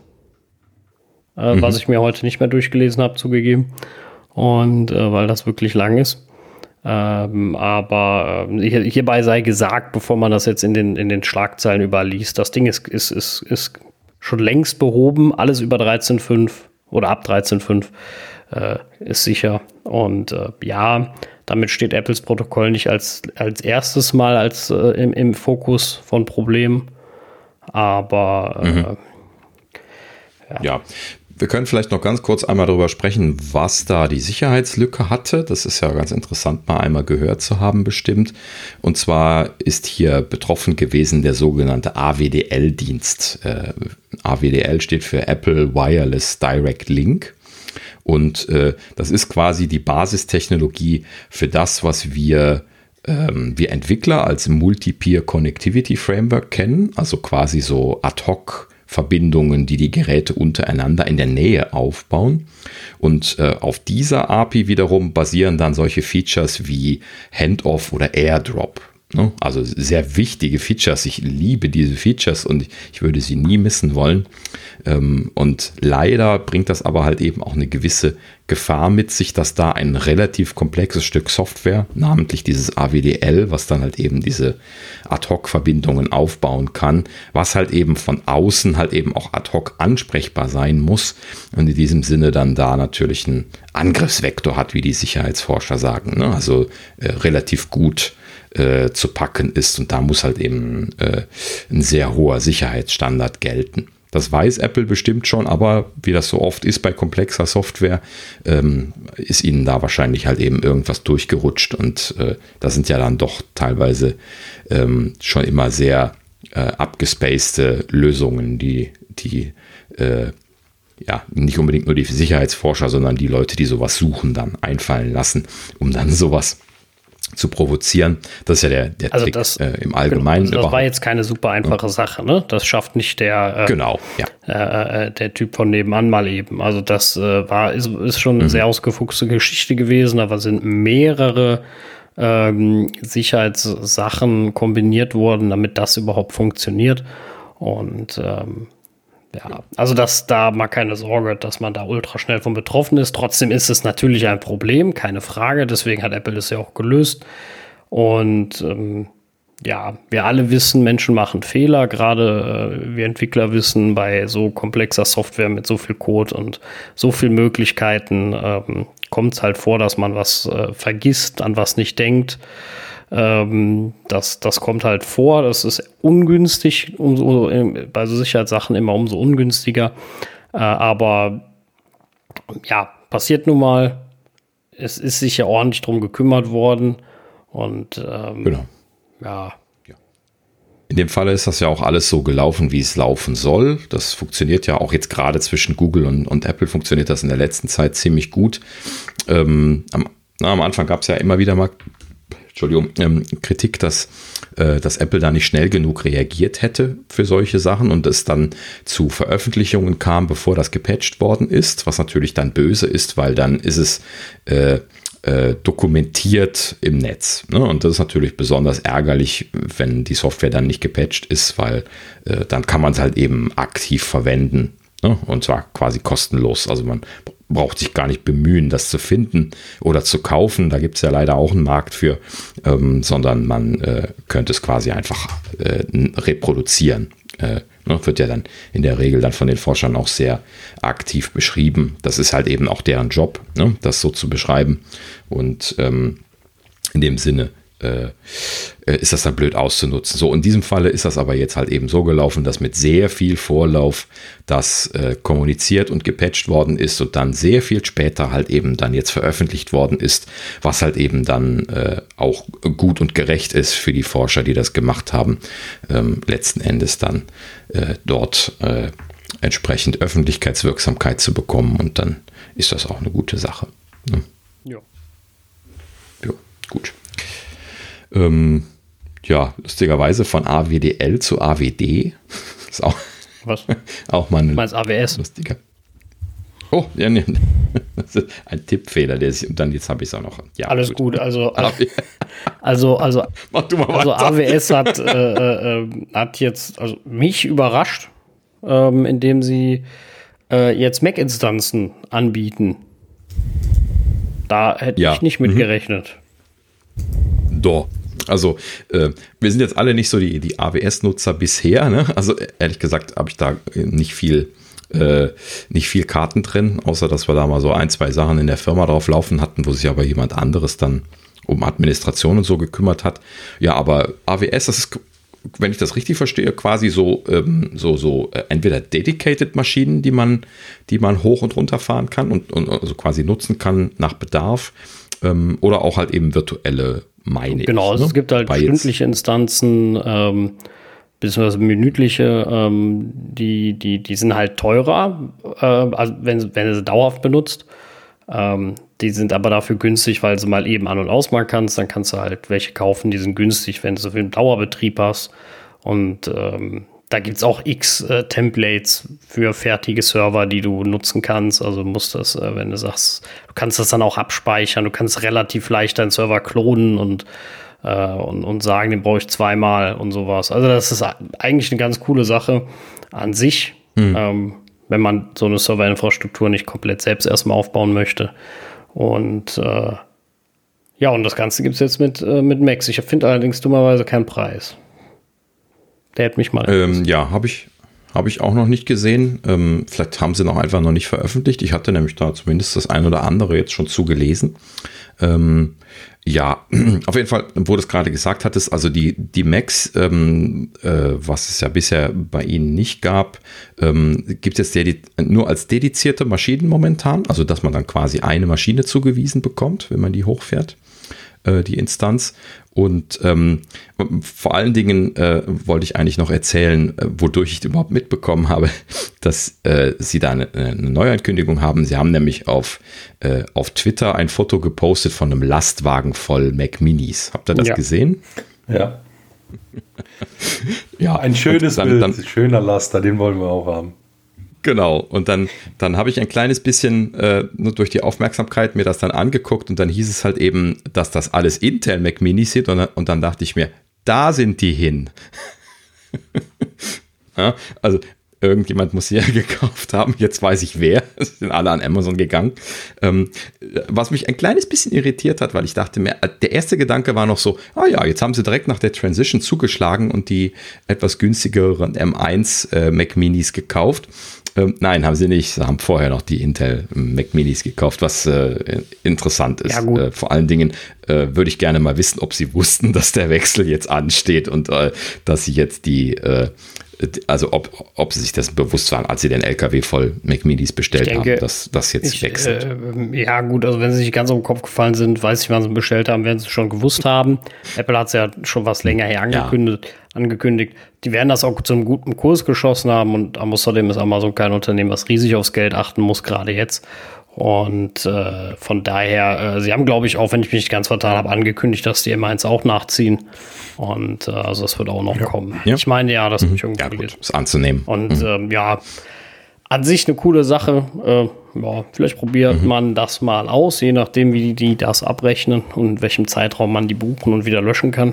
Mhm. Was ich mir heute nicht mehr durchgelesen habe, zugegeben. Und weil das wirklich lang ist. Ähm, aber äh, hierbei sei gesagt, bevor man das jetzt in den, in den Schlagzeilen überliest, das Ding ist, ist, ist, ist schon längst behoben. Alles über 13.5 oder ab 13.5 äh, ist sicher. Und äh, ja, damit steht Apples Protokoll nicht als, als erstes Mal als, äh, im, im Fokus von Problemen. Aber äh, mhm. ja. ja. Wir können vielleicht noch ganz kurz einmal darüber sprechen, was da die Sicherheitslücke hatte. Das ist ja ganz interessant, mal einmal gehört zu haben, bestimmt. Und zwar ist hier betroffen gewesen der sogenannte AWDL-Dienst. Äh, AWDL steht für Apple Wireless Direct Link. Und äh, das ist quasi die Basistechnologie für das, was wir ähm, wir Entwickler als Multi-Peer Connectivity Framework kennen, also quasi so ad hoc Verbindungen, die die Geräte untereinander in der Nähe aufbauen. Und äh, auf dieser API wiederum basieren dann solche Features wie Handoff oder Airdrop. Ne? Also sehr wichtige Features. Ich liebe diese Features und ich würde sie nie missen wollen. Ähm, und leider bringt das aber halt eben auch eine gewisse Gefahr mit sich, dass da ein relativ komplexes Stück Software, namentlich dieses AWDL, was dann halt eben diese Ad-Hoc-Verbindungen aufbauen kann, was halt eben von außen halt eben auch ad hoc ansprechbar sein muss und in diesem Sinne dann da natürlich einen Angriffsvektor hat, wie die Sicherheitsforscher sagen. Ne? Also äh, relativ gut äh, zu packen ist und da muss halt eben äh, ein sehr hoher Sicherheitsstandard gelten. Das weiß Apple bestimmt schon, aber wie das so oft ist bei komplexer Software, ähm, ist ihnen da wahrscheinlich halt eben irgendwas durchgerutscht und äh, das sind ja dann doch teilweise ähm, schon immer sehr äh, abgespacede Lösungen, die, die äh, ja, nicht unbedingt nur die Sicherheitsforscher, sondern die Leute, die sowas suchen, dann einfallen lassen, um dann sowas zu provozieren. Das ist ja der, der also Trick das, äh, im Allgemeinen. Genau, also das war jetzt keine super einfache ja. Sache, ne? Das schafft nicht der, äh, genau, ja. Äh, äh, der Typ von nebenan mal eben. Also das äh, war, ist, ist schon eine mhm. sehr ausgefuchste Geschichte gewesen, aber sind mehrere ähm, Sicherheitssachen kombiniert worden, damit das überhaupt funktioniert. Und ähm, ja, also das da mal keine Sorge, dass man da ultra schnell von betroffen ist. Trotzdem ist es natürlich ein Problem, keine Frage. Deswegen hat Apple das ja auch gelöst. Und ähm, ja, wir alle wissen, Menschen machen Fehler. Gerade äh, wir Entwickler wissen, bei so komplexer Software mit so viel Code und so vielen Möglichkeiten ähm, kommt es halt vor, dass man was äh, vergisst, an was nicht denkt. Ähm, das, das kommt halt vor, das ist ungünstig, umso, bei so Sicherheitssachen immer umso ungünstiger. Äh, aber ja, passiert nun mal. Es ist sich ja ordentlich drum gekümmert worden. Und ähm, genau. ja. In dem Falle ist das ja auch alles so gelaufen, wie es laufen soll. Das funktioniert ja auch jetzt gerade zwischen Google und, und Apple funktioniert das in der letzten Zeit ziemlich gut. Ähm, am, na, am Anfang gab es ja immer wieder mal Entschuldigung, ähm, Kritik, dass, äh, dass Apple da nicht schnell genug reagiert hätte für solche Sachen und es dann zu Veröffentlichungen kam, bevor das gepatcht worden ist, was natürlich dann böse ist, weil dann ist es äh, äh, dokumentiert im Netz. Ne? Und das ist natürlich besonders ärgerlich, wenn die Software dann nicht gepatcht ist, weil äh, dann kann man es halt eben aktiv verwenden. Ne? Und zwar quasi kostenlos. Also man braucht sich gar nicht bemühen, das zu finden oder zu kaufen. Da gibt es ja leider auch einen Markt für, ähm, sondern man äh, könnte es quasi einfach äh, reproduzieren. Äh, ne, wird ja dann in der Regel dann von den Forschern auch sehr aktiv beschrieben. Das ist halt eben auch deren Job, ne, das so zu beschreiben. Und ähm, in dem Sinne äh, äh, ist das dann blöd auszunutzen. So, in diesem Falle ist das aber jetzt halt eben so gelaufen, dass mit sehr viel Vorlauf das äh, kommuniziert und gepatcht worden ist und dann sehr viel später halt eben dann jetzt veröffentlicht worden ist, was halt eben dann äh, auch gut und gerecht ist für die Forscher, die das gemacht haben, ähm, letzten Endes dann äh, dort äh, entsprechend Öffentlichkeitswirksamkeit zu bekommen und dann ist das auch eine gute Sache. Ne? Ja. Ja, gut. Ähm, ja, lustigerweise von AWDL zu AWD. <laughs> Ist auch, Was? <laughs> auch mal eine Meinst AWS? Lustiger. Oh, ja, nee. <laughs> Das ist ein Tippfehler, der ist, und dann jetzt habe ich es auch noch. Ja, Alles gut, gut. also, also, also, Mach du mal also AWS hat, äh, äh, hat jetzt also mich überrascht, ähm, indem sie äh, jetzt Mac-Instanzen anbieten. Da hätte ja. ich nicht mit mhm. gerechnet. Doch, also äh, wir sind jetzt alle nicht so die, die AWS-Nutzer bisher. Ne? Also ehrlich gesagt habe ich da nicht viel, äh, nicht viel Karten drin, außer dass wir da mal so ein, zwei Sachen in der Firma drauf laufen hatten, wo sich aber jemand anderes dann um Administration und so gekümmert hat. Ja, aber AWS, das ist wenn ich das richtig verstehe, quasi so, ähm, so, so äh, entweder dedicated Maschinen, die man, die man hoch und runter fahren kann und, und also quasi nutzen kann nach Bedarf, ähm, oder auch halt eben virtuelle meine genau, ich. also ne? es gibt halt Bei stündliche Instanzen, ähm, beziehungsweise minütliche, ähm, die, die, die sind halt teurer, äh, also wenn, wenn du sie dauerhaft benutzt. Ähm, die sind aber dafür günstig, weil sie mal eben an- und ausmachen kannst. Dann kannst du halt welche kaufen, die sind günstig, wenn du so viel Dauerbetrieb hast. Und ähm, da gibt es auch x äh, Templates für fertige Server, die du nutzen kannst. Also musst das, äh, wenn du sagst, du kannst das dann auch abspeichern, du kannst relativ leicht deinen Server klonen und, äh, und, und sagen, den brauche ich zweimal und sowas. Also das ist eigentlich eine ganz coole Sache an sich, mhm. ähm, wenn man so eine Serverinfrastruktur nicht komplett selbst erstmal aufbauen möchte. Und äh, ja, und das Ganze gibt es jetzt mit, äh, mit Max. Ich finde allerdings dummerweise keinen Preis. Der hätte mich mal. Ähm, ja, habe ich, habe ich auch noch nicht gesehen. Ähm, vielleicht haben sie noch einfach noch nicht veröffentlicht. Ich hatte nämlich da zumindest das ein oder andere jetzt schon zugelesen. Ähm, ja, <clears throat> auf jeden Fall, wo du es gerade gesagt hattest, also die, die Macs, ähm, äh, was es ja bisher bei ihnen nicht gab, ähm, gibt es jetzt nur als dedizierte Maschinen momentan, also dass man dann quasi eine Maschine zugewiesen bekommt, wenn man die hochfährt, äh, die Instanz. Und ähm, vor allen Dingen äh, wollte ich eigentlich noch erzählen, äh, wodurch ich überhaupt mitbekommen habe, <laughs> dass äh, sie da eine, eine Neuankündigung haben. Sie haben nämlich auf, äh, auf Twitter ein Foto gepostet von einem Lastwagen voll Mac Minis. Habt ihr das ja. gesehen? Ja. <laughs> ja, ein schönes dann, Bild, dann, schöner Laster, den wollen wir auch haben. Genau, und dann, dann habe ich ein kleines bisschen äh, nur durch die Aufmerksamkeit mir das dann angeguckt und dann hieß es halt eben, dass das alles Intel Mac Minis sind und, und dann dachte ich mir, da sind die hin. <laughs> ja, also irgendjemand muss sie ja <laughs> gekauft haben. Jetzt weiß ich wer. <laughs> Es sind alle an Amazon gegangen. Ähm, was mich ein kleines bisschen irritiert hat, weil ich dachte mir, der erste Gedanke war noch so, ah ja, jetzt haben sie direkt nach der Transition zugeschlagen und die etwas günstigeren M1 äh, Mac Minis gekauft. Ähm, nein, haben sie nicht. Sie haben vorher noch die Intel Mac Minis gekauft, was äh, interessant ist. Ja, äh, vor allen Dingen äh, würde ich gerne mal wissen, ob sie wussten, <laughs> dass der Wechsel jetzt ansteht und äh, dass sie jetzt die, äh, also ob, ob sie sich das bewusst waren, als sie den LKW voll Mac Minis bestellt denke, haben, dass das jetzt ich, wechselt. Äh, ja, gut, also wenn sie nicht ganz auf den Kopf gefallen sind, weiß ich, wann sie bestellt haben, werden sie schon gewusst haben. Apple hat es ja schon was länger her angekündigt. Ja angekündigt. Die werden das auch zu einem guten Kurs geschossen haben und außerdem ist Amazon kein Unternehmen, was riesig aufs Geld achten muss, gerade jetzt. Und äh, von daher, äh, sie haben, glaube ich, auch, wenn ich mich nicht ganz vertan habe, angekündigt, dass die M1 auch nachziehen. Und äh, also das wird auch noch ja. kommen. Ja. Ich meine, ja, das mhm. ich irgendwie ja, gut, ist anzunehmen. Und mhm. ähm, ja, an sich eine coole Sache. Äh, ja, vielleicht probiert mhm. man das mal aus, je nachdem, wie die das abrechnen und welchem Zeitraum man die buchen und wieder löschen kann.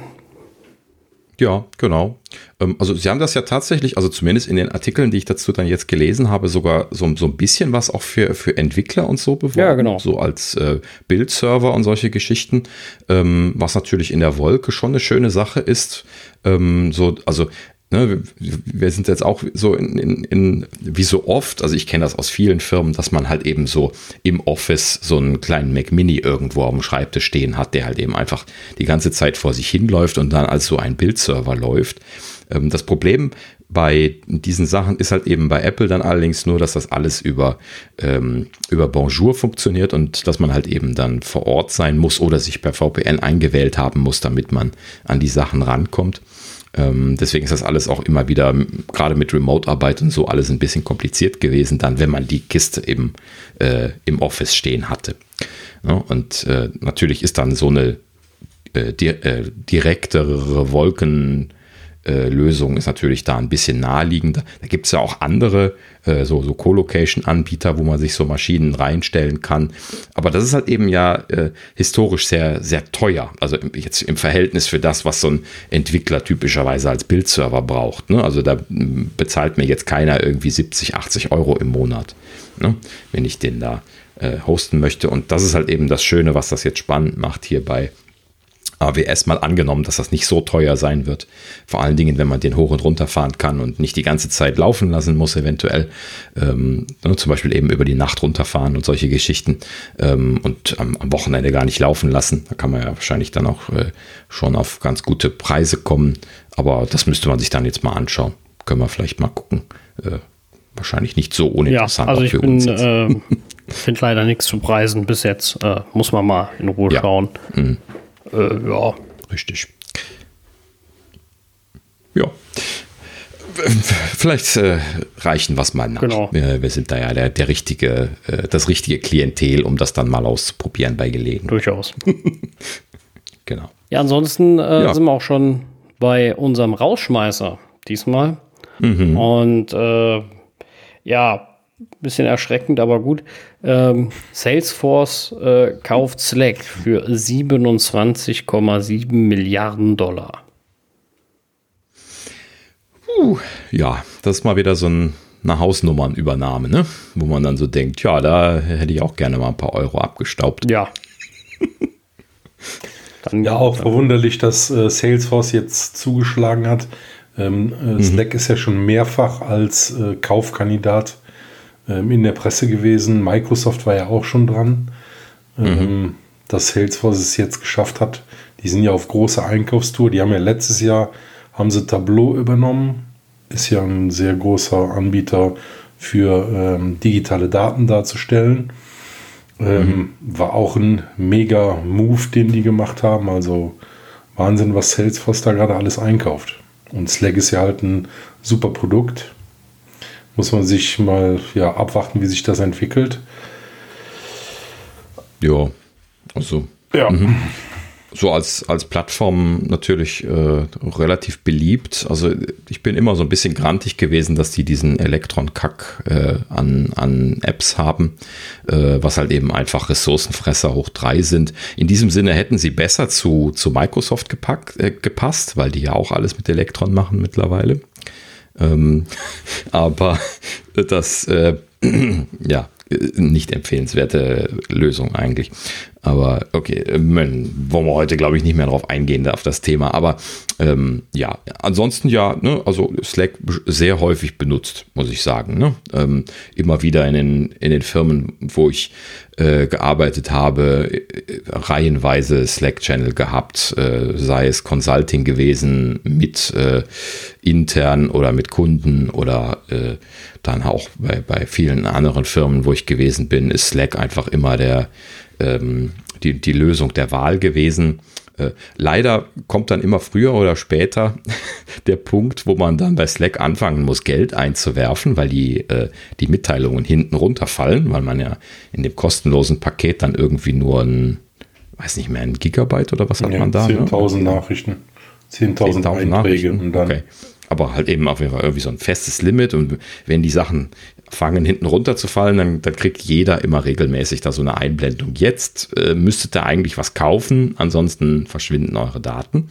Ja, genau. Ähm, also sie haben das ja tatsächlich, also zumindest in den Artikeln, die ich dazu dann jetzt gelesen habe, sogar so, so ein bisschen was auch für, für Entwickler und so beworben. Ja, genau. So als äh, Bildserver und solche Geschichten, ähm, was natürlich in der Wolke schon eine schöne Sache ist. Ähm, so, also Ne, wir sind jetzt auch so in, in, in, wie so oft, also ich kenne das aus vielen Firmen, dass man halt eben so im Office so einen kleinen Mac Mini irgendwo am Schreibtisch stehen hat, der halt eben einfach die ganze Zeit vor sich hinläuft und dann als so ein Bildserver läuft. Ähm, das Problem bei diesen Sachen ist halt eben bei Apple dann allerdings nur, dass das alles über, ähm, über Bonjour funktioniert und dass man halt eben dann vor Ort sein muss oder sich per VPN eingewählt haben muss, damit man an die Sachen rankommt. Ähm, deswegen ist das alles auch immer wieder, gerade mit Remote-Arbeit und so, alles ein bisschen kompliziert gewesen, dann, wenn man die Kiste eben äh, im Office stehen hatte. Ja, und äh, natürlich ist dann so eine äh, äh, direktere Wolken- äh, Lösung ist natürlich da ein bisschen naheliegender. Da gibt es ja auch andere, äh, so, so Co-Location-Anbieter, wo man sich so Maschinen reinstellen kann. Aber das ist halt eben ja äh, historisch sehr, sehr teuer. Also jetzt im Verhältnis für das, was so ein Entwickler typischerweise als Bildserver braucht. Ne? Also da bezahlt mir jetzt keiner irgendwie 70, 80 Euro im Monat, ne? wenn ich den da äh, hosten möchte. Und das ist halt eben das Schöne, was das jetzt spannend macht hier bei AWS mal angenommen, dass das nicht so teuer sein wird. Vor allen Dingen, wenn man den hoch und runter fahren kann und nicht die ganze Zeit laufen lassen muss, eventuell. Ähm, ne, zum Beispiel eben über die Nacht runterfahren und solche Geschichten ähm, und am, am, Wochenende gar nicht laufen lassen. Da kann man ja wahrscheinlich dann auch äh, schon auf ganz gute Preise kommen. Aber das müsste man sich dann jetzt mal anschauen. Können wir vielleicht mal gucken. Äh, wahrscheinlich nicht so uninteressant. Ja, also ich bin, äh, <laughs> finde leider nichts zu preisen bis jetzt. Äh, muss man mal in Ruhe ja. schauen. Mhm. Äh, ja. Richtig. Ja. Vielleicht äh, reichen wir es mal nach. Genau. Wir, wir, sind da ja der, der richtige, äh, das richtige Klientel, um das dann mal auszuprobieren bei Gelegenheit. Durchaus. <laughs> genau. Ja, ansonsten äh, ja. sind wir auch schon bei unserem Rausschmeißer diesmal. Mhm. Und äh, ja, bisschen erschreckend, aber gut. Ähm, Salesforce äh, kauft Slack für 27,7 Milliarden Dollar. Uh, ja, das ist mal wieder so ein, eine Hausnummernübernahme, ne? Wo man dann so denkt, ja, da hätte ich auch gerne mal ein paar Euro abgestaubt. Ja. <laughs> dann, ja, auch verwunderlich, dass äh, Salesforce jetzt zugeschlagen hat Ähm, äh, mhm. Slack ist ja schon mehrfach als äh, Kaufkandidat ähm, in der Presse gewesen. Microsoft war ja auch schon dran. Ähm, mhm. Dass Salesforce es jetzt geschafft hat. Die sind ja auf großer Einkaufstour. Die haben ja letztes Jahr haben sie Tableau übernommen. Ist ja ein sehr großer Anbieter für ähm, digitale Daten darzustellen. Ähm, mhm. War auch ein mega Move, den die gemacht haben. Also Wahnsinn, was Salesforce da gerade alles einkauft. Und Slack ist ja halt ein super Produkt. Muss man sich mal ja, abwarten, wie sich das entwickelt. Ja, also. Ja. Mhm so als, als Plattform natürlich äh, relativ beliebt. Also ich bin immer so ein bisschen grantig gewesen, dass die diesen Elektron-Kack äh, an, an Apps haben, äh, was halt eben einfach Ressourcenfresser hoch drei sind. In diesem Sinne hätten sie besser zu, zu Microsoft gepackt, äh, gepasst, weil die ja auch alles mit Elektron machen mittlerweile. Ähm, aber das, äh, <clears throat> ja, nicht empfehlenswerte Lösung eigentlich. Aber okay, wollen wir heute, glaube ich, nicht mehr darauf eingehen, auf das Thema. Aber ähm, ja, ansonsten ja, ne, also Slack sehr häufig benutzt, muss ich sagen. Ne? Ähm, immer wieder in den, in den Firmen, wo ich äh, gearbeitet habe, äh, reihenweise Slack-Channel gehabt, äh, sei es Consulting gewesen mit äh, intern oder mit Kunden oder äh, dann auch bei, bei vielen anderen Firmen, wo ich gewesen bin, ist Slack einfach immer der ähm, die, die Lösung der Wahl gewesen. Äh, leider kommt dann immer früher oder später <laughs> der Punkt, wo man dann bei Slack anfangen muss, Geld einzuwerfen, weil die, äh, die Mitteilungen hinten runterfallen, weil man ja in dem kostenlosen Paket dann irgendwie nur ein, weiß nicht mehr, ein Gigabyte oder was hat ja, man da? 10.000 ne? Nachrichten. 10.000 10 Einträge Nachrichten. und dann. Okay aber halt eben auf jeden Fall irgendwie so ein festes Limit. Und wenn die Sachen fangen hinten runterzufallen, dann, dann kriegt jeder immer regelmäßig da so eine Einblendung. Jetzt äh, müsstet ihr eigentlich was kaufen, ansonsten verschwinden eure Daten.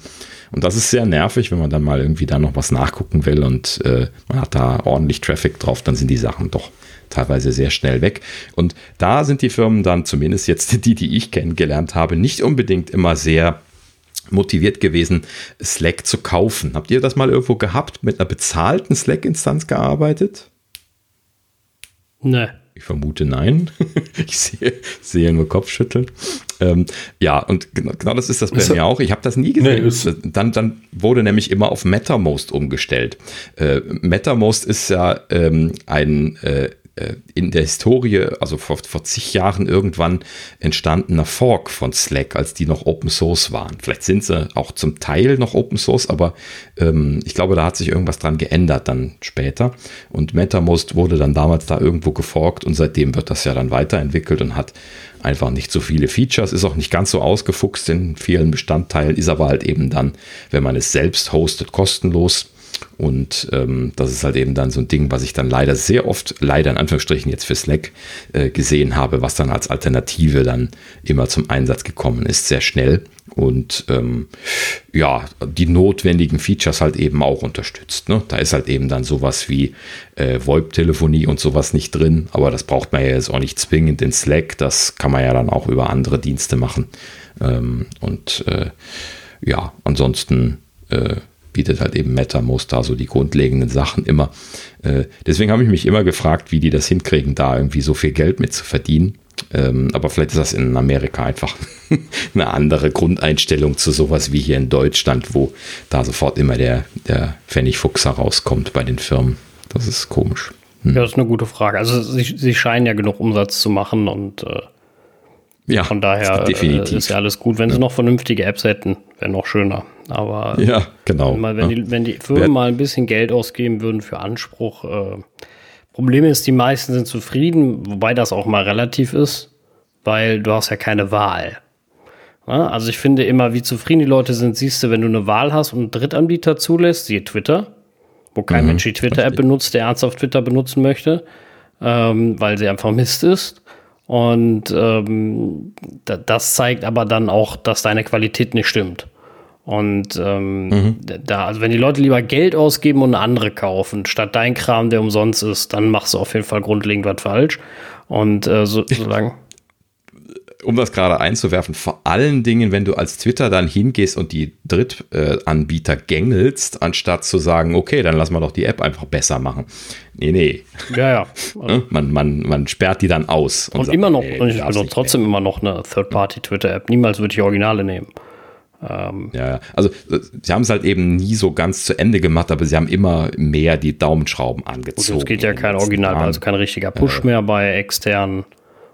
Und das ist sehr nervig, wenn man dann mal irgendwie da noch was nachgucken will und äh, man hat da ordentlich Traffic drauf, dann sind die Sachen doch teilweise sehr schnell weg. Und da sind die Firmen dann, zumindest jetzt die, die ich kennengelernt habe, nicht unbedingt immer sehr motiviert gewesen, Slack zu kaufen. Habt ihr das mal irgendwo gehabt, mit einer bezahlten Slack-Instanz gearbeitet? Ne. Ich vermute nein. <laughs> ich sehe, sehe nur Kopfschütteln. Ähm, ja, und genau, genau, das ist das bei ist mir auch. Ich habe das nie gesehen. Nee, dann, dann wurde nämlich immer auf MetaMost umgestellt. Äh, MetaMost ist ja ähm, ein äh, äh, in der Historie, also vor, vor zig Jahren irgendwann entstandener Fork von Slack, als die noch Open Source waren. Vielleicht sind sie auch zum Teil noch Open Source, aber ähm, ich glaube, da hat sich irgendwas dran geändert dann später. Und MetaMost wurde dann damals da irgendwo geforkt und seitdem wird das ja dann weiterentwickelt und hat einfach nicht so viele Features, ist auch nicht ganz so ausgefuchst in vielen Bestandteilen, ist aber halt eben dann, wenn man es selbst hostet, kostenlos und ähm, das ist halt eben dann so ein Ding, was ich dann leider sehr oft, leider in Anführungsstrichen jetzt für Slack äh, gesehen habe, was dann als Alternative dann immer zum Einsatz gekommen ist, sehr schnell. Und ähm, ja, die notwendigen Features halt eben auch unterstützt. Ne? Da ist halt eben dann sowas wie äh, VoIP-Telefonie und sowas nicht drin, aber das braucht man ja jetzt auch nicht zwingend in Slack. Das kann man ja dann auch über andere Dienste machen. Ähm, und äh, ja, ansonsten äh, bietet halt eben MetaMost da so die grundlegenden Sachen immer. Äh, deswegen habe ich mich immer gefragt, wie die das hinkriegen, da irgendwie so viel Geld mit zu verdienen. Ähm, aber vielleicht ist das in Amerika einfach <laughs> eine andere Grundeinstellung zu sowas wie hier in Deutschland, wo da sofort immer der, der Pfennigfuchs herauskommt bei den Firmen. Das ist komisch. Hm. Ja, das ist eine gute Frage. Also sie, sie scheinen ja genug Umsatz zu machen und äh, ja, von daher definitiv. Äh, ist ja alles gut. Wenn sie noch vernünftige Apps hätten, wäre noch schöner. Aber ja, genau. Mal, wenn, ja. Die, wenn die Firmen mal ein bisschen Geld ausgeben würden für Anspruch, äh, Problem ist, die meisten sind zufrieden, wobei das auch mal relativ ist, weil du hast ja keine Wahl. Ja, also ich finde immer, wie zufrieden die Leute sind, siehst du, wenn du eine Wahl hast und einen Drittanbieter zulässt, siehe Twitter, wo kein mhm, Mensch die Twitter-App benutzt, der ernsthaft Twitter benutzen möchte, ähm, weil sie einfach Mist ist. Und ähm, das zeigt aber dann auch, dass deine Qualität nicht stimmt. Und ähm, mhm. da, also wenn die Leute lieber Geld ausgeben und andere kaufen, statt dein Kram, der umsonst ist, dann machst du auf jeden Fall grundlegend was falsch. Und äh, so, solange. um das gerade einzuwerfen, vor allen Dingen, wenn du als Twitter dann hingehst und die Drittanbieter gängelst, anstatt zu sagen, okay, dann lass mal doch die App einfach besser machen. Nee, nee. Ja, ja. Also <laughs> man, man, man sperrt die dann aus. Und, und sagt, immer noch, ich benutze trotzdem mehr. immer noch eine Third-Party-Twitter-App. Niemals würde ich Originale nehmen. Ähm, ja, also sie haben es halt eben nie so ganz zu Ende gemacht, aber sie haben immer mehr die Daumenschrauben angezogen. es geht ja kein Original, also kein richtiger Push äh, mehr bei externen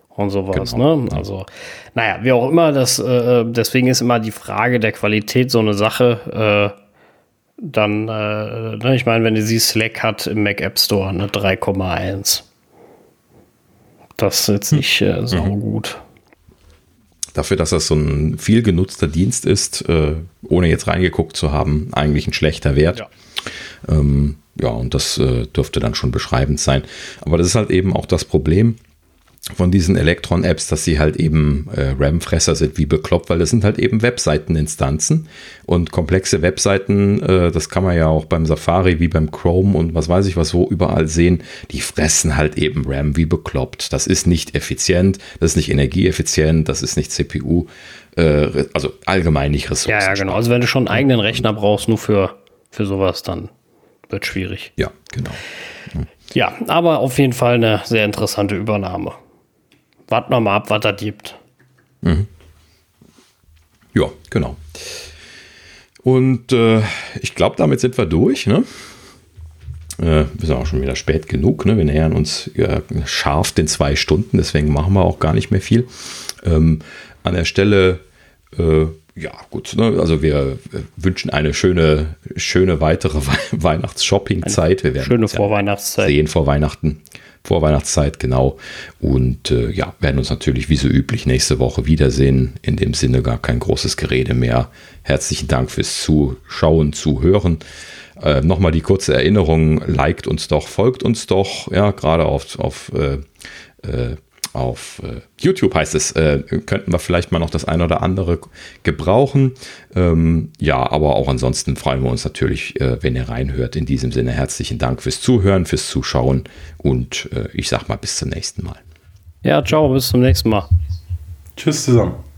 und sowas. Genau. Ne? Also, naja, wie auch immer, das, äh, deswegen ist immer die Frage der Qualität so eine Sache. Äh, dann, äh, ne, ich meine, wenn du siehst, Slack hat im Mac App Store eine 3,1. Das ist jetzt hm. nicht äh, so mhm. gut. Dafür, dass das so ein viel genutzter Dienst ist, äh, ohne jetzt reingeguckt zu haben, eigentlich ein schlechter Wert. Ja. Ähm, ja, und das äh, dürfte dann schon beschreibend sein. Aber das ist halt eben auch das Problem von diesen Electron-Apps, dass sie halt eben äh, RAM-Fresser sind wie bekloppt, weil das sind halt eben Webseiteninstanzen und komplexe Webseiten, äh, das kann man ja auch beim Safari wie beim Chrome und was weiß ich was wo überall sehen, die fressen halt eben RAM wie bekloppt. Das ist nicht effizient, das ist nicht energieeffizient, das ist nicht CPU, äh, also allgemein nicht Ressourcen. Ja, ja, genau. Also wenn du schon einen eigenen Rechner brauchst, nur für, für sowas, dann wird schwierig. Ja, genau. Ja, aber auf jeden Fall eine sehr interessante Übernahme warten wir mal ab, was das gibt. Mhm. Ja, genau. Und äh, ich glaube, damit sind wir durch. Ne? Äh, wir sind auch schon wieder spät genug. Ne? Wir nähern uns ja, scharf den zwei Stunden, deswegen machen wir auch gar nicht mehr viel. Ähm, an der Stelle, äh, ja, gut. Ne? Also, wir wünschen eine schöne, schöne weitere <laughs> Weihnachts-Shopping-Zeit. Wir werden schöne Vorweihnachtszeit. Sehen vor Weihnachten. Vorweihnachtszeit, genau. Und äh, ja, werden uns natürlich wie so üblich nächste Woche wiedersehen. In dem Sinne gar kein großes Gerede mehr. Herzlichen Dank fürs Zuschauen, Zuhören. Äh, Nochmal die kurze Erinnerung, liked uns doch, folgt uns doch, ja, gerade auf, auf äh, äh auf äh, YouTube heißt es, äh, könnten wir vielleicht mal noch das eine oder andere gebrauchen. Ähm, ja, aber auch ansonsten freuen wir uns natürlich, äh, wenn ihr reinhört. In diesem Sinne herzlichen Dank fürs Zuhören, fürs Zuschauen und äh, ich sag mal bis zum nächsten Mal. Ja, ciao, bis zum nächsten Mal. Tschüss zusammen.